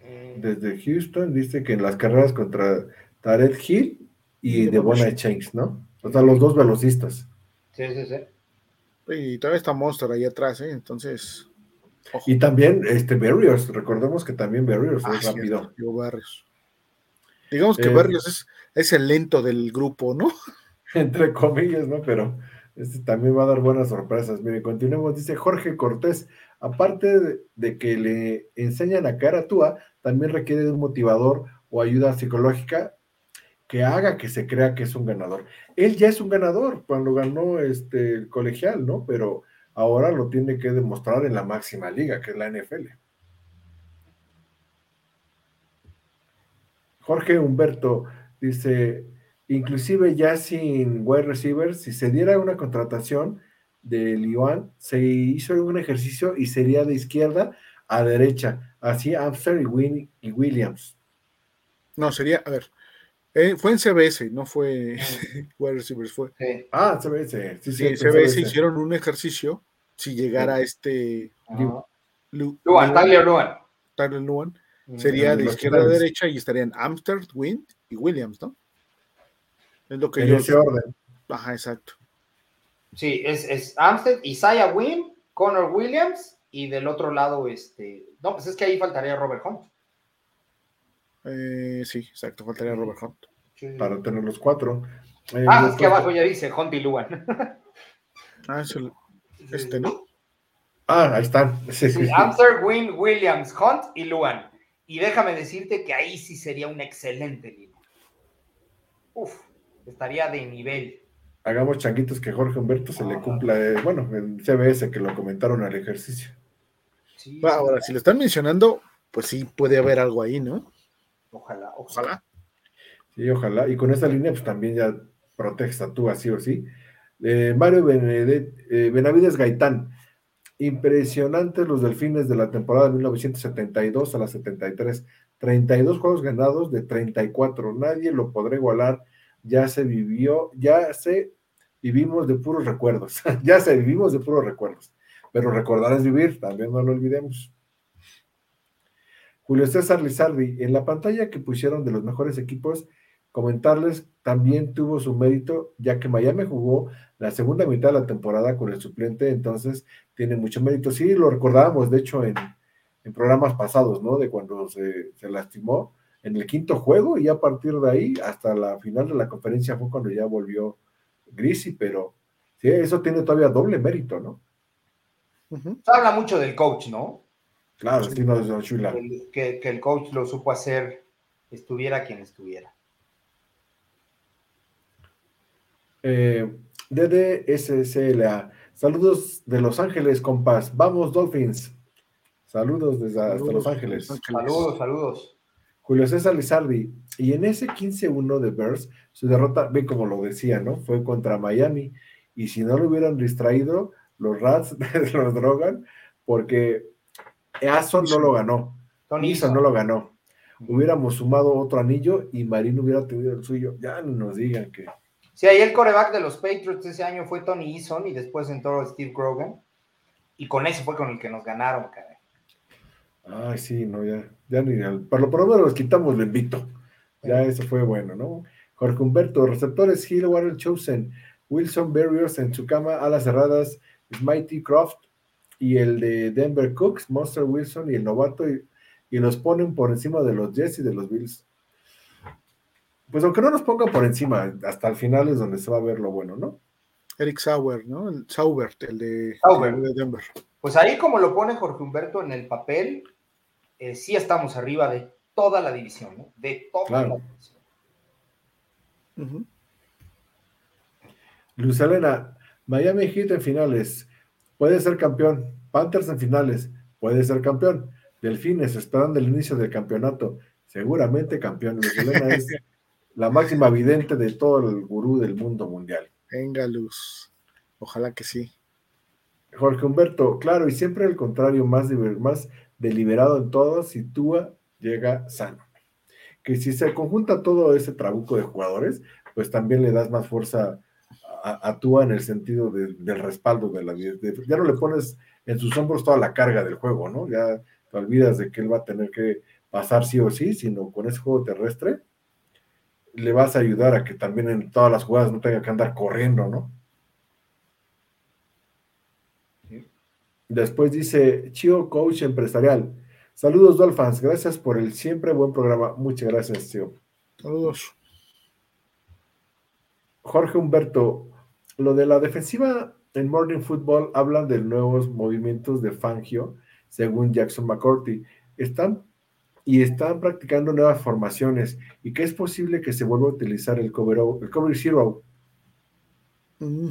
Eh. Desde Houston dice que en las carreras contra Tarek Hill y de Bona Chains, ¿no? O sea, los dos velocistas. Sí, sí, sí. Y todavía está Monster ahí atrás, ¿eh? Entonces. Y también este Barrios, recordemos que también Barrios es ah, rápido. Barrios. Digamos que Barrios es, es el lento del grupo, ¿no? Entre comillas, ¿no? Pero este también va a dar buenas sorpresas. Mire, continuemos, dice Jorge Cortés, aparte de, que le enseñan a cara Tua, también requiere de un motivador o ayuda psicológica que haga que se crea que es un ganador. Él ya es un ganador cuando ganó este el colegial, ¿no? Pero ahora lo tiene que demostrar en la máxima liga, que es la NFL. Jorge Humberto dice, inclusive ya sin wide receivers, si se diera una contratación de Lyon, se hizo un ejercicio y sería de izquierda a derecha, así Amster y Williams. No, sería, a ver, eh, fue en CBS, no fue wide receivers, fue. Ah, CBS, sí, sí. CBS, hicieron un ejercicio, si llegara este... Luan, Tyler Luan. Tyler Luan, sería de izquierda a derecha y estarían Amster, Wynn y Williams, ¿no? Es lo que en ese orden. Ajá, exacto. Sí, es, es Amstead, Isaiah Wynn, Connor Williams y del otro lado, este. No, pues es que ahí faltaría Robert Hunt. Eh, sí, exacto, faltaría Robert Hunt. Para tener los cuatro. Eh, ah, es que abajo ya dice Hunt y Luan. ah, es el, este, ¿no? Ah, ahí están. Sí, sí, Amster, Wynn, Williams, Hunt y Luan. Y déjame decirte que ahí sí sería un excelente línea. Uf estaría de nivel. Hagamos changuitos que Jorge Humberto se le cumpla, eh, bueno, en CBS que lo comentaron al ejercicio. ahora, si lo están mencionando, pues sí puede haber algo ahí, ¿no? Ojalá, ojalá. Sí, ojalá. Y con esa línea, pues también ya protesta tú así o sí. Eh, Mario eh, Benavides Gaitán. Impresionantes los delfines de la temporada de 1972 a la 73. 32 juegos ganados de 34. Nadie lo podrá igualar ya se vivió, ya se vivimos de puros recuerdos, ya se vivimos de puros recuerdos, pero recordar es vivir, también no lo olvidemos. Julio César Lizardi, en la pantalla que pusieron de los mejores equipos, comentarles también tuvo su mérito, ya que Miami jugó la segunda mitad de la temporada con el suplente, entonces tiene mucho mérito. Sí, lo recordábamos, de hecho, en, programas pasados, ¿no? De cuando se, se lastimó, en el quinto juego y a partir de ahí hasta la final de la conferencia fue cuando ya volvió Grisi, pero sí, eso tiene todavía doble mérito, ¿no? Se habla mucho del coach, ¿no? Claro, sí, chula. Que, que, el coach lo supo hacer, estuviera quien estuviera. Eh, DDSCLA, saludos de Los Ángeles, compas. Vamos, Dolphins. Saludos desde hasta Los Ángeles. Saludos, saludos. Julio César Lizardi. Y en ese 15-1 de Bears, su derrota, ve como lo decía, ¿no? Fue contra Miami. Y si no lo hubieran distraído, los Rats los drogan, porque Ason no lo ganó. Tony no lo ganó. Hubiéramos sumado otro anillo y Marino hubiera tenido el suyo. Ya no nos digan que. Sí, ahí el coreback de los Patriots ese año fue Tony Eason y después entró Steve Grogan. Y con ese fue con el que nos ganaron, cara. Ay, sí, no, ya, ya ni por lo menos los quitamos el invito. Ya eso fue bueno, ¿no? Jorge Humberto, receptores Hill, Warren Chosen, Wilson Barrios en su cama, alas cerradas, Smitey Croft y el de Denver Cooks, Monster Wilson y el novato, y, los ponen por encima de los Jets y de los Bills. Pues aunque no nos pongan por encima, hasta el final es donde se va a ver lo bueno, ¿no? Eric Sauer, ¿no? El Saubert, el de, el de Denver. Pues ahí como lo pone Jorge Humberto en el papel, eh, sí estamos arriba de toda la división, de toda la división. Luz Elena, Miami Heat en finales, puede ser campeón. Panthers en finales, puede ser campeón. Delfines esperando el inicio del campeonato, seguramente campeón. Luz Elena es la máxima vidente de todo el gurú del mundo mundial. Venga, Luz. Ojalá que sí. Jorge Humberto, claro, y siempre al contrario, más, más deliberado en todo si Tua llega sano. Que si se conjunta todo ese trabuco de jugadores, pues también le das más fuerza a, Tua en el sentido del respaldo de la vida. ya no le pones en sus hombros toda la carga del juego, ¿no? Ya te olvidas de que él va a tener que pasar sí o sí, sino con ese juego terrestre le vas a ayudar a que también en todas las jugadas no tenga que andar corriendo, ¿no? Después dice Chio Coach Empresarial. Saludos, Dolphins. Gracias por el siempre buen programa. Muchas gracias, Chio. Saludos. Jorge Humberto, lo de la defensiva en Morning Football hablan de nuevos movimientos de Fangio, según Jackson McCourty. Están y están practicando nuevas formaciones y que es posible que se vuelva a utilizar el cover, el cover zero. Mm,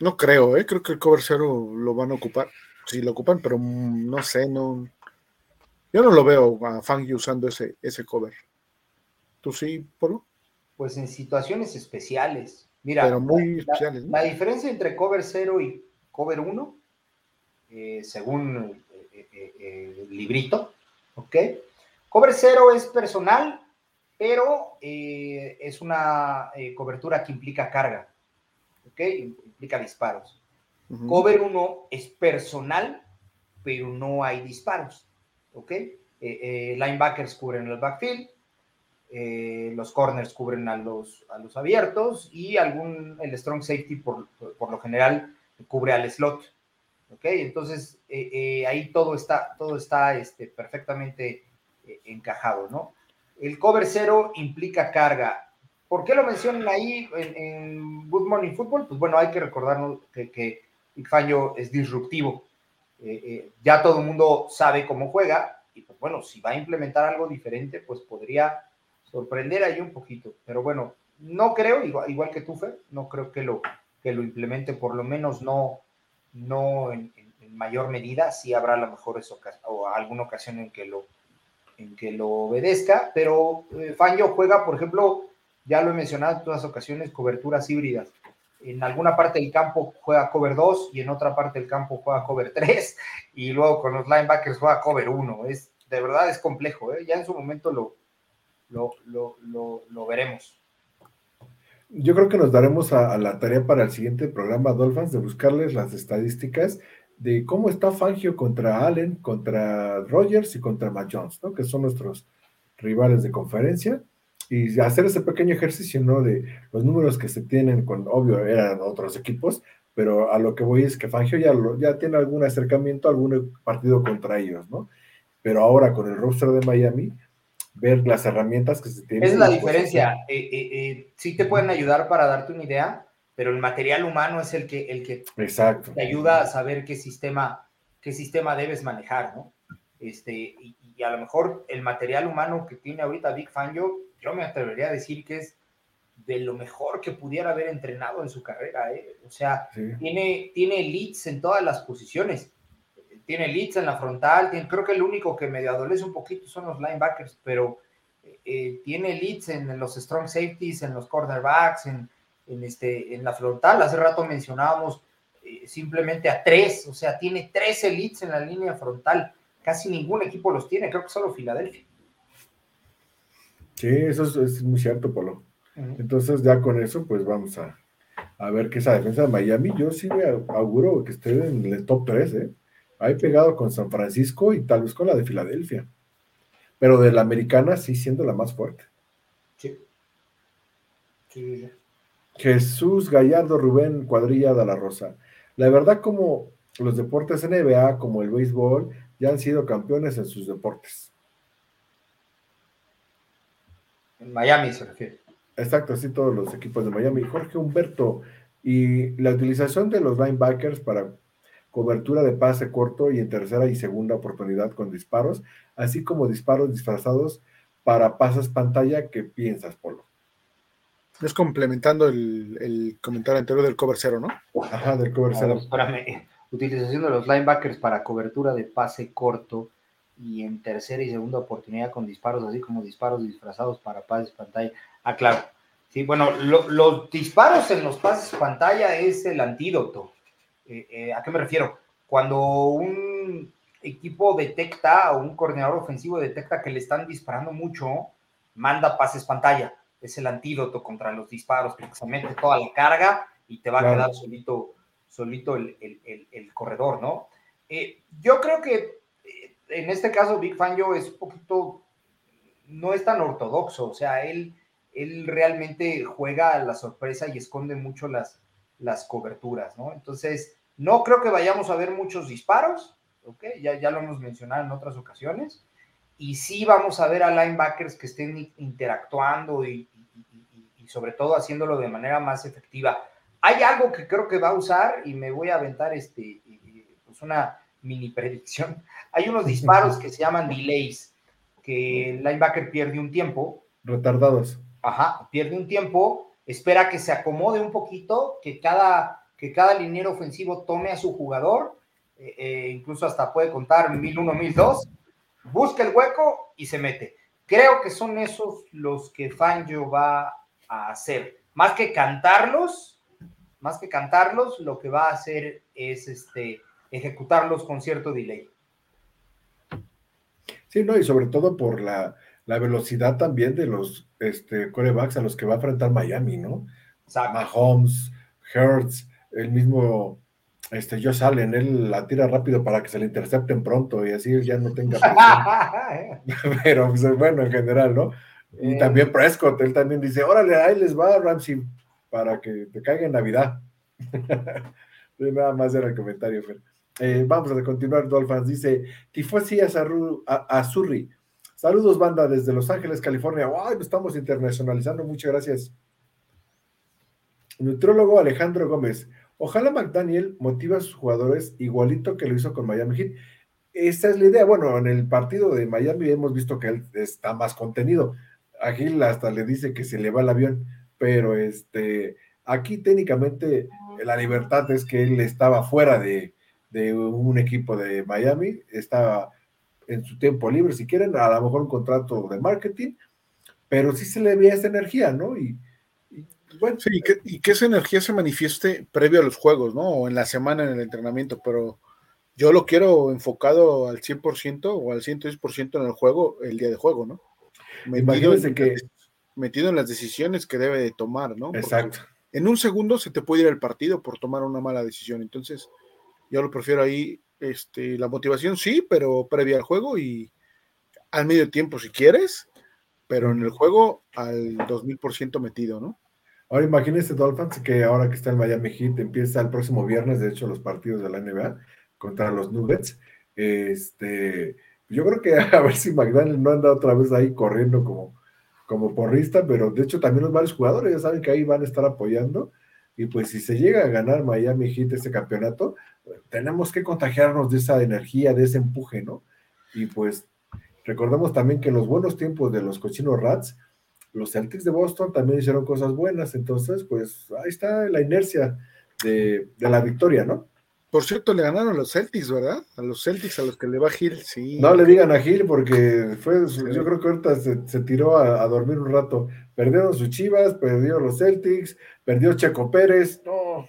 no creo, ¿eh? creo que el cover zero lo van a ocupar. Sí, lo ocupan, pero mm, no sé, no. Yo no lo veo a Fangio usando ese, ese cover. ¿Tú sí, Polo? Pues en situaciones especiales. Mira, pero muy la, especiales. ¿no? la diferencia entre cover 0 y cover 1, eh, según eh, eh, el librito, ¿ok? Cover 0 es personal, pero es una cobertura que implica carga, ¿ok? Implica disparos. Uh -huh. Cover 1 es personal, pero no hay disparos, ¿ok? linebackers cubren el backfield, eh, los corners cubren a los, abiertos y algún, el strong safety por, lo general cubre al slot. ¿Ok? Entonces eh, eh, ahí todo está, todo está este, perfectamente encajado, ¿no? El cover cero implica carga. ¿Por qué lo mencionan ahí en, en Good Morning Football? Pues bueno, hay que recordarnos que, que es disruptivo. ya todo el mundo sabe cómo juega y pues bueno, si va a implementar algo diferente, pues podría sorprender ahí un poquito. Pero bueno, no creo, igual, igual que tú, Fer, no creo que lo, que lo implemente, por lo menos no, no en, mayor medida. Sí habrá a lo mejor eso, o alguna ocasión en que lo, en que lo obedezca, pero eh, juega, por ejemplo, ya lo he mencionado en todas ocasiones, coberturas híbridas. En alguna parte del campo juega cover 2 y en otra parte del campo juega cover 3 y luego con los linebackers juega cover 1. Es, de verdad es complejo, ¿eh? ya en su momento lo, lo, lo, lo, veremos. Yo creo que nos daremos a, la tarea para el siguiente programa, Dolphins, de buscarles las estadísticas de cómo está Fangio contra Allen, contra Rogers y contra Matt Jones, ¿no? que son nuestros rivales de conferencia, y hacer ese pequeño ejercicio, ¿no? De los números que se tienen con, obvio, eran otros equipos, pero a lo que voy es que Fangio ya, ya tiene algún acercamiento, algún partido contra ellos, ¿no? Pero ahora con el roster de Miami, ver las herramientas que se tienen. Es la diferencia. Eh, eh, eh, sí te pueden ayudar para darte una idea, pero el material humano es el que, el que Exacto. te ayuda a saber qué sistema, qué sistema debes manejar, ¿no? Este, y, y, a lo mejor el material humano que tiene ahorita Big Fangio, yo me atrevería a decir que es de lo mejor que pudiera haber entrenado en su carrera, ¿eh? O sea, sí. tiene, tiene leads en todas las posiciones tiene leads en la frontal, tiene, creo que el único que medio adolece un poquito son los linebackers, pero eh, tiene leads en los strong safeties, en los cornerbacks, en, en, este, en la frontal. Hace rato mencionábamos eh, simplemente a tres, o sea, tiene 13 leads en la línea frontal. Casi ningún equipo los tiene, creo que solo Filadelfia. Sí, eso es, es muy cierto, Polo. Uh -huh. Entonces, ya con eso, pues vamos a, a ver que esa defensa de Miami, yo sí me auguro que esté en el top 3, ¿eh? Ahí pegado con San Francisco y tal vez con la de Filadelfia. Pero de la americana sí siendo la más fuerte. Sí. sí. Jesús Gallardo Rubén Cuadrilla de la Rosa. La verdad, como los deportes NBA, como el béisbol, ya han sido campeones en sus deportes. En Miami se refiere. Exacto, así todos los equipos de Miami. Jorge Humberto, y la utilización de los linebackers para cobertura de pase corto y en tercera y segunda oportunidad con disparos, así como disparos disfrazados para pases pantalla. ¿Qué piensas, Polo? Es complementando el, el comentario anterior del cover cero, ¿no? Ajá, del cover cero. Espérame. Utilización de los linebackers para cobertura de pase corto y en tercera y segunda oportunidad con disparos, así como disparos disfrazados para pases pantalla. Ah, claro. Sí, bueno, lo, los disparos en los pases pantalla es el antídoto eh, eh, ¿A qué me refiero? Cuando un equipo detecta o un coordinador ofensivo detecta que le están disparando mucho, manda pases pantalla. Es el antídoto contra los disparos, precisamente toda la carga y te va claro. a quedar solito, solito el, el, el, el corredor, ¿no? Eh, yo creo que en este caso Big Fangio es un poquito, no es tan ortodoxo, o sea, él, él realmente juega a la sorpresa y esconde mucho las, las coberturas, ¿no? Entonces, No creo que vayamos a ver muchos disparos, ¿ok? Ya, ya lo hemos mencionado en otras ocasiones. Y sí vamos a ver a linebackers que estén interactuando y, sobre todo haciéndolo de manera más efectiva. Hay algo que creo que va a usar y me voy a aventar este, pues una mini predicción. Hay unos disparos que se llaman delays, que el linebacker pierde un tiempo. Retardados. Ajá, pierde un tiempo, espera que se acomode un poquito, que cada, que cada liniero ofensivo tome a su jugador, eh, eh, incluso hasta puede contar 1001, 1002, busca el hueco y se mete. Creo que son esos los que Fangio va a hacer. Más que cantarlos, más que cantarlos, lo que va a hacer es este, ejecutarlos con cierto delay. Sí, no, y sobre todo por la, velocidad también de los este, corebacks a los que va a enfrentar Miami, ¿no? Mahomes, Hertz, el mismo este, Josh Allen, él la tira rápido para que se le intercepten pronto y así ya no tenga Pero pues, bueno, en general, ¿no? Y eh. también Prescott, él también dice, órale, ahí les va Ramsey para que te caiga en Navidad. Nada más era el comentario, eh, vamos a continuar, Dolphins. Dice, Tifosi a, a, Surri. Saludos, banda, desde Los Ángeles, California. ¡Wow! Estamos internacionalizando, muchas gracias. Nutrólogo Alejandro Gómez. Ojalá McDaniel motiva a sus jugadores igualito que lo hizo con Miami Heat. Esta es la idea. Bueno, en el partido de Miami hemos visto que él está más contenido. A Gil hasta le dice que se le va el avión, pero este, aquí técnicamente la libertad es que él estaba fuera de, un equipo de Miami, estaba en su tiempo libre, si quieren, a lo mejor un contrato de marketing, pero sí se le veía esa energía, ¿no? Bueno, sí, y que, esa energía se manifieste previo a los juegos, ¿no? O en la semana en el entrenamiento, pero yo lo quiero enfocado al 100% o al 110% en el juego, el día de juego, ¿no? Metido, en, que... metido en las decisiones que debe de tomar, ¿no? Exacto. en un segundo se te puede ir el partido por tomar una mala decisión, entonces yo lo prefiero ahí, este, la motivación sí, pero previa al juego y al medio tiempo si quieres, pero en el juego al 2000% metido, ¿no? Ahora imagínese Dolphins que ahora que está el Miami Heat empieza el próximo viernes, de hecho, los partidos de la NBA contra los Nuggets. Este, yo creo que a ver si McDaniel no anda otra vez ahí corriendo como, como porrista, pero de hecho también los varios jugadores ya saben que ahí van a estar apoyando. Y pues si se llega a ganar Miami Heat este campeonato, tenemos que contagiarnos de esa energía, de ese empuje, ¿no? Y pues recordemos también que los buenos tiempos de los cochinos Rats, los Celtics de Boston también hicieron cosas buenas, entonces, pues ahí está la inercia de, la victoria, ¿no? Por cierto, le ganaron a los Celtics, ¿verdad? A los Celtics a los que le va Gil, sí. No le digan a Gil porque fue, yo creo que ahorita se, tiró a, dormir un rato. Perdieron sus chivas, perdió los Celtics, perdió Checo Pérez, no.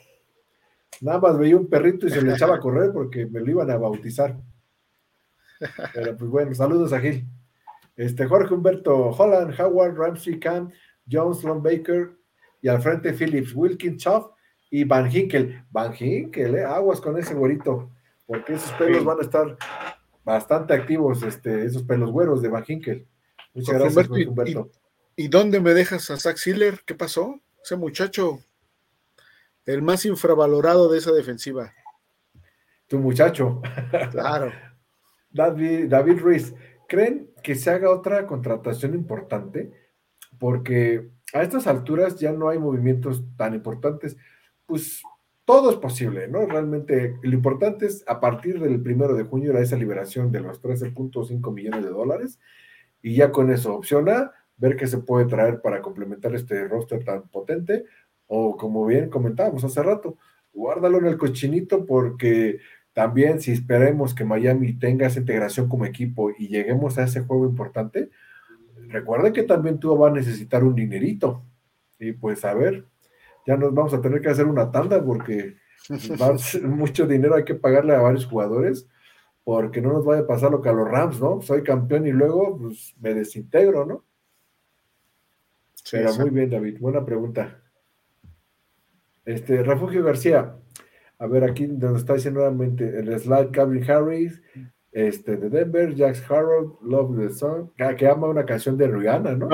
Nada más veía un perrito y se le echaba a correr porque me lo iban a bautizar. Pero pues bueno, saludos a Gil. Este, Jorge Humberto Holland, Howard, Ramsey, Camp, Jones, Lon Baker y al frente Phillips, Wilkins, Choff y Van Hinkel. Van Hinkel, eh, aguas con ese güerito, porque esos pelos van a estar bastante activos, este, esos pelos güeros de Van Hinkel. Muchas gracias, Humberto. ¿y, ¿Y dónde me dejas a Zach Siller? ¿Qué pasó? Ese muchacho, el más infravalorado de esa defensiva. Tu muchacho. Claro. David, David Ruiz, ¿Creen que se haga otra contratación importante? Porque a estas alturas ya no hay movimientos tan importantes. Pues todo es posible, ¿no? Realmente lo importante es a partir del primero de junio era esa liberación de los 13.5 millones de dólares y ya con eso opciona ver qué se puede traer para complementar este roster tan potente o como bien comentábamos hace rato, guárdalo en el cochinito porque también si esperemos que Miami tenga esa integración como equipo y lleguemos a ese juego importante, recuerden que también tú vas a necesitar un dinerito. Y pues a ver, ya nos vamos a tener que hacer una tanda porque mucho dinero hay que pagarle a varios jugadores porque no nos vaya a pasar lo que a los Rams, ¿no? Soy campeón y luego pues, me desintegro, ¿no? Pero muy bien, David, buena pregunta. Este, Refugio García, a ver, aquí donde está diciendo nuevamente el slide Calvin Harris, este, de Denver, Jax Harold, Love the Song, que ama una canción de Rihanna, ¿no?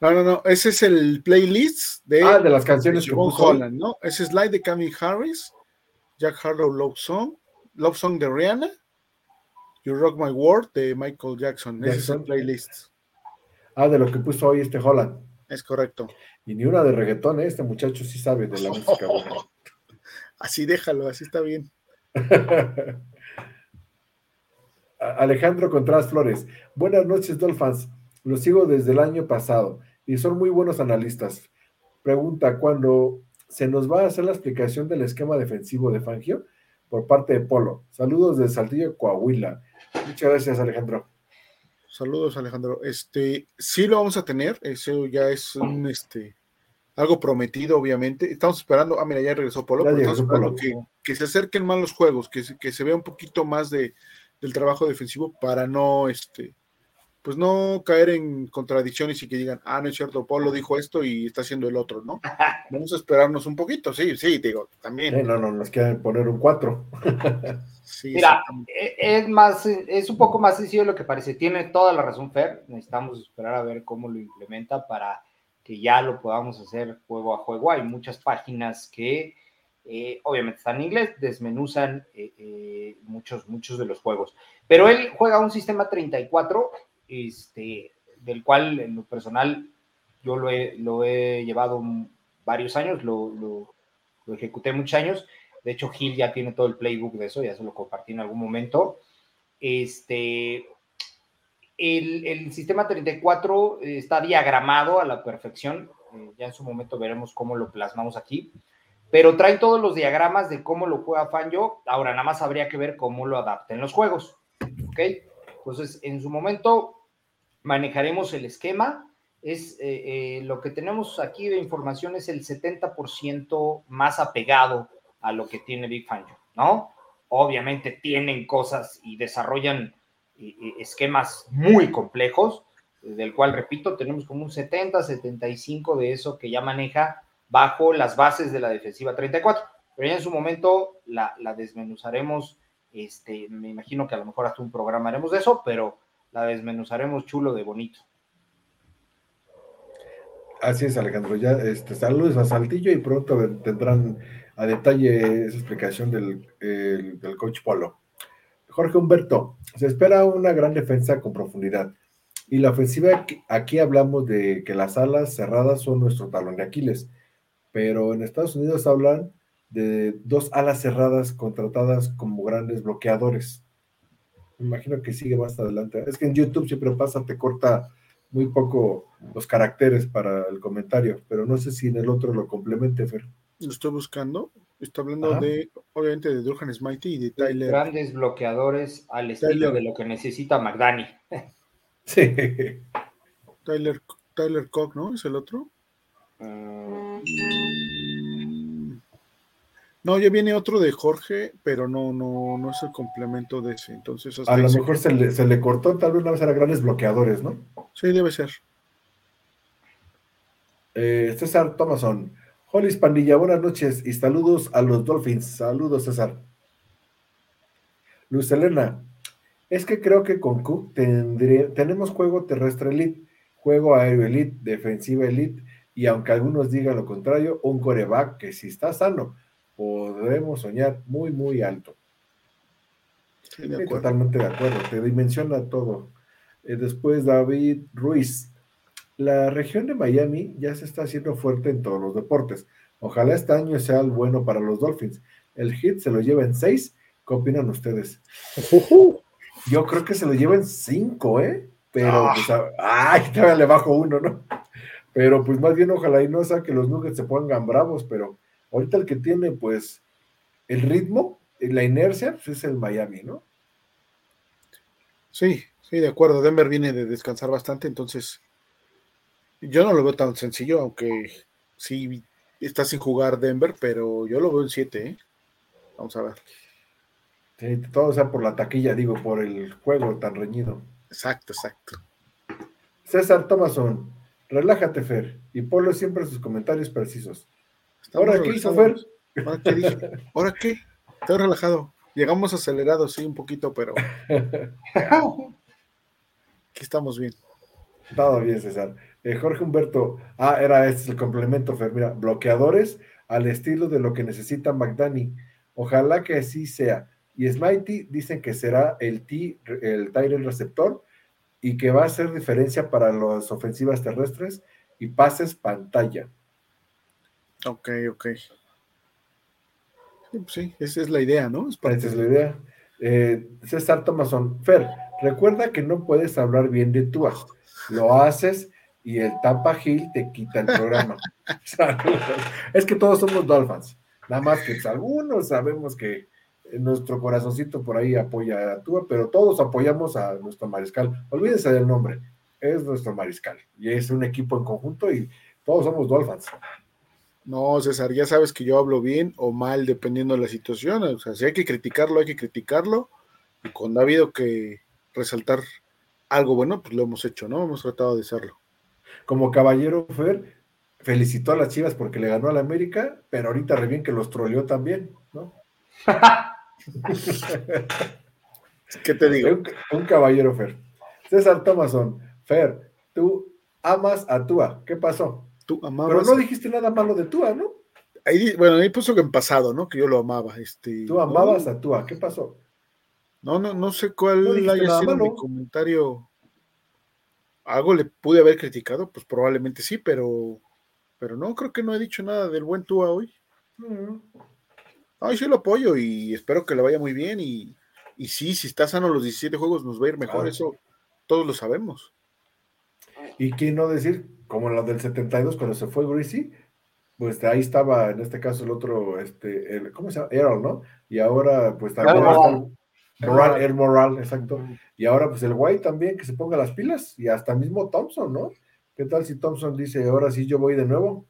No, no, no, ese es el playlist de, ah, de las canciones de Holland, ¿no? Ese slide de Calvin Harris Jack Harlow Love Song, Love Song de Rihanna, You Rock My World de Michael Jackson. Ese es el playlist. Ah, de lo que puso hoy este Holland. Es correcto. Y ni una de reggaetón, ¿eh? este muchacho sí sabe de la música Así déjalo, así está bien. Alejandro Contreras Flores. Buenas noches, Dolphins. Los sigo desde el año pasado y son muy buenos analistas. Pregunta, ¿cuándo se nos va a hacer la explicación del esquema defensivo de Fangio por parte de Polo? Saludos de Saltillo, Coahuila. Muchas gracias, Alejandro. Saludos, Alejandro. Este, sí lo vamos a tener, eso ya es un este algo prometido, obviamente. Estamos esperando, ah, mira, ya regresó Polo, Que, se acerquen más los juegos, que que se vea un poquito más de, del trabajo defensivo para no, este, pues no caer en contradicciones y que digan, ah, no es cierto, Polo dijo esto y está haciendo el otro, ¿no? Vamos a esperarnos un poquito, sí, sí, digo, también. no, no, nos quieren poner un 4. Mira, e, es más, es un poco más sencillo de lo que parece. Tiene toda la razón Fer, necesitamos esperar a ver cómo lo implementa para que ya lo podamos hacer juego a juego. Hay muchas páginas que eh, obviamente están en inglés, desmenuzan eh, eh, muchos, muchos de los juegos. Pero él juega un sistema 34, este, del cual en lo personal yo lo he, lo he llevado varios años, lo, lo, lo, ejecuté muchos años. De hecho, Gil ya tiene todo el playbook de eso, ya se lo compartí en algún momento. Este, el, sistema 34 está diagramado a la perfección. ya en su momento veremos cómo lo plasmamos aquí pero trae todos los diagramas de cómo lo juega Fanjo. Ahora nada más habría que ver cómo lo adapta en los juegos. ¿Ok? Entonces, en su momento manejaremos el esquema. Es eh, eh, lo que tenemos aquí de información es el 70% más apegado a lo que tiene Big Fanjo, ¿no? Obviamente tienen cosas y desarrollan eh, esquemas muy complejos, del cual, repito, tenemos como un 70, 75 de eso que ya maneja bajo las bases de la defensiva 34. Pero ya en su momento la, desmenuzaremos, este, me imagino que a lo mejor hasta un programa haremos de eso, pero la desmenuzaremos chulo de bonito. Así es, Alejandro. Ya este, saludos a Saltillo y pronto tendrán a detalle esa explicación del, del coach Polo. Jorge Humberto, se espera una gran defensa con profundidad. Y la ofensiva, aquí hablamos de que las alas cerradas son nuestro talón de Aquiles pero en Estados Unidos hablan de dos alas cerradas contratadas como grandes bloqueadores. Me imagino que sigue más adelante. Es que en YouTube siempre pasa, te corta muy poco los caracteres para el comentario, pero no sé si en el otro lo complemente, Fer. Lo estoy buscando. Está hablando de, obviamente, de Durhan Smitey y de Tyler. Grandes bloqueadores al estilo de lo que necesita McDani. sí. Tyler, Tyler Cock, ¿no? ¿Es el otro? No, ya viene otro de Jorge, pero no, no, no es el complemento de ese. Entonces, a lo mejor se le, se le, cortó, tal vez una vez a grandes bloqueadores, ¿no? Sí, debe ser. Eh, César Thomason. Hollis Pandilla, buenas noches y saludos a los Dolphins. Saludos, César. Luz Elena, es que creo que con Cook tenemos juego terrestre elite, juego aéreo elite, defensiva elite y aunque algunos digan lo contrario, un coreback que si está sano, podremos soñar muy, muy alto. totalmente de acuerdo, te dimensiona todo. Eh, después David Ruiz, la región de Miami ya se está haciendo fuerte en todos los deportes. Ojalá este año sea el bueno para los Dolphins. El hit se lo lleva en seis. ¿Qué opinan ustedes? Yo creo que se lo lleva en cinco, ¿eh? Pero, ah. pues, ay, todavía le bajo uno, ¿no? Pero pues más bien ojalá y no sea que los Nuggets se pongan bravos, pero ahorita el que tiene pues el ritmo, la inercia, pues es el Miami, ¿no? Sí, sí, de acuerdo. Denver viene de descansar bastante, entonces yo no lo veo tan sencillo, aunque sí está sin jugar Denver, pero yo lo veo en 7, ¿eh? Vamos a ver. Sí, todo sea por la taquilla, digo, por el juego tan reñido. Exacto, exacto. César Thomason, Relájate, Fer. Y Polo siempre sus comentarios precisos. ¿Ahora qué hizo Fer? ¿Ahora qué dije? ¿Ahora qué? Estoy relajado. Llegamos acelerados, sí, un poquito, pero. Aquí estamos bien. Todo bien, César. Eh, Jorge Humberto, ah, era este el complemento, Fer. Mira, bloqueadores al estilo de lo que necesita McDani. Ojalá que así sea. Y Smitey dicen que será el T, el Tyrell receptor y que va a hacer diferencia para las ofensivas terrestres y pases pantalla. Ok, ok. Sí, pues esa es la idea, ¿no? esa es la idea. Eh, César Thomason, Fer, recuerda que no puedes hablar bien de Tua. Lo haces y el Tampa Hill te quita el programa. es que todos somos Dolphins. Nada más que algunos sabemos que nuestro corazoncito por ahí apoya a Tua, pero todos apoyamos a nuestro mariscal. Olvídense del nombre, es nuestro mariscal y es un equipo en conjunto y todos somos Dolphins. No, César, ya sabes que yo hablo bien o mal dependiendo de la situación. O sea, si hay que criticarlo, hay que criticarlo. Y cuando ha habido que resaltar algo bueno, pues lo hemos hecho, ¿no? Hemos tratado de hacerlo. Como caballero Fer, felicitó a las Chivas porque le ganó a la América, pero ahorita re bien que los troleó también, ¿no? ¿Qué te digo? Un, un, caballero Fer. César Thomason, Fer, tú amas a Tua. ¿Qué pasó? Pero no dijiste nada malo de Tua, ¿no? Ahí, bueno, ahí puso que en pasado, ¿no? Que yo lo amaba. Este, Tú amabas a Tua, ¿qué pasó? No, no, no sé cuál haya sido mi comentario. Algo le pude haber criticado, pues probablemente sí, pero, pero no, creo que no he dicho nada del buen Tua hoy. Mm. Ay, sí lo apoyo y espero que le vaya muy bien. Y, y sí, si está sano los 17 juegos, nos va a ir mejor, eso todos lo sabemos. Y quién no decir como la del 72 cuando se fue Greasy, pues ahí estaba en este caso el otro, este, el, ¿cómo se llama? Errol, ¿no? Y ahora pues también Moral. Moral, Air Moral, exacto. Y ahora pues el White también que se ponga las pilas y hasta mismo Thompson, ¿no? ¿Qué tal si Thompson dice, ahora sí yo voy de nuevo?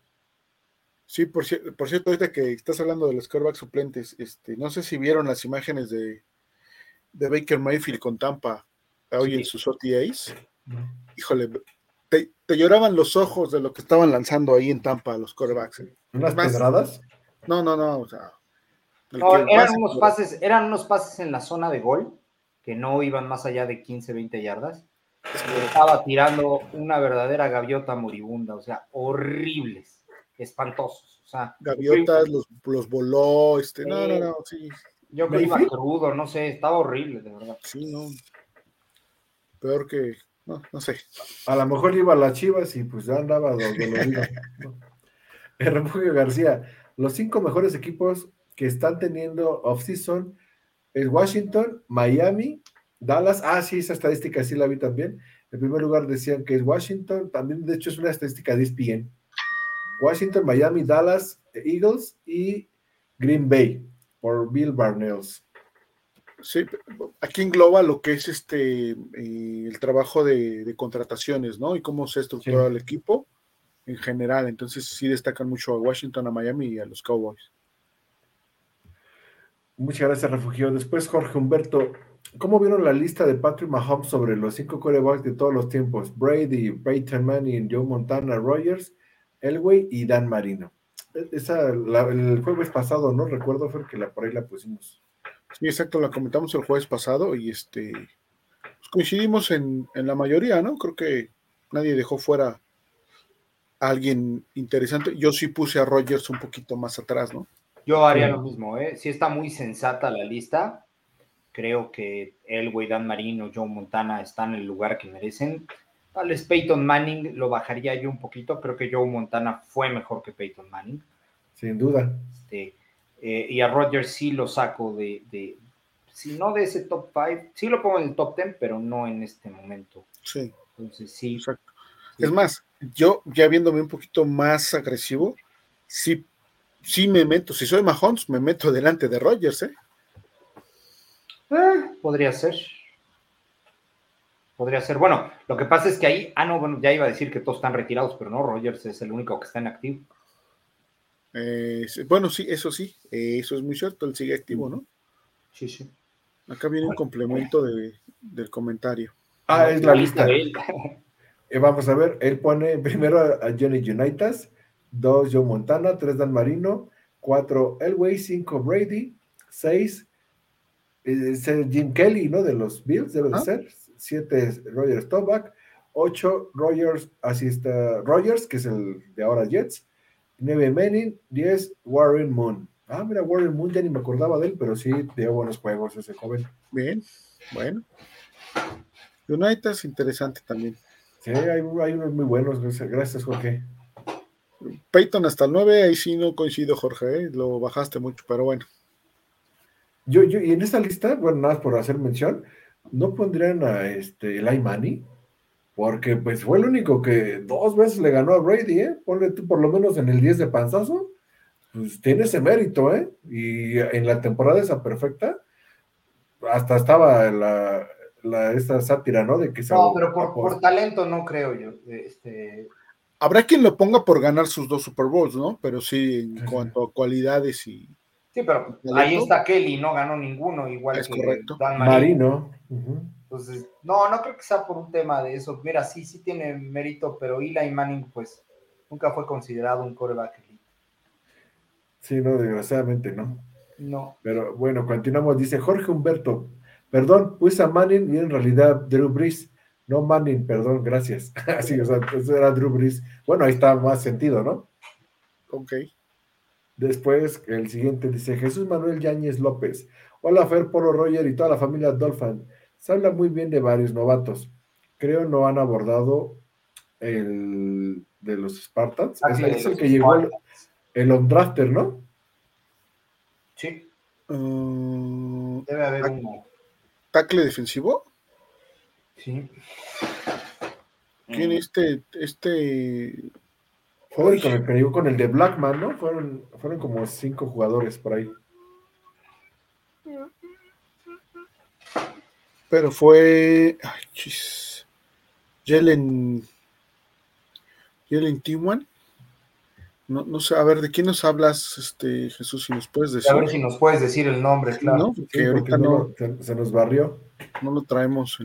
Sí, por, por cierto, ahorita que estás hablando de los quarterbacks suplentes, este, no sé si vieron las imágenes de, de Baker Mayfield con Tampa hoy en sus OTAs. Híjole, te, lloraban los ojos de lo que estaban lanzando ahí en Tampa los corebacks. ¿eh? ¿Unas pedradas? No, no, no, o sea. Eran, unos pases, eran unos pases en la zona de gol que no iban más allá de 15, 20 yardas. Estaba tirando una verdadera gaviota moribunda, o sea, horribles, espantosos. O sea, Gaviotas, los, los voló, este, no, no, no, sí. Yo creo que iba crudo, no sé, estaba horrible, de verdad. Sí, no. Peor que, no, no sé. A lo mejor iba a las chivas y pues ya andaba donde lo. El Refugio García, los cinco mejores equipos que están teniendo off-season es Washington, Miami, Dallas. Ah, sí, esa estadística sí la vi también. En primer lugar decían que es Washington, también de hecho es una estadística de ESPN. Washington, Miami, Dallas, Eagles y Green Bay por Bill Barnells. Sí, aquí engloba lo que es este eh, el trabajo de, contrataciones, ¿no? Y cómo se estructura el equipo en general. Entonces sí destacan mucho a Washington, a Miami y a los Cowboys. Muchas gracias, Refugio. Después, Jorge Humberto, ¿cómo vieron la lista de Patrick Mahomes sobre los cinco corebacks de todos los tiempos? Brady, Peyton Manning, Joe Montana, Rogers, Elway y Dan Marino. E, esa, el jueves pasado, no recuerdo, fue que la, por ahí la pusimos. Sí, exacto, la comentamos el jueves pasado y este pues coincidimos en, la mayoría, ¿no? Creo que nadie dejó fuera a alguien interesante. Yo sí puse a Rogers un poquito más atrás, ¿no? Yo haría lo mismo, ¿eh? Sí está muy sensata la lista. Creo que Elway, Dan Marino, Joe Montana están en el lugar que merecen. Tal vez Peyton Manning lo bajaría yo un poquito. Creo que Joe Montana fue mejor que Peyton Manning. Sin duda. Este, eh, y a Rodgers sí lo saco de, si no de ese top 5, sí lo pongo en el top 10, pero no en este momento. Sí. Entonces sí. Exacto. Es más, yo ya viéndome un poquito más agresivo, sí, sí me meto, si soy Mahomes, me meto delante de Rodgers, ¿eh? ¿eh? podría ser. Podría ser. Bueno, lo que pasa es que ahí, ah, no, bueno, ya iba a decir que todos están retirados, pero no, Rodgers es el único que está en activo. Eh, bueno, sí, eso sí, eh, eso es muy cierto, él sigue activo, ¿no? Sí, sí. Acá viene un complemento del comentario. Ah, es la lista. Eh, vamos a ver, él pone primero a Johnny Unitas, dos Joe Montana, tres Dan Marino, cuatro Elway, cinco Brady, seis Jim Kelly, ¿no? De los Bills, debe de ser, siete Roger Staubach, ocho Rogers, así está Rogers, que es el de ahora Jets, 9 Manning, 10 Warren Moon. Ah, mira, Warren Moon, ya ni me acordaba de él, pero sí dio buenos juegos ese joven. Bien, bueno. United es interesante también. Sí, hay, unos muy buenos, gracias Jorge. Peyton hasta el 9, ahí sí no coincido, Jorge, ¿eh? lo bajaste mucho, pero bueno. Yo, yo, y en esta lista, bueno, nada más por hacer mención, no pondrían a este Eli Manny, porque pues fue el único que dos veces le ganó a Brady, ¿eh? Ponle tú por lo menos en el 10 de panzazo, pues tiene ese mérito, ¿eh? Y en la temporada esa perfecta, hasta estaba la, la, esta sátira, ¿no? De que no, pero por, talento no creo yo. Este... Habrá quien lo ponga por ganar sus dos Super Bowls, ¿no? Pero sí, en cuanto a cualidades y. Sí, pero ahí está Kelly, no ganó ninguno, igual es correcto. Dan Marino. Entonces, no, no creo que sea por un tema de eso. Mira, sí, sí tiene mérito, pero Eli Manning, pues, nunca fue considerado un coreback elite. Sí, no, desgraciadamente no. No. Pero bueno, continuamos. Dice Jorge Humberto, Perdón, puse a Manning y en realidad Drew Brees. No Manning, perdón, gracias. Así, o sea, eso era Drew Brees. Bueno, ahí está más sentido, ¿no? Ok. Después, el siguiente dice Jesús Manuel Yáñez López. Hola, Fer, Polo Roger y toda la familia Dolphin. Se habla muy bien de varios novatos. Creo no han abordado el de los Spartans. es, el que llegó el, el Undrafter, ¿no? Sí. Mm, Debe haber ah, uno tackle defensivo. Sí. ¿Quién este, este? Fue con el que llegó con el de Blackman, ¿no? Fueron, fueron como cinco jugadores por ahí. Pero fue. Ay, chis. Jelen. Jelen Tiwan. No, no sé, a ver, ¿de quién nos hablas, este Jesús? Si nos puedes decir. A ver si nos puedes decir el nombre, claro. porque ahorita no, se, nos barrió. No lo traemos.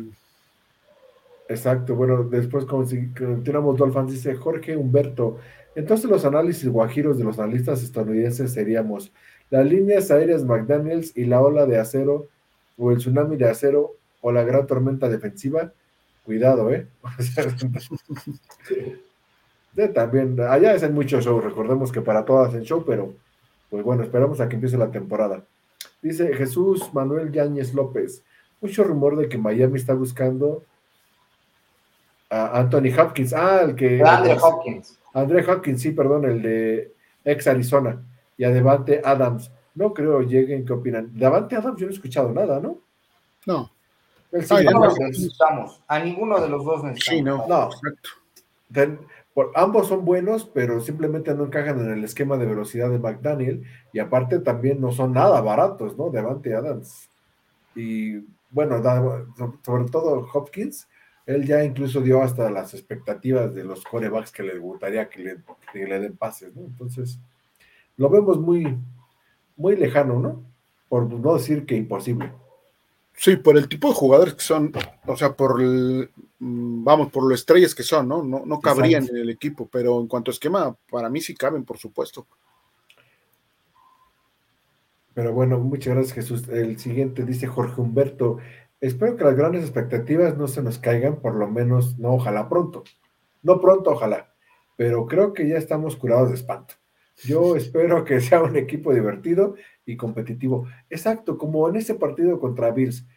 Exacto, bueno, después continuamos, Dolphins dice Jorge Humberto. Entonces los análisis guajiros de los analistas estadounidenses seríamos las líneas aéreas McDaniels y la ola de acero o el tsunami de acero o la gran tormenta defensiva. Cuidado, ¿eh? también, allá hacen mucho show, recordemos que para todas hacen show, pero pues bueno, esperamos a que empiece la temporada. Dice Jesús Manuel Yáñez López, mucho rumor de que Miami está buscando a Anthony Hopkins, ah, el que... Andre Hopkins. Andre Hopkins, sí, perdón, el de ex Arizona, y a Devante Adams. No creo lleguen, ¿qué opinan? Devante Adams yo no he escuchado nada, ¿no? No. necesitamos. A ninguno de los dos necesitamos. Sí, no. No. Exacto ambos son buenos, pero simplemente no encajan en el esquema de velocidad de McDaniel y aparte también no son nada baratos, ¿no? Devante Adams. Y bueno, sobre todo Hopkins, él ya incluso dio hasta las expectativas de los corebacks que le gustaría que le, que le den pases, ¿no? Entonces, lo vemos muy, muy lejano, ¿no? Por no decir que imposible. Sí, por el tipo de jugadores que son, o sea, por mm, vamos, por lo estrellas que son, ¿no? No, no cabrían en el equipo, pero en cuanto a esquema, para mí sí caben, por supuesto. Pero bueno, muchas gracias Jesús. El siguiente dice Jorge Humberto, espero que las grandes expectativas no se nos caigan, por lo menos, no, ojalá pronto. No pronto, ojalá, pero creo que ya estamos curados de espanto. Yo espero que sea un equipo divertido y competitivo. Exacto, como en ese partido contra Bills,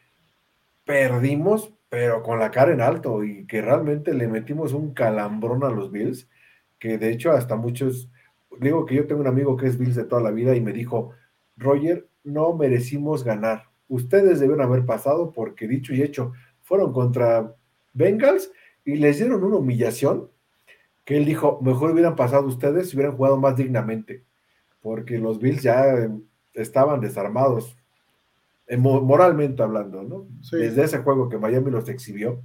perdimos, pero con la cara en alto y que realmente le metimos un calambrón a los Bills, que de hecho hasta muchos, digo que yo tengo un amigo que es Bills de toda la vida y me dijo, Roger, no merecimos ganar. Ustedes deben haber pasado porque dicho y hecho, fueron contra Bengals y les dieron una humillación que él dijo, mejor hubieran pasado ustedes si hubieran jugado más dignamente, porque los Bills ya estaban desarmados, eh, moralmente hablando, ¿no? Desde ese juego que Miami los exhibió.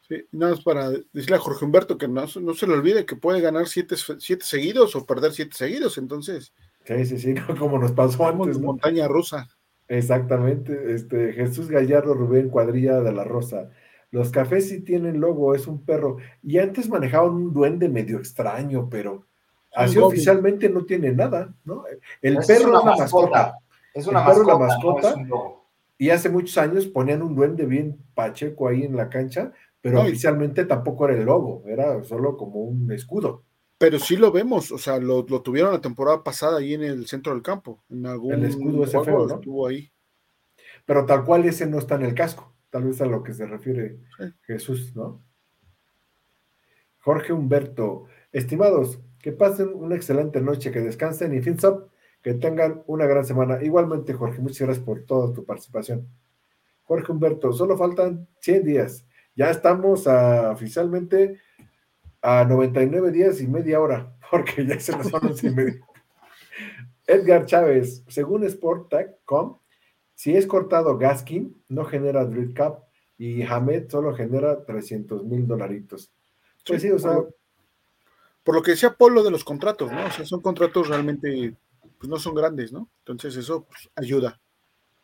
Sí, nada más para decirle a Jorge Humberto que no, no se le olvide que puede ganar siete, siete, seguidos o perder siete seguidos, entonces. Sí, sí, sí, como nos pasó antes. Montaña rusa. Exactamente, este Jesús Gallardo Rubén Cuadrilla de la Rosa. Los cafés sí tienen logo, es un perro. Y antes manejaban un duende medio extraño, pero así oficialmente no tiene nada, ¿no? El perro es una mascota. Es una mascota. y hace muchos años ponían un duende bien pacheco ahí en la cancha, pero oficialmente tampoco era el logo, era solo como un escudo. Pero sí lo vemos, o sea, lo, tuvieron la temporada pasada ahí en el centro del campo. En algún el escudo ese feo, ¿no? Estuvo ahí. Pero tal cual ese no está en el casco, tal vez a lo que se refiere Jesús, ¿no? Jorge Humberto, estimados, que pasen una excelente noche, que descansen y fins up, que tengan una gran semana. Igualmente, Jorge, muchas gracias por toda tu participación. Jorge Humberto, solo faltan 100 días. Ya estamos oficialmente a 99 días y media hora, porque ya se nos van y medio. Edgar Chávez, según Sporttech.com, si es cortado Gaskin, no genera Dread Cap y Hamed solo genera 300 mil dolaritos. Pues sí, o sea. Por lo que decía Polo de los contratos, ¿no? O sea, son contratos realmente, pues no son grandes, ¿no? Entonces eso pues, ayuda.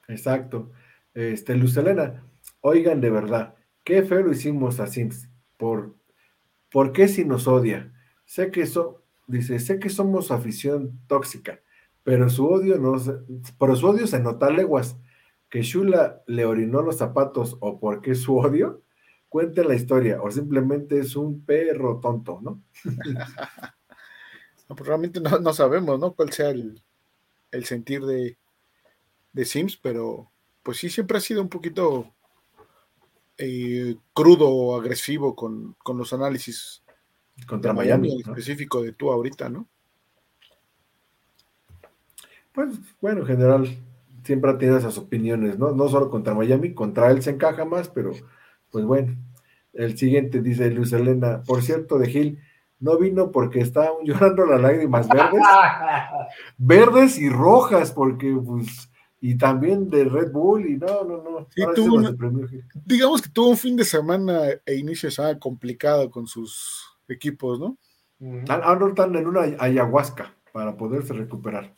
Exacto. Este, Luz Elena, oigan de verdad, qué feo lo hicimos a Sims. Por, ¿Por qué si nos odia? Sé que eso, dice, sé que somos afición tóxica, pero su odio no, pero su odio se nota leguas. Que Shula le orinó los zapatos o por qué su odio, cuente la historia, o simplemente es un perro tonto, ¿no? no pues realmente no, sabemos, ¿no? Cuál sea el, sentir de, de, Sims, pero pues sí, siempre ha sido un poquito eh, crudo o agresivo con, los análisis contra Miami, en específico de tú ahorita, ¿no? Pues bueno, en general siempre ha tenido esas opiniones, ¿no? No solo contra Miami, contra él se encaja más, pero pues bueno, el siguiente dice Luz Elena, por cierto, de Gil, no vino porque estaban llorando las lágrimas verdes, verdes y rojas, porque pues, y también de Red Bull, y no, no, no. digamos que tuvo un fin de semana e inicio ya complicado con sus equipos, ¿no? Ahora están en una ayahuasca para poderse recuperar.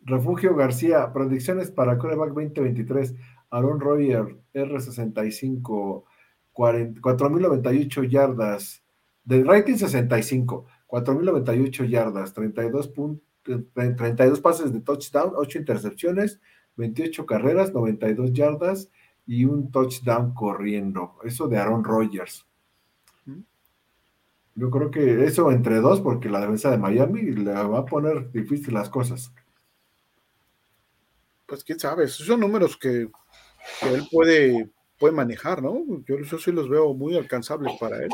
Refugio García, predicciones para Coreback 2023. Aaron Royer, R65, 4.098 yardas, de rating 65, 4.098 yardas, 32, 32 pases de touchdown, 8 intercepciones, 28 carreras, 92 yardas y un touchdown corriendo. Eso de Aaron Rodgers. Yo creo que eso entre dos, porque la defensa de Miami le va a poner difícil las cosas. Pues quién sabe, son números que que él puede, puede manejar, ¿no? Yo, yo sí los veo muy alcanzables para él.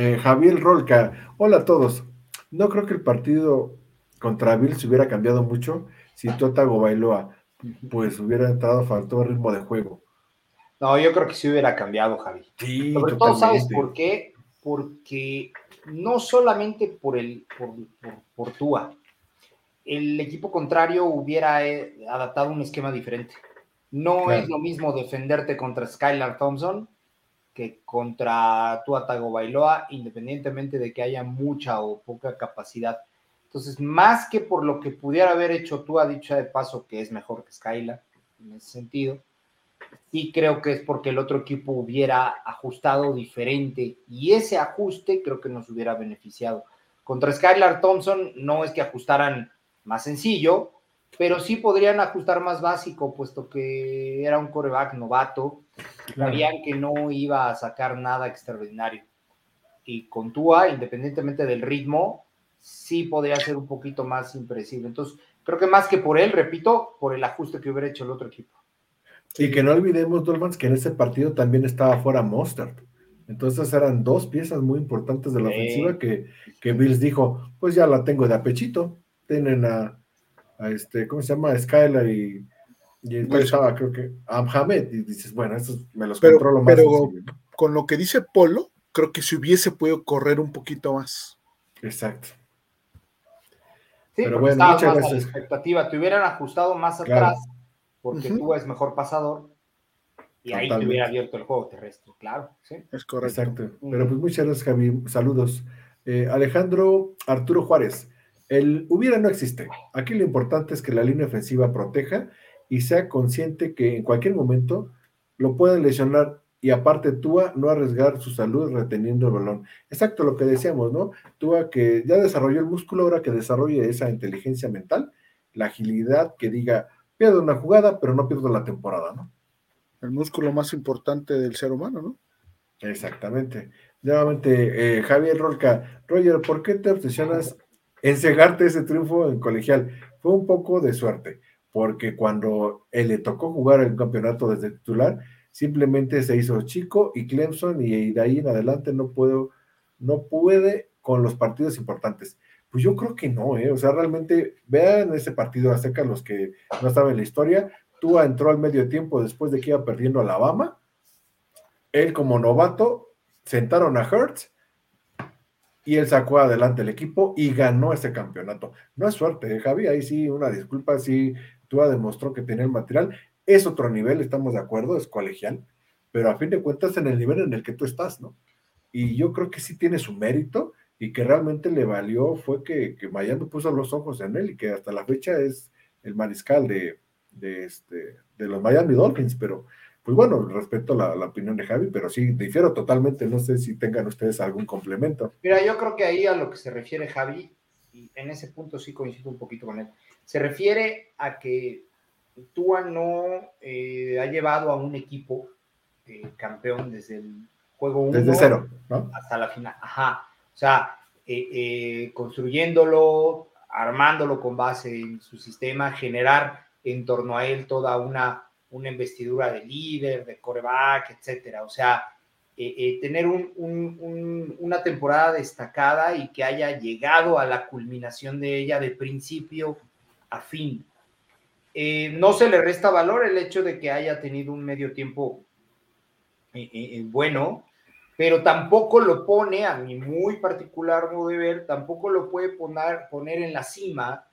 Eh, Javier Rolca, hola a todos. No creo que el partido contra Bill se hubiera cambiado mucho si Totago Bailoa pues hubiera entrado, faltó ritmo de juego. No, yo creo que sí hubiera cambiado, Javi. Sí, Sobre todo, ¿sabes por qué? Porque no solamente por el por, por, por Tua, el equipo contrario hubiera eh, adaptado un esquema diferente. No es lo mismo defenderte contra Skylar Thompson que contra Tuatago Bailoa, independientemente de que haya mucha o poca capacidad. Entonces, más que por lo que pudiera haber hecho tú, ha dicho de paso que es mejor que Skylar, en ese sentido, y creo que es porque el otro equipo hubiera ajustado diferente y ese ajuste creo que nos hubiera beneficiado. Contra Skylar Thompson no es que ajustaran más sencillo, pero sí podrían ajustar más básico, puesto que era un coreback novato, sabían que no iba a sacar nada extraordinario. Y con Tua, independientemente del ritmo, sí podría ser un poquito más impresible. Entonces, creo que más que por él, repito, por el ajuste que hubiera hecho el otro equipo. Y que no olvidemos, Dolmans, que en ese partido también estaba fuera Mostert. Entonces eran dos piezas muy importantes de la ofensiva que, que Bills dijo, pues ya la tengo de apechito tienen a, este, ¿cómo se llama? Skylar y, y estaba, creo que, a Mohamed, y dices, bueno, estos me los pero, controlo más. Pero con lo que dice Polo, creo que si hubiese podido correr un poquito más. Exacto. Sí, pero bueno, muchas gracias. expectativa, te hubieran ajustado más atrás, porque tú eres mejor pasador, y ahí te hubiera abierto el juego terrestre, claro. ¿sí? Es correcto. Exacto. Pero pues muchas gracias, Javi. Saludos. Eh, Alejandro Arturo Juárez. El hubiera no existe. Aquí lo importante es que la línea ofensiva proteja y sea consciente que en cualquier momento lo pueden lesionar y aparte Tua no arriesgar su salud reteniendo el balón. Exacto lo que decíamos, ¿no? Tua que ya desarrolló el músculo, ahora que desarrolle esa inteligencia mental, la agilidad que diga, pierdo una jugada, pero no pierdo la temporada, ¿no? El músculo más importante del ser humano, ¿no? Exactamente. Nuevamente, eh, Javier Rolca, Roger, ¿por qué te obsesionas en cegarte ese triunfo en colegial? Fue un poco de suerte, porque cuando él le tocó jugar el campeonato desde titular, simplemente se hizo chico y Clemson y de ahí en adelante no puedo, no puede con los partidos importantes. Pues yo creo que no, ¿eh? O sea, realmente vean ese partido acerca los que no saben la historia. Tua entró al medio tiempo después de que iba perdiendo Alabama. Él como novato sentaron a Hertz y él sacó adelante el equipo y ganó ese campeonato. No es suerte, ¿eh, Javi, ahí sí, una disculpa, sí, Tua demostró que tenía el material. Es otro nivel, estamos de acuerdo, es colegial, pero a fin de cuentas en el nivel en el que tú estás, ¿no? Y yo creo que sí tiene su mérito y que realmente le valió fue que, que Miami puso los ojos en él y que hasta la fecha es el mariscal de, de, este, de los Miami Dolphins, pero pues bueno, respeto la, la, opinión de Javi, pero sí, difiero totalmente, no sé si tengan ustedes algún complemento. Mira, yo creo que ahí a lo que se refiere Javi, y en ese punto sí coincido un poquito con él, se refiere a que Tua no eh, ha llevado a un equipo eh, campeón desde el juego 1 desde cero, ¿no? hasta la final. Ajá. O sea, eh, eh, construyéndolo, armándolo con base en su sistema, generar en torno a él toda una, una investidura de líder, de coreback, etcétera. O sea, eh, tener un, un, una temporada destacada y que haya llegado a la culminación de ella de principio a fin. no se le resta valor el hecho de que haya tenido un medio tiempo bueno, pero tampoco lo pone, a mi muy particular modo de ver, tampoco lo puede poner, poner en la cima,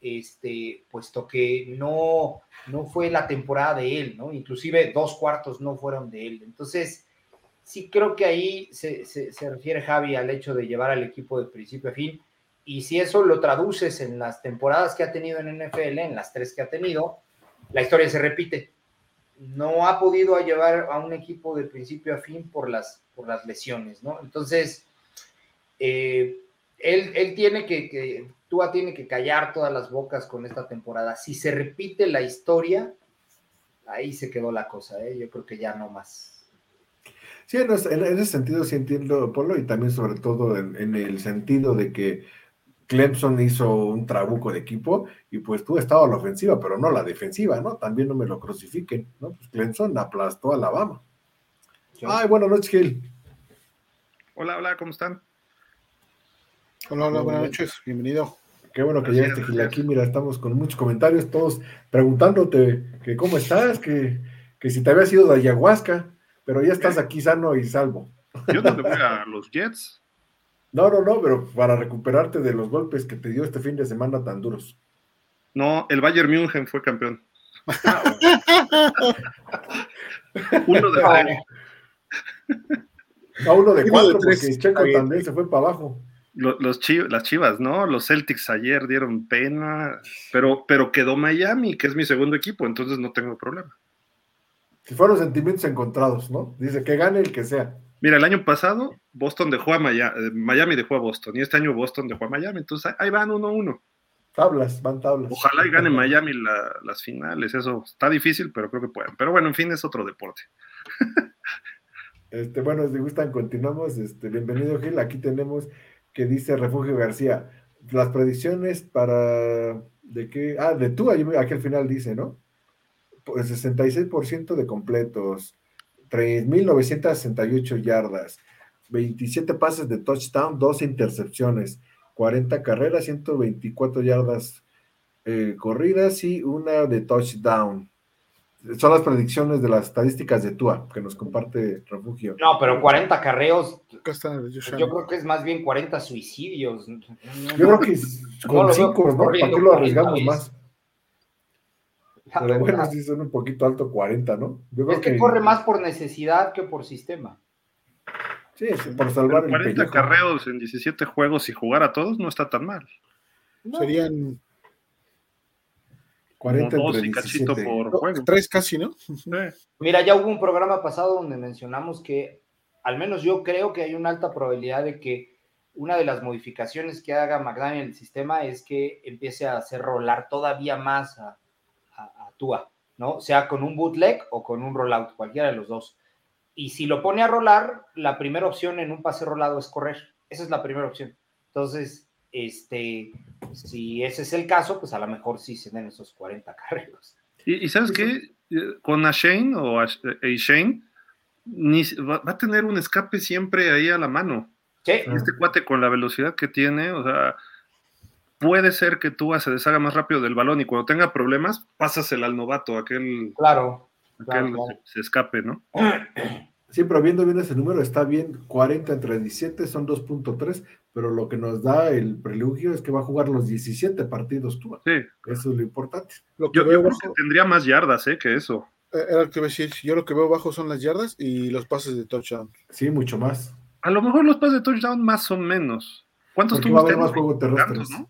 este, puesto que no, no fue la temporada de él, ¿no? Inclusive dos cuartos no fueron de él. Entonces, sí creo que ahí se, se, se refiere Javi al hecho de llevar al equipo de principio a fin. Y si eso lo traduces en las temporadas que ha tenido en NFL, en las tres que ha tenido, la historia se repite no ha podido llevar a un equipo de principio a fin por las, por las lesiones, ¿no? Entonces, eh, él, él, tiene que, que, Tua tiene que callar todas las bocas con esta temporada. Si se repite la historia, ahí se quedó la cosa, ¿eh? Yo creo que ya no más. Sí, en ese sentido sí entiendo, Polo, y también sobre todo en, en el sentido de que Clemson hizo un trabuco de equipo y pues tú estabas la ofensiva, pero no la defensiva, ¿no? También no me lo crucifiquen, ¿no? Pues Clemson aplastó a Alabama. Sí. Ay, buenas noches, Gil. Hola, hola, ¿cómo están? Hola, hola, buenas noches, bienvenido. Qué bueno que llegaste, Gil. Aquí, mira, estamos con muchos comentarios, todos preguntándote que cómo estás, que, que si te habías ido de ayahuasca, pero ya estás aquí sano y salvo. Yo no me voy a los Jets. No, no, no, pero para recuperarte de los golpes que te dio este fin de semana tan duros. No, el Bayern München fue campeón. uno de tres. A uno de cuatro, de porque Checo también se fue para abajo. Los, los chivas, las chivas, ¿no? Los Celtics ayer dieron pena, pero, pero quedó Miami, que es mi segundo equipo, entonces no tengo problema. Si fueron sentimientos encontrados, ¿no? Dice que gane el que sea. Mira, el año pasado Boston dejó a Miami, Miami dejó a Boston, y este año Boston dejó a Miami, entonces ahí van uno a uno. Tablas, van tablas. Ojalá y gane Miami la, las finales, eso está difícil, pero creo que pueden. Pero bueno, en fin, es otro deporte. Este, bueno, si gustan, continuamos. Este, bienvenido, Gil. Aquí tenemos que dice Refugio García. Las predicciones para de qué, ah, de tú, aquí al final dice, ¿no? Pues 66% de completos, 3.968 yardas, 27 pases de touchdown, 12 intercepciones, 40 carreras, 124 yardas eh, corridas y una de touchdown. Son las predicciones de las estadísticas de Tua que nos comparte Refugio. No, pero 40 carreos. Yo creo que es más bien 40 suicidios. Yo creo que con 5, ¿no? ¿Para qué lo arriesgamos más? Pero bueno, sí son un poquito alto 40, ¿no? Yo creo es que, que, corre más por necesidad que por sistema. Sí, por salvar Pero 40 carreos en 17 juegos y jugar a todos no está tan mal. No. Serían 40 Como dos y cachito por juego. Tres casi, ¿no? Sí. Mira, ya hubo un programa pasado donde mencionamos que, al menos yo creo que hay una alta probabilidad de que una de las modificaciones que haga McDaniel en el sistema es que empiece a hacer rolar todavía más a, a, a ¿no? Sea con un bootleg o con un rollout, cualquiera de los dos. y si lo pone a rolar, la primera opción en un pase rolado es correr. Esa es la primera opción. Entonces, este, si ese es el caso, pues a lo mejor sí se den esos 40 carreros. Y, sabes qué, eh, con Ashane o Ashane, ni, va, a tener un escape siempre ahí a la mano. Este cuate con la velocidad que tiene, o sea, puede ser que tú se deshaga más rápido del balón y cuando tenga problemas, pásasela al novato, aquel, claro, aquel Se, escape, ¿no? Sí, pero viendo bien ese número, está bien, 40 entre 17 son 2.3, pero lo que nos da el prelugio es que va a jugar los 17 partidos tú. Sí. Eso es lo importante. Lo que yo, veo que tendría más yardas ¿eh? que eso. Eh, era lo que decir, yo lo que veo bajo son las yardas y los pases de touchdown. Sí, mucho más. A lo mejor los pases de touchdown más o menos. ¿Cuántos tuvo usted? más juego terrestres. ¿no?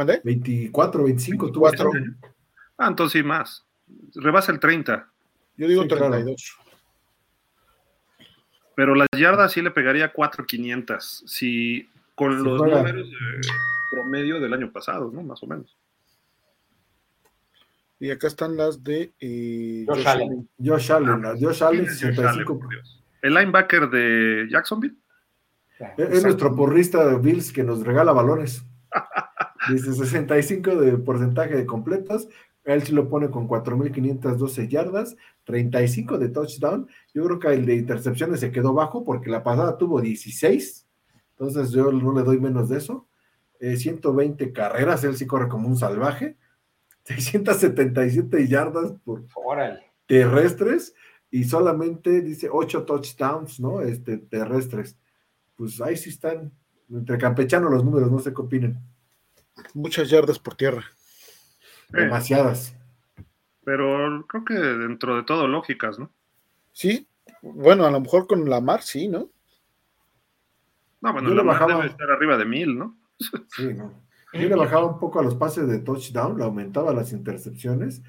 ¿Mandé? 24, 25 24. Ah, entonces sí, más. Rebasa el 30. Yo digo 32. Pero las yardas sí le pegaría 4,500. Si con los números de promedio del año pasado, ¿no? Más o menos. Y acá están las de eh, Josh, Allen. Josh Allen, Josh Allen, 65. El linebacker de Jacksonville. Es, nuestro porrista de Bills que nos regala balones. Dice 65 de porcentaje de completos. Él sí lo pone con 4.512 yardas, 35 de touchdown. Yo creo que el de intercepciones se quedó bajo porque la pasada tuvo 16. Entonces yo no le doy menos de eso. 120 eh, carreras, él sí corre como un salvaje. 677 yardas por terrestres y solamente dice 8 touchdowns, ¿no? Este, terrestres. Pues ahí sí están entre campechanos los números, no sé qué opinen. Muchas yardas por tierra. Demasiadas. Pero creo que dentro de todo lógicas, ¿no? Sí, bueno, a lo mejor con la mar sí, ¿no? No, bueno, la mar debe estar arriba de mil, ¿no? Sí, no. Yo le bajaba un poco a los pases de touchdown, le aumentaba las intercepciones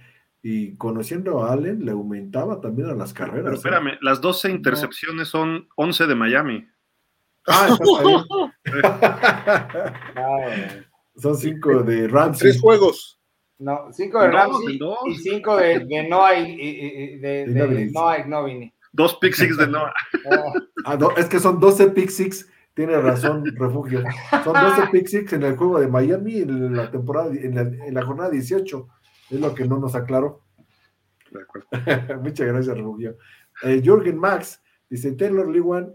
y conociendo a Allen le aumentaba también a las carreras. Pero ¿eh? espérame, las 12 intercepciones son 11 de Miami. Ah, Son 5 de Ramsey. Tres juegos. No, 5 de Ramsey y 5 de, de Noah y, de, de, Noah Dos pick six de Noah. ah, no, es que son 12 pick six tiene razón, refugio. Son 12 pick six en el juego de Miami en la temporada, en la, jornada 18. Es lo que no nos aclaró. Muchas gracias, refugio. Eh, Jürgen Max dice: Taylor Lewan.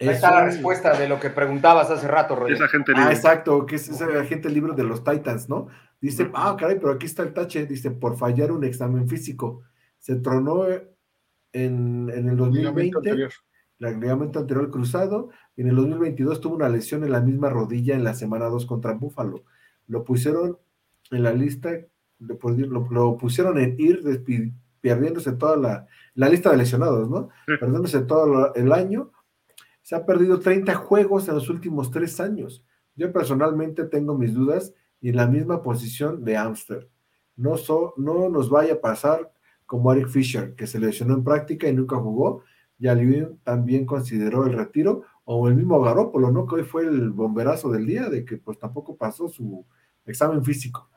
Ahí está la respuesta de lo que preguntabas hace rato, Roger. Es agente libre. Ah, exacto, que es ese agente libre de los Titans, ¿no? Dice, ah, caray, pero aquí está el tache, dice, por fallar un examen físico. Se tronó en, en el 2020 el ligamento anterior cruzado, y en el 2022 tuvo una lesión en la misma rodilla en la semana 2 contra Buffalo. Lo pusieron en la lista, lo, pusieron en ir perdiéndose toda la, la, lista de lesionados, ¿no? Perdiéndose todo el año. Se ha perdido 30 juegos en los últimos tres años. Yo personalmente tengo mis dudas y en la misma posición de Amster. No, no nos vaya a pasar como Eric Fisher, que se lesionó en práctica y nunca jugó, Yaliu también consideró el retiro, o el mismo Garópolo, ¿no? Que hoy fue el bomberazo del día, de que pues tampoco pasó su examen físico.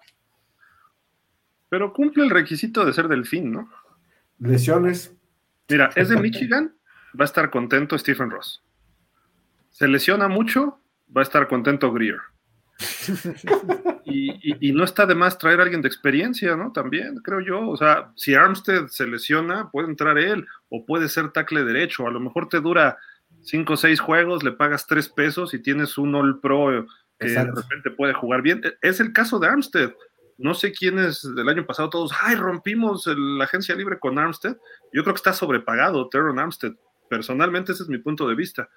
Pero cumple el requisito de ser delfín, ¿no? Lesiones. Mira, es de Michigan, va a estar contento Stephen Ross. Se lesiona mucho, va a estar contento Greer. Y, no está de más traer a alguien de experiencia, ¿no? También, creo yo. O sea, si Armstead se lesiona, puede entrar él, o puede ser tackle derecho. A lo mejor te dura cinco o seis juegos, le pagas tres pesos y tienes un All Pro que de repente puede jugar bien. E, es el caso de Armstead. No sé quiénes del año pasado todos, ay, rompimos la agencia libre con Armstead. Yo creo que está sobrepagado Teron Armstead. Personalmente ese es mi punto de vista.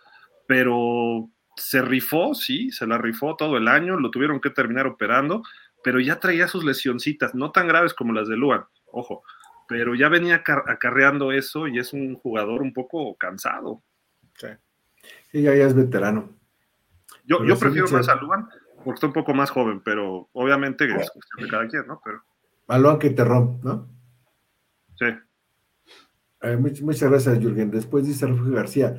Pero se rifó, sí, se la rifó todo el año, lo tuvieron que terminar operando, pero ya traía sus lesioncitas, no tan graves como las de Luan, ojo, pero ya venía acarreando eso y es un jugador un poco cansado. Sí, sí ya, es veterano. Yo, yo prefiero más a Luan porque está un poco más joven, pero obviamente es cuestión de cada quien, ¿no? Pero... A Luan que te rompe, ¿no? Sí. Eh, muchas gracias, Jürgen. Después dice Refugio García,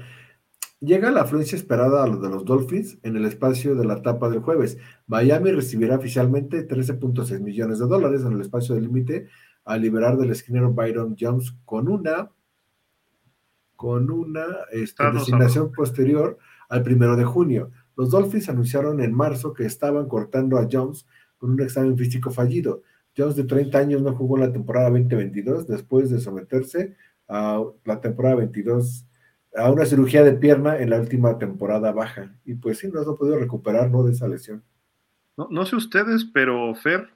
Llega la afluencia esperada a los de los Dolphins en el espacio de la etapa del jueves. Miami recibirá oficialmente 13.6 millones de dólares en el espacio del límite al liberar del esquinero Byron Jones con una con una este, designación posterior al primero de junio. Los Dolphins anunciaron en marzo que estaban cortando a Jones con un examen físico fallido. Jones de 30 años no jugó la temporada 2022 después de someterse a la temporada 22 a una cirugía de pierna en la última temporada baja. Y pues sí, no se ha podido recuperar ¿no? de esa lesión. No, no sé ustedes, pero Fer,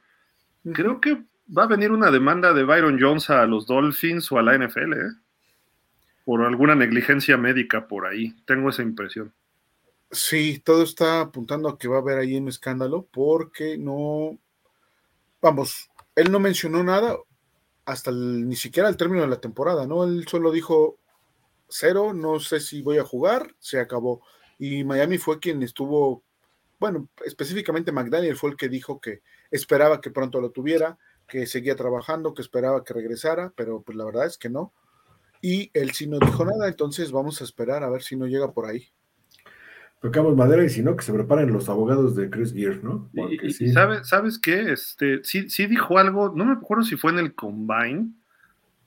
creo que va a venir una demanda de Byron Jones a los Dolphins o a la NFL, ¿eh? Por alguna negligencia médica por ahí. Tengo esa impresión. Sí, todo está apuntando a que va a haber ahí un escándalo porque no, vamos, él no mencionó nada hasta ni siquiera el término de la temporada, ¿no? Él solo dijo cero, no sé si voy a jugar, se acabó. Y Miami fue quien estuvo, bueno, específicamente McDaniel fue el que dijo que esperaba que pronto lo tuviera, que seguía trabajando, que esperaba que regresara, pero pues la verdad es que no. Y él sí no dijo nada, entonces vamos a esperar a ver si no llega por ahí tocamos madera y si no, que se preparen los abogados de Chris Gear, ¿no? y, ¿sabes, ¿sabes qué? Este, sí, sí dijo algo, no me acuerdo si fue en el Combine,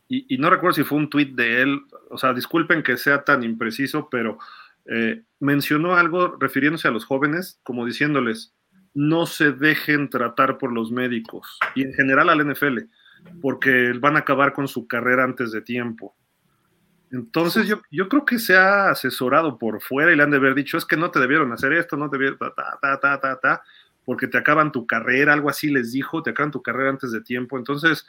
y, no recuerdo si fue un tweet de él, o sea, disculpen que sea tan impreciso, pero eh, mencionó algo refiriéndose a los jóvenes, como diciéndoles, no se dejen tratar por los médicos, y en general al NFL, porque van a acabar con su carrera antes de tiempo. Entonces yo, yo creo que se ha asesorado por fuera y le han de haber dicho, es que no te debieron hacer esto, no te debieron, ta, ta, porque te acaban tu carrera, algo así les dijo, te acaban tu carrera antes de tiempo. Entonces,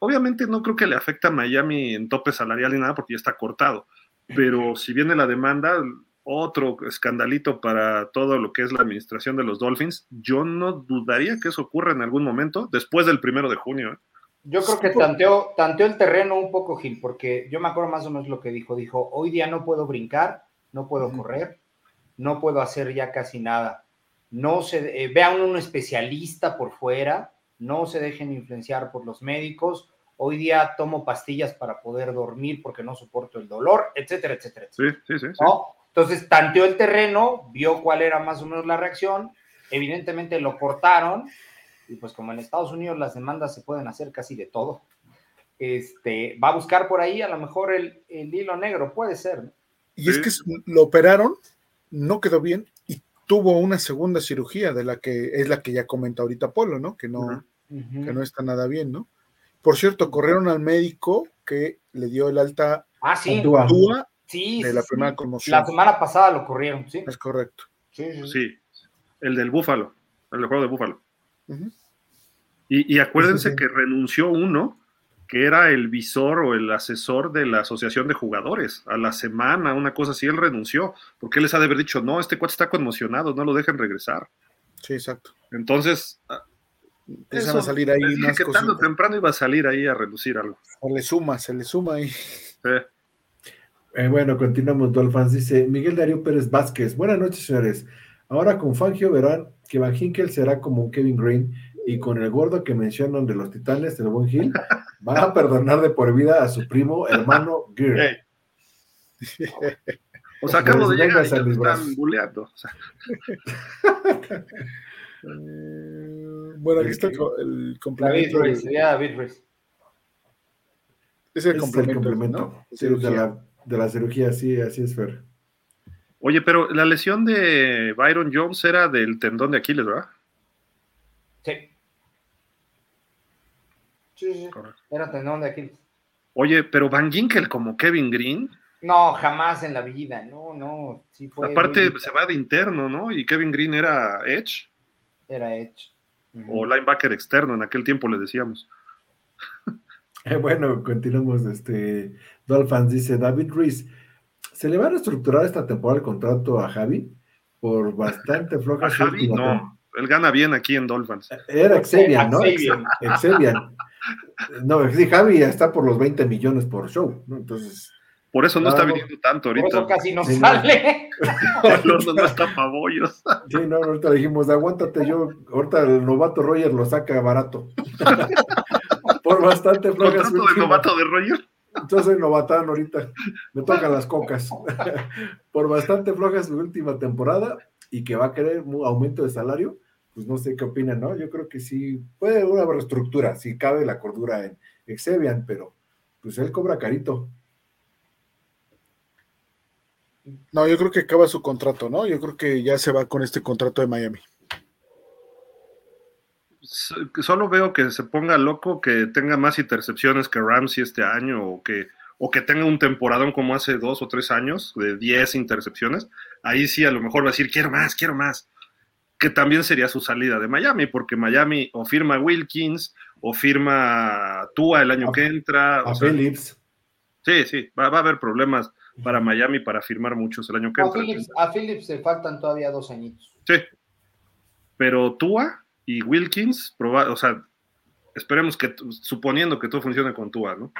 obviamente no creo que le afecte a Miami en tope salarial ni nada porque ya está cortado, pero si viene la demanda, otro escandalito para todo lo que es la administración de los Dolphins, yo no dudaría que eso ocurra en algún momento después del primero de junio. ¿eh? Yo creo que tanteó, tanteó el terreno un poco, Gil, porque yo me acuerdo más o menos lo que dijo. Dijo, hoy día no puedo brincar, no puedo correr, no puedo hacer ya casi nada. No se, eh, vean un especialista por fuera, no se dejen influenciar por los médicos. Hoy día tomo pastillas para poder dormir porque no soporto el dolor, etcétera, etcétera. Sí, sí, sí, Entonces tanteó el terreno, vio cuál era más o menos la reacción. Evidentemente lo cortaron y pues como en Estados Unidos las demandas se pueden hacer casi de todo, este, va a buscar por ahí a lo mejor el, hilo negro, puede ser. Y es que lo operaron, no quedó bien y tuvo una segunda cirugía de la que es la que ya comenta ahorita Polo, ¿no? Que no, que no está nada bien, ¿no? Por cierto, corrieron al médico que le dio el alta ah, sí. sí, de la primera conmoción. La semana pasada lo corrieron, sí. Es correcto. Sí, sí. el del Búfalo, el juego de Búfalo. Y, acuérdense que renunció uno, que era el visor o el asesor de la asociación de jugadores, a la semana, una cosa así, él renunció, porque él les ha de haber dicho, no, este cuate está conmocionado, no lo dejen regresar. Sí, exacto. Entonces, empiezan a salir ahí más que tarde o temprano iba a salir ahí a reducir algo. Se le suma, se le suma ahí. Eh, bueno, continuamos, Dolphins. Dice Miguel Darío Pérez Vázquez. Buenas noches, señores. Ahora con Fangio verán que Van Hinkel será como Kevin Green y con el gordo que mencionan de los titanes, el buen Gil, van a perdonar de por vida a su primo hermano Gear. O sea, acabo de llegar y ya están buleando. Eh, bueno, aquí está el complemento. David Ruiz, Es el complemento, de, la, de la cirugía, sí, así es, Fer. Oye, pero la lesión de Byron Jones era del tendón de Aquiles, ¿verdad? Sí. Sí, sí. Era tendón de Aquiles. Oye, pero Van Ginkel como Kevin Green. No, jamás en la vida, no, no. Aparte se va de interno, ¿no? Y Kevin Green era Edge. Era Edge. O linebacker externo, en aquel tiempo le decíamos. Eh, bueno, continuamos. Este, Dolphins dice David Ruiz. ¿Se le va a reestructurar esta temporada el contrato a Javi? Por bastante floja. A Javi, no. Él gana bien aquí en Dolphins. Era Exelian, ¿no? Exelian. No, sí, Javi está por los 20 millones por show, ¿no? Entonces. Por eso no está viniendo tanto ahorita. Por eso casi no sale. no, no, está pabollos. Sí, no, ahorita dijimos, aguántate yo, ahorita el novato Roger lo saca barato. por bastante flojas. ¿Contrato de novato de Roger? Yo soy novatán ahorita, me tocan las cocas. por bastante floja su última temporada y que va a querer un aumento de salario, pues no sé qué opinan, ¿no? Yo creo que sí, puede haber una reestructura, si cabe la cordura en Exebian, pero pues él cobra carito. No, yo creo que acaba su contrato, ¿no? Yo creo que ya se va con este contrato de Miami. Solo veo que se ponga loco, que tenga más intercepciones que Ramsey este año o que, o que tenga un temporadón como hace dos o tres años de 10 intercepciones. Ahí sí a lo mejor va a decir, quiero más, quiero más. Que también sería su salida de Miami, porque Miami o firma Wilkins o firma Tua el año que entra. A Phillips. Sí, sí, va, a haber problemas para Miami para firmar muchos el año que entra. a Phillips le faltan todavía dos añitos. Sí, pero Tua y Wilkins, o sea, esperemos que, suponiendo que todo funcione con Tua, ¿no?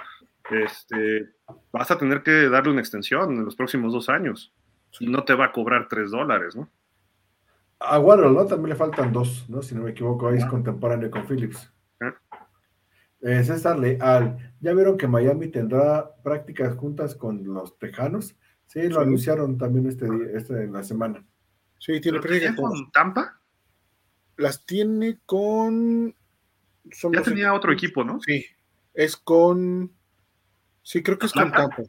Este, vas a tener que darle una extensión en los próximos dos años y no te va a cobrar tres dólares, ¿no? A Waddle, ¿no? También le faltan dos, ¿no? Si no me equivoco, ahí es ah. contemporáneo con Phillips. Eh, César Leal, ¿ya vieron que Miami tendrá prácticas juntas con los Tejanos? Sí, lo anunciaron también este, este en la semana. Sí, tiene prácticas con Tampa las tiene con. ya tenía otro equipo, ¿no? Sí, es con. Sí, creo que es con Tampa.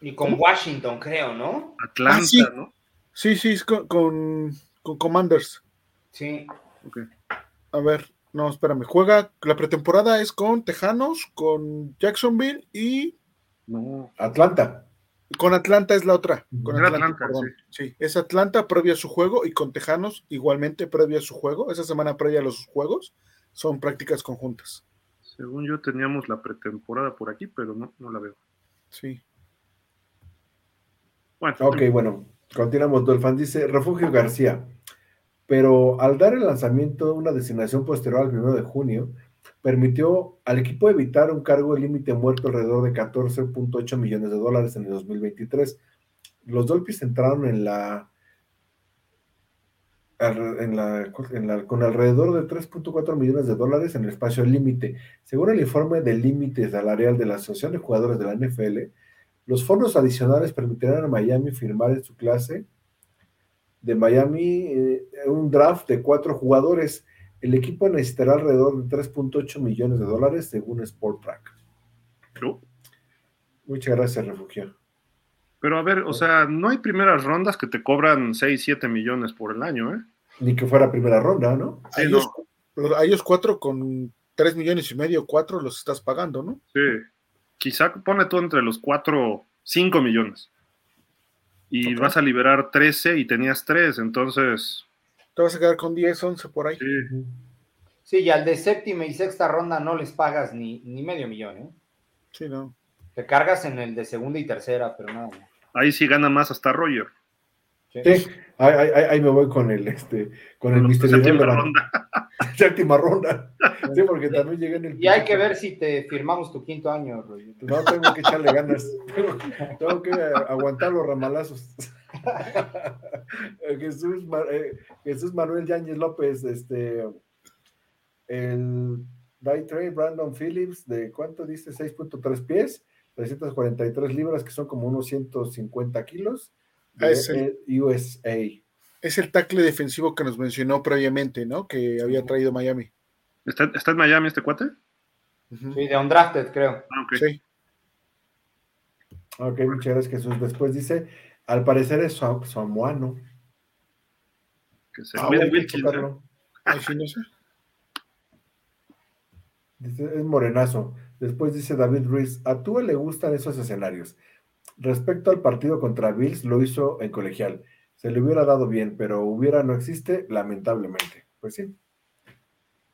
Y con Washington, creo, ¿no? Atlanta, ah, sí. ¿no? Sí, sí, es con, con, Commanders. Sí. Okay. A ver, no, espérame. Juega, la pretemporada es con Tejanos, con Jacksonville y. No. Atlanta. Con Atlanta es la otra. Con Atlanta, sí. es Atlanta previo a su juego y con Tejanos igualmente previo a su juego. Esa semana previa a los juegos son prácticas conjuntas. Según yo teníamos la pretemporada por aquí, pero no, no la veo. Sí. Bueno. Ok, bueno, continuamos. Dolfan dice, Refugio García. Pero al dar el lanzamiento una designación posterior al 1 de junio, permitió al equipo evitar un cargo de límite muerto alrededor de 14.8 millones de dólares en el 2023. Los Dolphins entraron en la, en la, con alrededor de 3.4 millones de dólares en el espacio límite. Según el informe del límite salarial de la Asociación de Jugadores de la NFL, los fondos adicionales permitirán a Miami firmar en su clase de Miami eh, un draft de cuatro jugadores el equipo necesitará alrededor de 3.8 millones de dólares según Sportrack. ¿No? Muchas gracias, Refugio. Pero a ver, o sea, no hay primeras rondas que te cobran 6, 7 millones por el año, ¿eh? Ni que fuera primera ronda, ¿no? a, ellos, cuatro con 3 millones y medio, cuatro los estás pagando, ¿no? Sí. Quizá pone tú entre los 4, 5 millones. Y vas a liberar 13 y tenías 3, entonces te vas a quedar con 10, 11 por ahí. Sí. y al de séptima y sexta ronda no les pagas ni, ni medio millón, ¿eh? Sí, no. Te cargas en el de segunda y tercera, pero nada. Ahí sí gana más hasta Roger. Sí, ahí, me voy con el este con, el misterio séptima ronda. séptima ronda. Sí, porque también llegué en el. Y hay que ver si te firmamos tu quinto año, Roger. No, tengo que echarle ganas. Tengo, que aguantar los ramalazos. Jesús, eh, Jesús Manuel Yáñez López, este el Trey Brandon Phillips, de cuánto dice 6.3 pies, 343 libras, que son como unos 150 kilos es el, USA. Es el tackle defensivo que nos mencionó previamente, ¿no? Que había traído Miami. ¿Está, en Miami este cuate? Sí, de undrafted, creo. Ah, Sí. Ok, muchas gracias, Jesús. Después dice, al parecer es samoano. Que se ah, cuide Wilkins. Ay, sí, no sé. Dice, es morenazo. Después dice David Ruiz, a tú le gustan esos escenarios. Respecto al partido contra Bills, lo hizo en colegial. Se le hubiera dado bien, pero hubiera no existe, lamentablemente. Pues sí.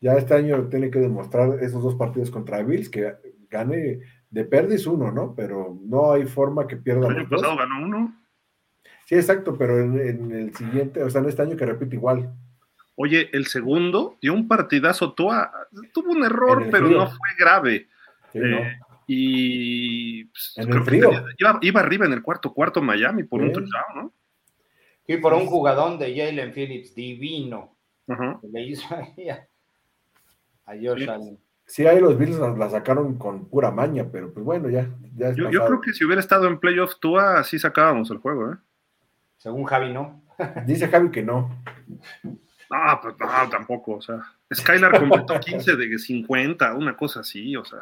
Ya este año tiene que demostrar esos dos partidos contra Bills, que gane de perdis uno, ¿no? Pero no hay forma que pierda. El año pasado ganó uno. Sí, exacto, pero en, el siguiente, o sea, en este año que repite igual. Oye, el segundo dio un partidazo, Tua, tuvo un error, pero no fue grave. Eh, y pues, en el frío. iba, arriba en el cuarto cuarto Miami por un touchdown, ¿no? Y por un jugadón de Jalen Phillips divino. Le hizo ahí a, George Allen. Sí, ahí los Bills la, sacaron con pura maña, pero pues bueno, ya. ya yo, yo, creo que si hubiera estado en playoff Tua, sí sacábamos el juego, ¿eh? Según Javi, no. Dice Javi que no. Ah, pues no, tampoco, o sea. Skylar completó 15 de 50, una cosa así, o sea.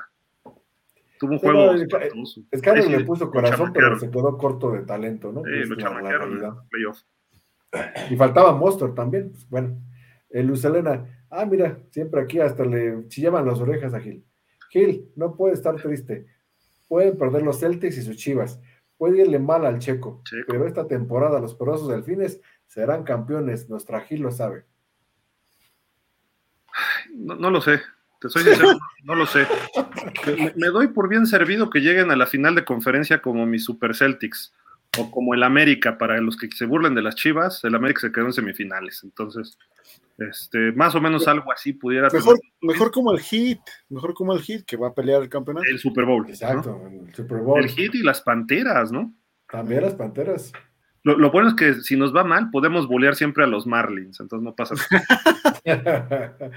Tuvo un juego. le puso corazón, pero se quedó corto de talento, ¿no? Sí, Es lo la chamaquearon. Y faltaba Monster también. pues, bueno, Luz Helena. Ah, mira, siempre aquí hasta le chillaban las orejas a Gil. Gil, no puede estar triste. Pueden perder los Celtics y sus chivas. Puede irle mal al Checo. Checo. Pero esta temporada los poderosos delfines serán campeones. Nuestra Gil lo sabe. No, no lo sé. Te soy sincero, no lo sé. Me, me doy por bien servido que lleguen a la final de conferencia como mis Super Celtics o como el América. Para los que se burlen de las Chivas, el América se quedó en semifinales. Entonces, este, más o menos algo así pudiera Mejor, tener mejor como el Hit, mejor como el Hit que va a pelear el campeonato. el Super Bowl. Exacto, el Super Bowl. El Hit y las Panteras, ¿no? También las panteras. Lo, lo bueno es que si nos va mal, podemos bolear siempre a los Marlins, entonces no pasa nada.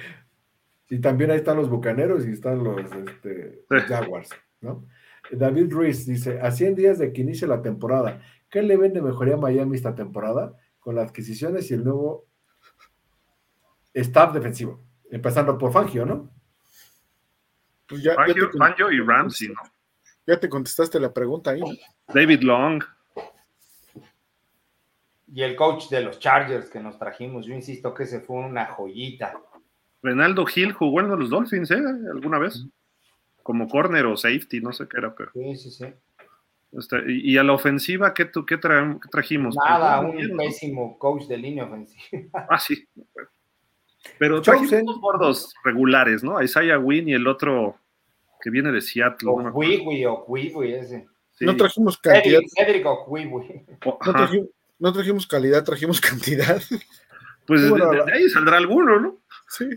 y también ahí están los bucaneros y están los este, Sí. Jaguars, ¿no? David Ruiz dice: A 100 días de que inicie la temporada, ¿qué le vende mejoría a Miami esta temporada? Con las adquisiciones y el nuevo staff defensivo. Empezando por Fangio, ¿no? Pues ya, ya te Fangio, con- Fangio y Ramsey, ¿no? ya te contestaste la pregunta ahí. David Long. Y el coach de los Chargers que nos trajimos, yo insisto que ese fue una joyita. Renaldo Hill jugó en los Dolphins, ¿eh? ¿Alguna vez? Como corner o safety, no sé qué era, pero. Sí, sí, sí. este, y, y a la ofensiva, ¿qué, qué, tra- qué trajimos? Nada, Pues, un bien, ¿no? pésimo coach de línea ofensiva. Ah, sí. Pero trajimos dos gordos regulares, ¿no? Isaiah Wynn y el otro que viene de Seattle. O. Cuigui o Cuigui ese. Sí. No trajimos cantidad, Cedric, Cedric o Cuigui. O- no trajimos, no trajimos calidad, trajimos cantidad. Pues Bueno, de- de ahí saldrá alguno, ¿no? Sí.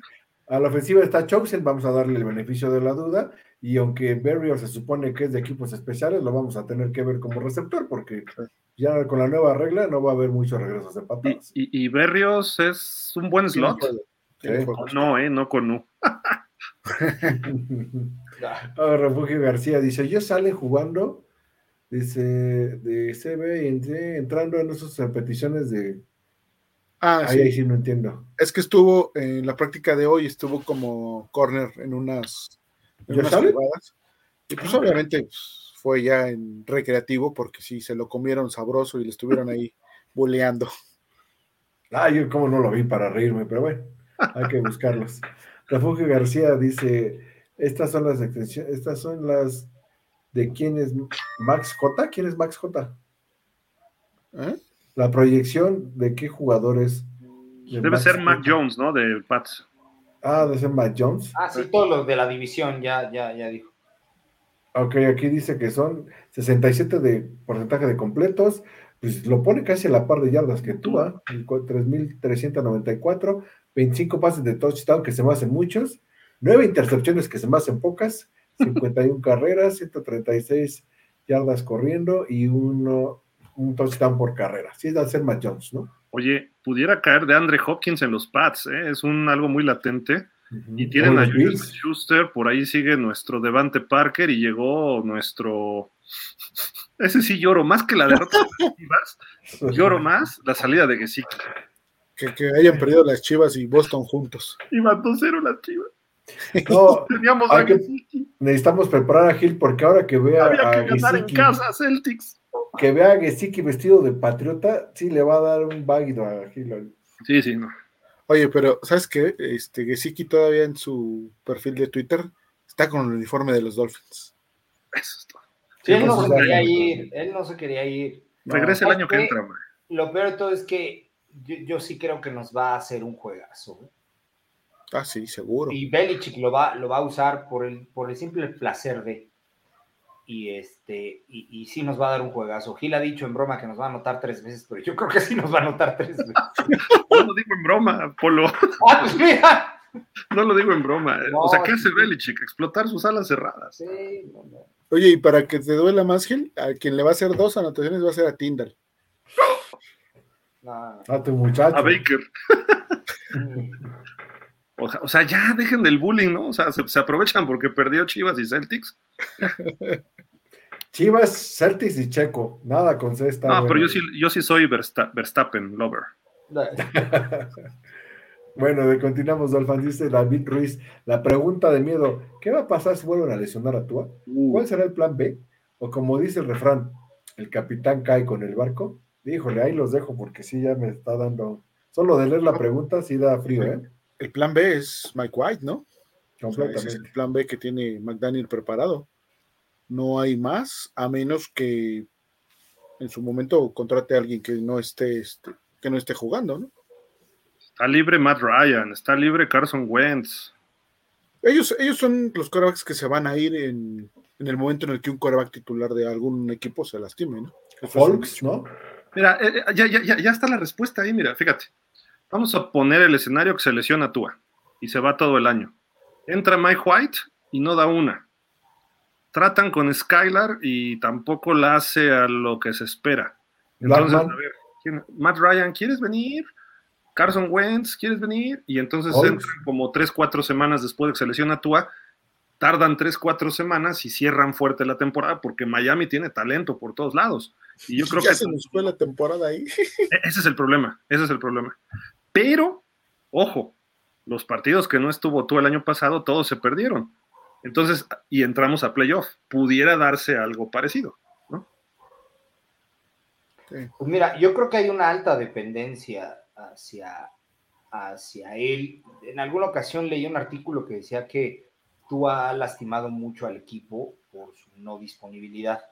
A la ofensiva está Choxen, vamos a darle el beneficio de la duda. Y aunque Berrios se supone que es de equipos especiales, lo vamos a tener que ver como receptor, porque ya con la nueva regla no va a haber muchos regresos de patadas. y- y Berrios es un buen slot. Sí. No, ¿eh? No con U. Ahora Refugio García dice: Ellos salen jugando, dice, de CB entrando en esas repeticiones de. Ah, Ahí, sí. ahí sí no entiendo. Es que estuvo en la práctica de hoy, estuvo como corner en unas, en ¿Ya unas jugadas. Y pues obviamente pues, fue ya en recreativo porque sí, se lo comieron sabroso y le estuvieron ahí buleando. Ah, yo como no lo vi para reírme, pero bueno, hay que buscarlos. Refugio García dice, estas son las extensiones, estas son las de quién es Max J. ¿Quién es Max J? ¿Eh? La proyección de qué jugadores. de Debe Max ser Mac. Jones, ¿no? De Pats. Ah, debe ser Mac Jones. Ah, sí, todos los de la división, ya, ya, ya dijo. Ok, aquí dice que son 67 de porcentaje de completos, pues lo pone casi a la par de yardas que tú, ¿ah? 3.394, 25 pases de touchdown que se me hacen muchos, 9 intercepciones que se me hacen pocas, 51 carreras, 136 yardas corriendo y uno, un touchdown por carrera. Sí, es de hacer Matt Jones, ¿no? Oye, pudiera caer de Andre Hopkins en los Pats, ¿eh? Es un algo muy latente. Y tienen a Julius. Schuster, por ahí sigue nuestro Devante Parker y llegó nuestro. Ese sí lloro más que la derrota de las Chivas, lloro más la salida de Gesicki. Que, que hayan perdido las Chivas y Boston juntos. Iban 2-0 las Chivas. No, Teníamos a que- necesitamos preparar a Gil porque ahora que vea Había a que ganar en casa, Celtics. Que vea a Gesicki vestido de patriota, sí le va a dar un váguido a Gil. Sí, sí, no. Oye, pero ¿sabes qué? Este Gesicki todavía en su perfil de Twitter está con el uniforme de los Dolphins. Eso es todo. Sí, él no se quería ir, él no se quería ir. Regresa el ¿sabes año que entra, hombre. Lo peor de todo es que yo, yo sí creo que nos va a hacer un juegazo. ¿eh? Ah, sí, seguro. Y Belichick lo va, lo va a usar por el, por el simple placer de. Y este, y, y sí nos va a dar un juegazo. Gil ha dicho en broma que nos va a anotar tres veces, pero yo creo que sí nos va a anotar tres veces. No lo digo en broma, Polo. ¡Ah, pues mira! No lo digo en broma. No, o sea, ¿qué hace sí. Belichick? Explotar sus alas cerradas. Sí, no, no. Oye, y para que te duela más, Gil, a quien le va a hacer dos anotaciones va a ser a Tyndall. no, no. A tu muchacho. A Baker. O sea, ya dejen del bullying, ¿no? O sea, se, se aprovechan porque perdió Chivas y Celtics. Chivas, Celtics y Checo. Nada con C está No, bueno. pero yo sí, yo sí soy Versta- Verstappen lover. Bueno, de continuamos, Dolphin, dice David Ruiz. La pregunta de miedo: ¿qué va a pasar si vuelven a lesionar a Tua? Uh. ¿Cuál será el plan B? O como dice el refrán, el capitán cae con el barco. Híjole, ahí los dejo porque sí ya me está dando. Solo de leer la pregunta sí da frío, ¿eh? El plan B es Mike White, ¿no? Es el plan B que tiene McDaniel preparado. No hay más, a menos que en su momento contrate a alguien que no esté, este, que no esté jugando, ¿no? Está libre Matt Ryan, está libre Carson Wentz. Ellos, ellos son los corebacks que se van a ir en, en el momento en el que un coreback titular de algún equipo se lastime, ¿no? Folks. ¿no? Mira, eh, eh, ya, ya, ya, ya está la respuesta ahí, mira, fíjate. Vamos a poner el escenario que se lesiona Tua y se va todo el año. Entra Mike White y no da una. Tratan con Skylar y tampoco la hace a lo que se espera. Entonces, a ver, ¿quién- Matt Ryan, ¿quieres venir? Carson Wentz, ¿quieres venir? Y entonces entran como tres, cuatro semanas después de que se lesiona Tua, tardan tres, cuatro semanas y cierran fuerte la temporada porque Miami tiene talento por todos lados. Y yo creo ya que se nos fue la temporada ahí. e- Ese es el problema, ese es el problema. Pero, ojo, los partidos que no estuvo tú el año pasado, todos se perdieron. Entonces, y entramos a playoff. Pudiera darse algo parecido. Pues mira, yo creo que hay una alta dependencia hacia, hacia él. En alguna ocasión leí un artículo que decía que tú ha lastimado mucho al equipo por su no disponibilidad.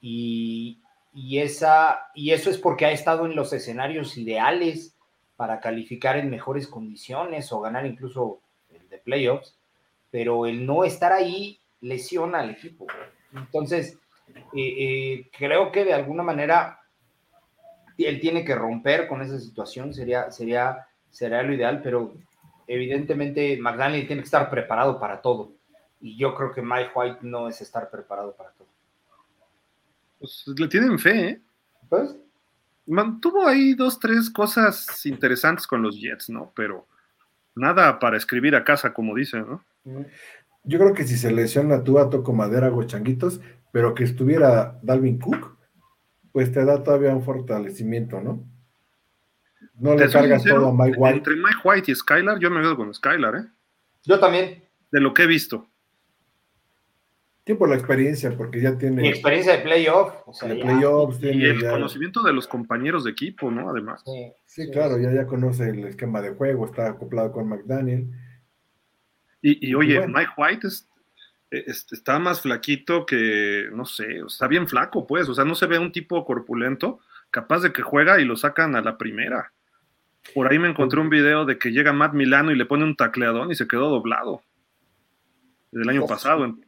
Y, y esa, y eso es porque ha estado en los escenarios ideales para calificar en mejores condiciones o ganar incluso el de playoffs, pero el no estar ahí lesiona al equipo. Entonces, eh, eh, creo que de alguna manera él tiene que romper con esa situación, sería, sería, sería lo ideal, pero evidentemente McDaniel tiene que estar preparado para todo. Y yo creo que Mike White no es estar preparado para todo. Pues le tienen fe, ¿eh? Pues, Mantuvo ahí dos, tres cosas interesantes con los Jets, ¿no? Pero nada para escribir a casa, como dicen, ¿no? Yo creo que si se lesiona Tua, toco madera, hago changuitos, pero que estuviera Dalvin Cook, pues te da todavía un fortalecimiento, ¿no? No le cargas sincero, todo a Mike White. Entre Mike White y Skylar, yo me veo con Skylar, ¿eh? yo también, De lo que he visto. Sí, por la experiencia, porque ya mi tiene experiencia de playoff, o sea, de ya- playoffs, Y tiene el ya- conocimiento de los compañeros de equipo, ¿no? Además. sí, Sí, claro, ya, ya conoce el esquema de juego, está acoplado con McDaniel. Y, y, oye, Bueno. Mike White es- es- está más flaquito que, no sé, está bien flaco, pues. O sea, no se ve un tipo corpulento, capaz de que juega y lo sacan a la primera. Por ahí me encontré un video de que llega Matt Milano y le pone un tacleadón y se quedó doblado. Del año Uf. pasado. en-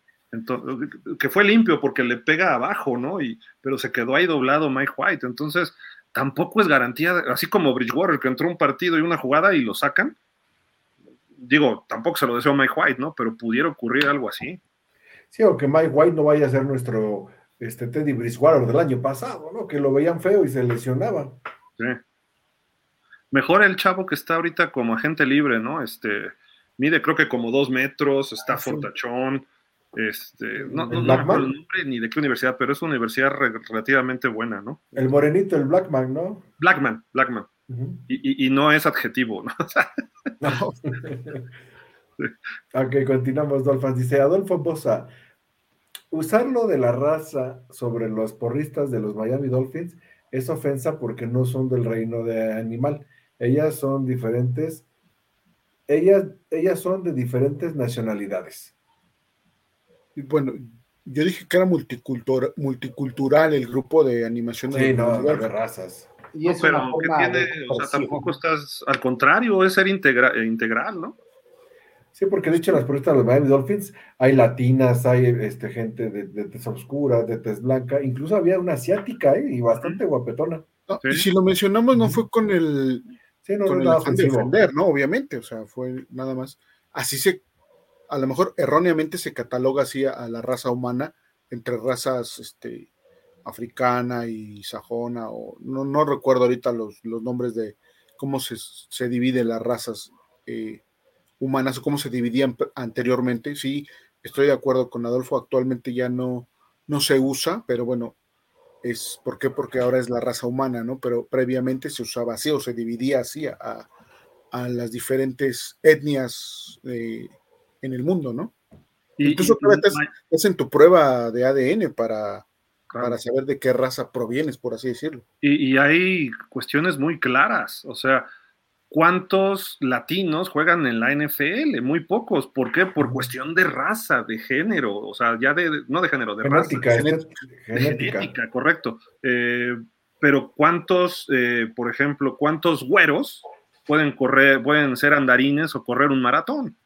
que fue limpio porque le pega abajo, ¿no? Y, pero se quedó ahí doblado Mike White. Entonces, tampoco es garantía, así como Bridgewater, que entró un partido y una jugada y lo sacan. Digo, tampoco se lo deseo a Mike White, ¿no? Pero pudiera ocurrir algo así. Sí, o que Mike White no vaya a ser nuestro este, Teddy Bridgewater del año pasado, ¿no? Que lo veían feo y se lesionaba. Sí. Mejor el chavo que está ahorita como agente libre, ¿no? Este, mide creo que como dos metros, está Ah, sí. Este, no, no, ¿El no recuerdo el nombre ni de qué universidad, pero es una universidad re- relativamente buena, ¿no? El morenito, el Blackman, ¿no? Blackman, Blackman. Ujú. Y, y- y no es adjetivo, ¿no? No. ok, continuamos, Dolphins. Dice Adolfo Bosa, usarlo de la raza sobre los porristas de los Miami Dolphins es ofensa porque no son del reino de animal. Ellas son diferentes, ellas, ellas son de diferentes nacionalidades. Bueno, yo dije que era multicultura- multicultural el grupo de animación. Sí, de no, razas. y no, es pero ¿qué tiene? de O sea, tampoco estás, al contrario, es ser integra- eh, integral, ¿no? Sí, porque de hecho en las porristas de los Miami Dolphins hay latinas, hay este, gente de, de tez oscura, de tez blanca, incluso había una asiática ¿eh? y bastante guapetona. No, Sí. Y si lo mencionamos, no fue con el, Sí, no, con no el nada de defender, ¿no? Obviamente, o sea, fue nada más. Así se, a lo mejor erróneamente se cataloga así a, la raza humana entre razas este, africana y sajona, o no, no recuerdo ahorita los, los nombres de cómo se, se dividen las razas eh, humanas o cómo se dividían anteriormente. Sí, estoy de acuerdo con Adolfo, actualmente ya no, no se usa, pero bueno, es ¿por qué? Porque ahora es la raza humana, ¿no? Pero previamente se usaba así o se dividía así a, a las diferentes etnias en el mundo, ¿no? Y, Incluso y- Ma- hacen tu prueba de ADN para, claro. para saber de qué raza provienes, por así decirlo. Y, y hay cuestiones muy claras, o sea, ¿cuántos latinos juegan en la NFL? Muy pocos. ¿Por qué? Por cuestión de raza, de género, o sea, ya de, no de género, de raza. Genética, es genética. que- De genética. genética, correcto. Eh, pero ¿cuántos, eh, por ejemplo, cuántos güeros pueden correr, pueden ser andarines o correr un maratón?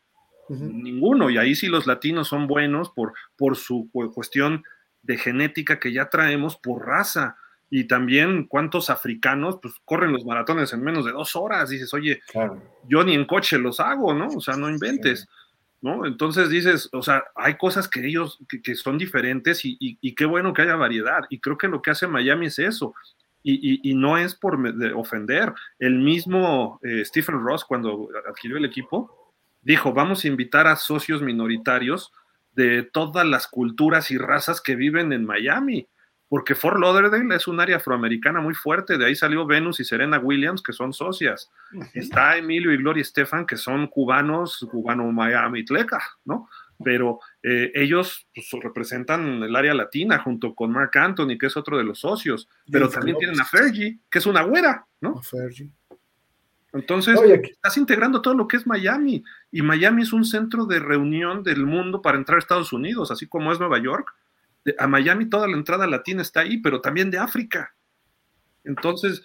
Ninguno. Y ahí sí los latinos son buenos por, por su cu- cuestión de genética que ya traemos por raza. Y también cuántos africanos pues corren los maratones en menos de dos horas. Dices, oye, Claro. yo ni en coche los hago, ¿no? O sea, no inventes, ¿no? Entonces dices, o sea, hay cosas que ellos, que, que son diferentes y, y- y qué bueno que haya variedad. Y creo que lo que hace Miami es eso. Y, no es por ofender. El mismo eh, Stephen Ross, cuando adquirió el equipo, dijo, vamos a invitar a socios minoritarios de todas las culturas y razas que viven en Miami. Porque Fort Lauderdale es un área afroamericana muy fuerte, de ahí salió Venus y Serena Williams, que son socias. Está Emilio y Gloria Estefan, que son cubanos, cubano Miami Tleca, ¿no? Pero eh, ellos pues, representan el área latina junto con Mark Anthony, que es otro de los socios. Pero también tienen a Fergie, que es una güera, ¿no? A Fergie. Entonces, Oye, estás integrando todo lo que es Miami. Y Miami es un centro de reunión del mundo para entrar a Estados Unidos, así como es Nueva York. A Miami toda la entrada latina está ahí, pero también de África. Entonces,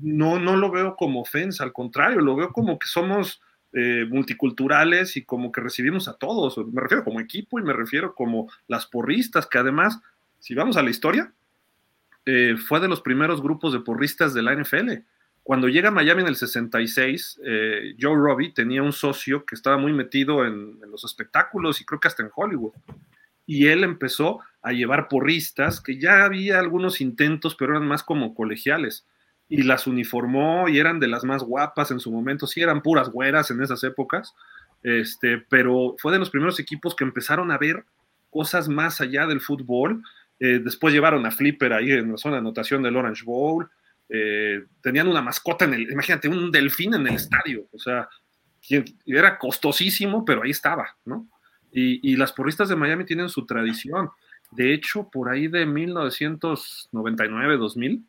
no, no lo veo como ofensa, al contrario, lo veo como que somos eh, multiculturales y como que recibimos a todos. Me refiero como equipo y me refiero como las porristas, que además, si vamos a la historia, eh, fue de los primeros grupos de porristas de la NFL. Cuando llega a Miami en el 66, eh, Joe Robbie tenía un socio que estaba muy metido en, los espectáculos y creo que hasta en Hollywood. Y él empezó a llevar porristas, que ya había algunos intentos, pero eran más como colegiales. Y las uniformó y eran de las más guapas en su momento. Sí, eran puras güeras en esas épocas. Este, pero fue de los primeros equipos que empezaron a ver cosas más allá del fútbol. Eh, después llevaron a Flipper ahí en la zona de anotación del Orange Bowl. Eh, tenían una mascota en el, imagínate, un delfín en el estadio. O sea, era costosísimo, pero ahí estaba, ¿no? Y, y las porristas de Miami tienen su tradición. De hecho, por ahí de 1999-2000,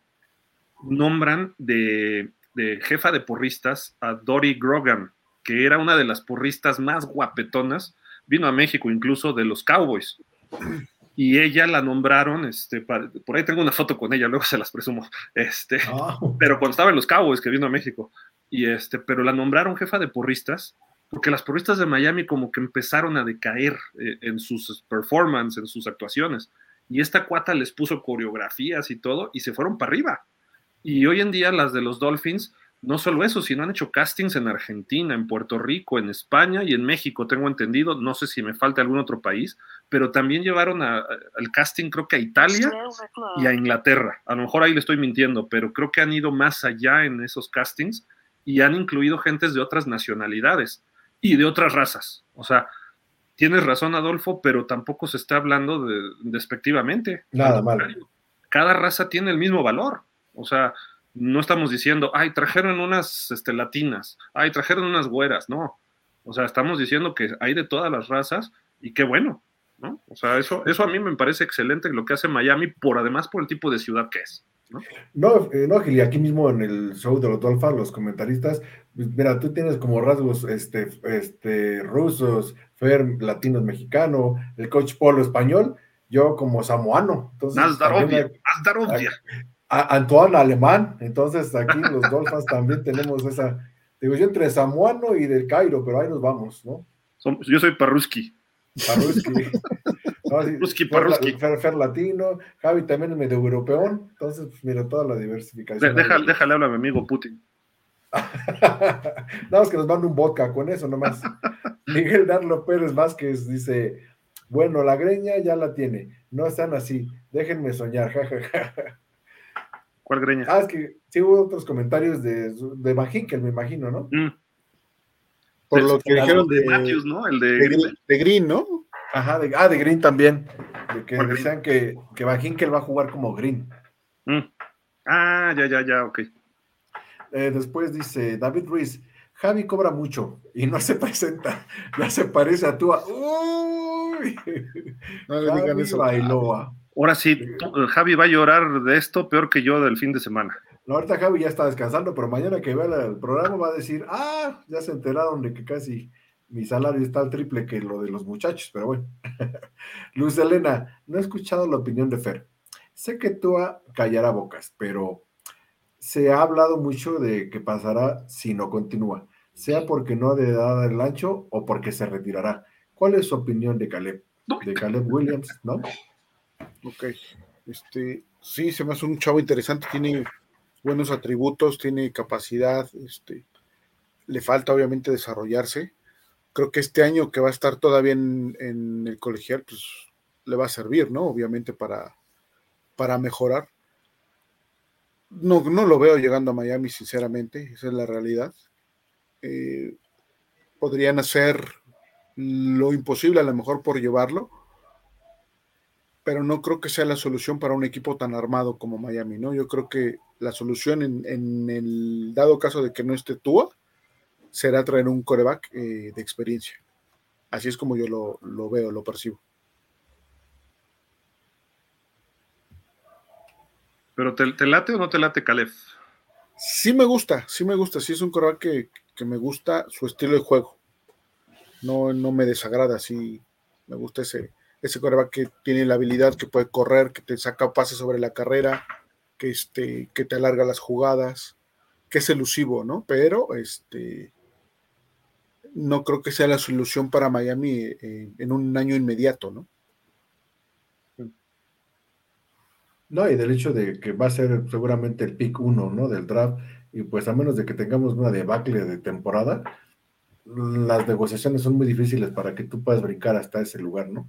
nombran de, de jefa de porristas a Dory Grogan, que era una de las porristas más guapetonas, vino a México incluso de los Cowboys. Y ella la nombraron, este, para- por ahí tengo una foto con ella, luego se las presumo, este, Ah, pero cuando estaba en los Cowboys, que vino a México, y este, pero la nombraron jefa de porristas, porque las porristas de Miami como que empezaron a decaer eh, en sus performances, en sus actuaciones, y esta cuata les puso coreografías y todo, y se fueron para arriba. Y hoy en día las de los Dolphins, no solo eso, sino han hecho castings en Argentina, en Puerto Rico, en España y en México, tengo entendido, no sé si me falta algún otro país, pero también llevaron a- a- al casting creo que a Italia y a Inglaterra. A lo mejor ahí le estoy mintiendo, pero creo que han ido más allá en esos castings y han incluido gentes de otras nacionalidades y de otras razas. O sea, tienes razón, Adolfo, pero tampoco se está hablando de, despectivamente. Nada Al malo. Cada raza tiene el mismo valor. O sea, no estamos diciendo, ay, trajeron unas este, latinas, ay, trajeron unas güeras, no. O sea, estamos diciendo que hay de todas las razas y qué bueno, ¿no? O sea, eso, eso a mí me parece excelente lo que hace Miami, por además por el tipo de ciudad que es. No, eh, no, Gil, y aquí mismo en el show de los Dolphins, los comentaristas, pues, mira, tú tienes como rasgos este, este, rusos, Fer, latino mexicano, el coach Polo español, yo como samoano. Entonces, Nazdarovia, también hay- Nazdarovia. A- Antoine alemán, entonces aquí los Dolphins también tenemos esa, digo yo entre samoano y del Cairo, pero ahí nos vamos, ¿no? Yo soy Parruski. Parruski. No, sí, Ruski, Fer, Parruski. Fer- Fer latino, Javi también es medio europeo, entonces, pues, mira, toda la De- diversificación. déjale, déjale hablar a mi amigo Putin. Nada más que nos manda un vodka con eso nomás. Miguel Darlo Pérez Vázquez dice: Bueno, la greña ya la tiene. No están así. Déjenme soñar. jajaja". ¿Cuál greña? ah, es que sí hubo otros comentarios de, de Van Hinkel, me imagino, ¿no? Mm. Por El- lo que dijeron de de, Matthews, ¿no? El de, de, Green, de Green, ¿no? Ajá, de, ah, de Green también. De que decían que, que Van Hinkel va a jugar como Green. Mm. Ah, ya, ya, ya, ok. Eh, después dice David Ruiz: Javi cobra mucho y no se presenta. Ya se parece a tú. Uy. No le digan eso. Bailoa. Ahora sí, Javi va a llorar de esto peor que yo del fin de semana. No, ahorita Javi ya está descansando, pero mañana que vea el programa va a decir, ah, ya se enteraron de que casi mi salario está al triple que lo de los muchachos, pero bueno. Luz Elena, no he escuchado la opinión de Fer. Sé que tú callará bocas, pero se ha hablado mucho de qué pasará si no continúa, sea porque no ha de dar el ancho o porque se retirará. ¿Cuál es su opinión de Caleb? De Caleb Williams, ¿no? Ok. Este, sí, se me hace un chavo interesante, tiene buenos atributos, tiene capacidad, este, le falta obviamente desarrollarse creo que este año que va a estar todavía en, el colegial, pues le va a servir, ¿no? Obviamente para, para mejorar. No, no lo veo llegando a Miami, sinceramente, esa es la realidad. Eh, podrían hacer lo imposible a lo mejor por llevarlo, pero no creo que sea la solución para un equipo tan armado como Miami, ¿no? Yo creo que la solución en, en el dado caso de que no esté Tua, será traer un coreback eh, de experiencia. Así es como yo lo, veo, lo percibo. ¿Pero te, late o no te late Calef? Sí me gusta, sí me gusta, sí es un coreback que, me gusta su estilo de juego. No, no me desagrada, sí me gusta ese, ese coreback que tiene la habilidad, que puede correr, que te saca pases sobre la carrera, que, este, que te alarga las jugadas, que es elusivo, ¿no? Pero este, no creo que sea la solución para Miami eh, en un año inmediato, ¿no? No, y del hecho de que va a ser seguramente el pick uno, ¿no? Del draft, y pues a menos de que tengamos una debacle de temporada, las negociaciones son muy difíciles para que tú puedas brincar hasta ese lugar, ¿no?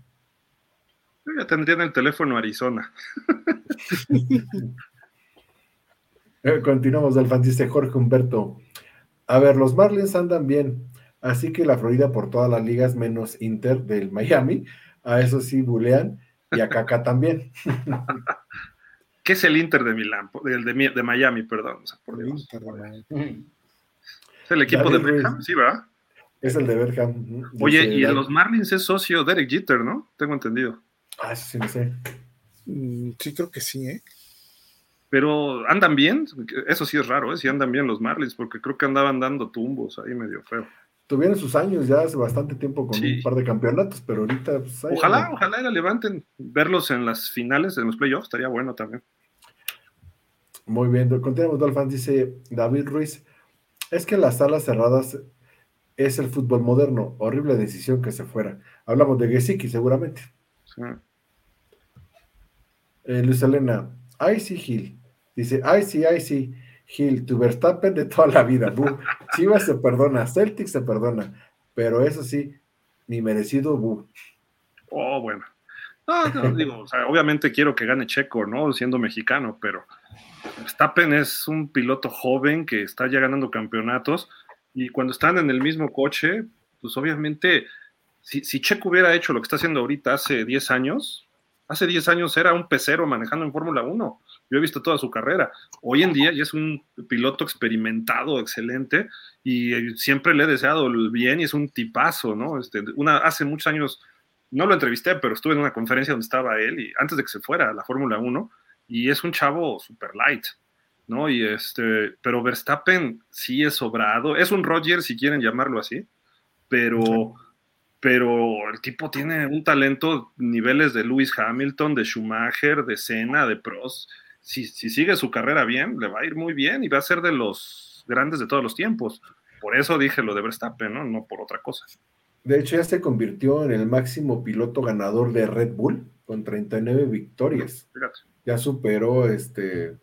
Yo ya tendría en el teléfono Arizona. Eh, continuamos, Alfan, dice Jorge Humberto. A ver, los Marlins andan bien. Así que la Florida por todas las ligas menos Inter del Miami, a eso sí bulean y a Caca también. ¿Qué es el Inter de Milán? de, de, Miami, perdón. Es el equipo de Beckham, sí, ¿verdad? Es el de Beckham. Oye, y en los Marlins es socio Derek Jeter, ¿no? Tengo entendido. Ah, sí, no sé. Mm, sí, creo que sí, ¿eh? Pero andan bien, eso sí es raro, ¿eh? Si andan bien los Marlins, porque creo que andaban dando tumbos ahí medio feo tuvieron sus años ya hace bastante tiempo con un par de campeonatos, pero ahorita. Pues, ojalá, ojalá la levanten. Verlos en las finales, en los playoffs, estaría bueno también. Muy bien, continuamos, Dolphins, dice David Ruiz. Es que las salas cerradas es el fútbol moderno. Horrible decisión que se fuera. Hablamos de Gesicki, seguramente. Sí. Eh, Luis Elena, ay sí, Gil. Dice, ay sí, ay sí. Gil, tu Verstappen de toda la vida. Chivas se perdona, Celtic se perdona, pero eso sí, mi merecido Bu. Oh, bueno. digo, obviamente quiero que gane Checo, ¿no? Siendo mexicano, pero Verstappen es un piloto joven que está ya ganando campeonatos y cuando están en el mismo coche, pues obviamente, si, si Checo hubiera hecho lo que está haciendo ahorita hace 10 años, hace 10 años era un pecero manejando en Fórmula 1 yo he visto toda su carrera. Hoy en día ya es un piloto experimentado, excelente, y eh, siempre le he deseado el bien y es un tipazo, ¿no? Este, una, hace muchos años, no lo entrevisté, pero estuve en una conferencia donde estaba él, y antes de que se fuera a la Fórmula 1, y es un chavo super light, ¿no? Y este, pero Verstappen sí es sobrado, es un Roger, si quieren llamarlo así, pero pero el tipo tiene un talento, niveles de Lewis Hamilton, de Schumacher, de Senna, de Prost, si, sigue su carrera bien, le va a ir muy bien y va a ser de los grandes de todos los tiempos. Por eso dije lo de Verstappen, ¿no? No por otra cosa. De hecho, ya se convirtió en el máximo piloto ganador de Red Bull con 39 victorias. Ya superó este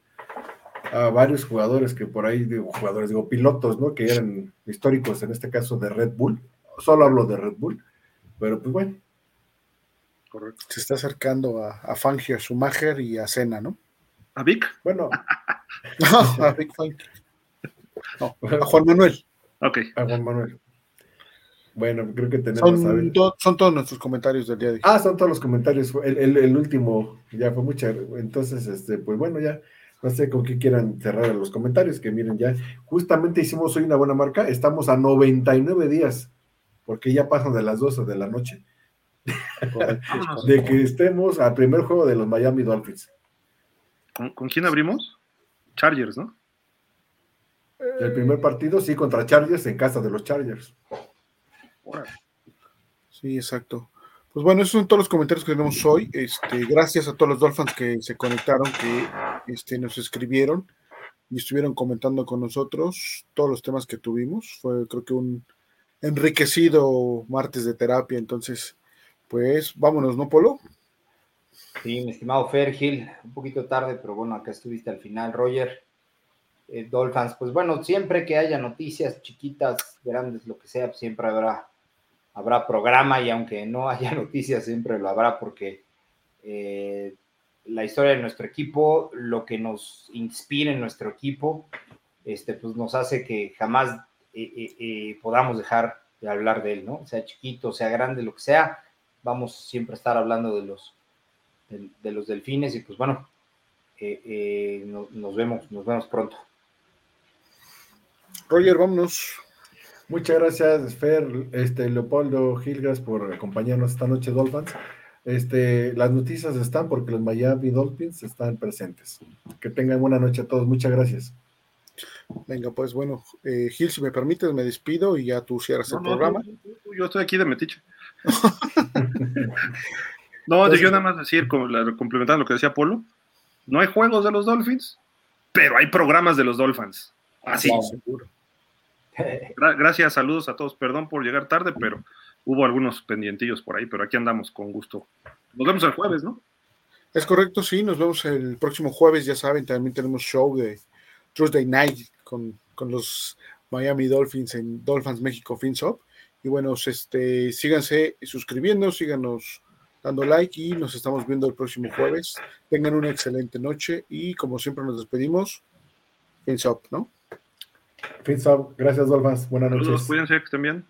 a varios jugadores que por ahí, digo, jugadores, digo, pilotos, ¿no? Que eran históricos, en este caso de Red Bull. Solo hablo de Red Bull, pero pues bueno. Correcto. Se está acercando a, a Fangio, a Schumacher y a Senna, ¿no? ¿A Vic? Bueno. no, a Vic No, a Juan Manuel. Ok. A Juan Manuel. Bueno, creo que tenemos. Son, son todos nuestros comentarios del día de hoy. Ah, son todos los comentarios. El, el, último ya fue mucha. Entonces, este, pues bueno, ya. No sé con qué quieran cerrar los comentarios, que miren ya, justamente hicimos hoy una buena marca, estamos a 99 días, porque ya pasan de las 12 de la noche, de que estemos al primer juego de los Miami Dolphins. ¿Con, quién abrimos? Chargers, ¿no? El primer partido, sí, contra Chargers en casa de los Chargers. Sí, exacto. Pues bueno, esos son todos los comentarios que tenemos hoy. Este, gracias a todos los Dolphins que se conectaron, que este, nos escribieron y estuvieron comentando con nosotros todos los temas que tuvimos. Fue creo que un enriquecido martes de terapia. Entonces, pues vámonos, ¿no, Polo? Sí, mi estimado Fer Gil, un poquito tarde, pero bueno, acá estuviste al final, Roger. Eh, Dolphins, pues bueno, siempre que haya noticias chiquitas, grandes, lo que sea, pues siempre habrá habrá programa y aunque no haya noticias, siempre lo habrá porque eh, la historia de nuestro equipo, lo que nos inspira en nuestro equipo, este, pues nos hace que jamás eh, eh, podamos dejar de hablar de él, ¿no? Sea chiquito, sea grande, lo que sea, vamos siempre a estar hablando de los, de, los delfines y pues bueno, nos vemos, nos vemos pronto. Roger, vámonos. Muchas gracias, Fer, este, Leopoldo Gilgas, por acompañarnos esta noche, Dolphins. Este, las noticias están porque los Miami Dolphins están presentes. Que tengan buena noche a todos. Muchas gracias. Venga, pues bueno, eh, Gil, si me permites, me despido y ya tú cierras el programa. yo estoy aquí de metiche. no, yo nada más decir, complementando lo que decía Polo, no hay juegos de los Dolphins, pero hay programas de los Dolphins. Así. seguro. Gracias, saludos a todos. Perdón por llegar tarde, pero hubo algunos pendientillos por ahí, pero aquí andamos con gusto. Nos vemos el jueves, ¿no? Es correcto, sí, nos vemos el próximo jueves, ya saben, también tenemos show de Tuesday Night con, los Miami Dolphins en Dolphins México FinSop. Y bueno, este, síganse suscribiendo, síganos dando like y nos estamos viendo el próximo jueves. Tengan una excelente noche y como siempre nos despedimos, FinSop, ¿no? Gracias, Dolphins. Buenas noches. cuídense, que estén bien.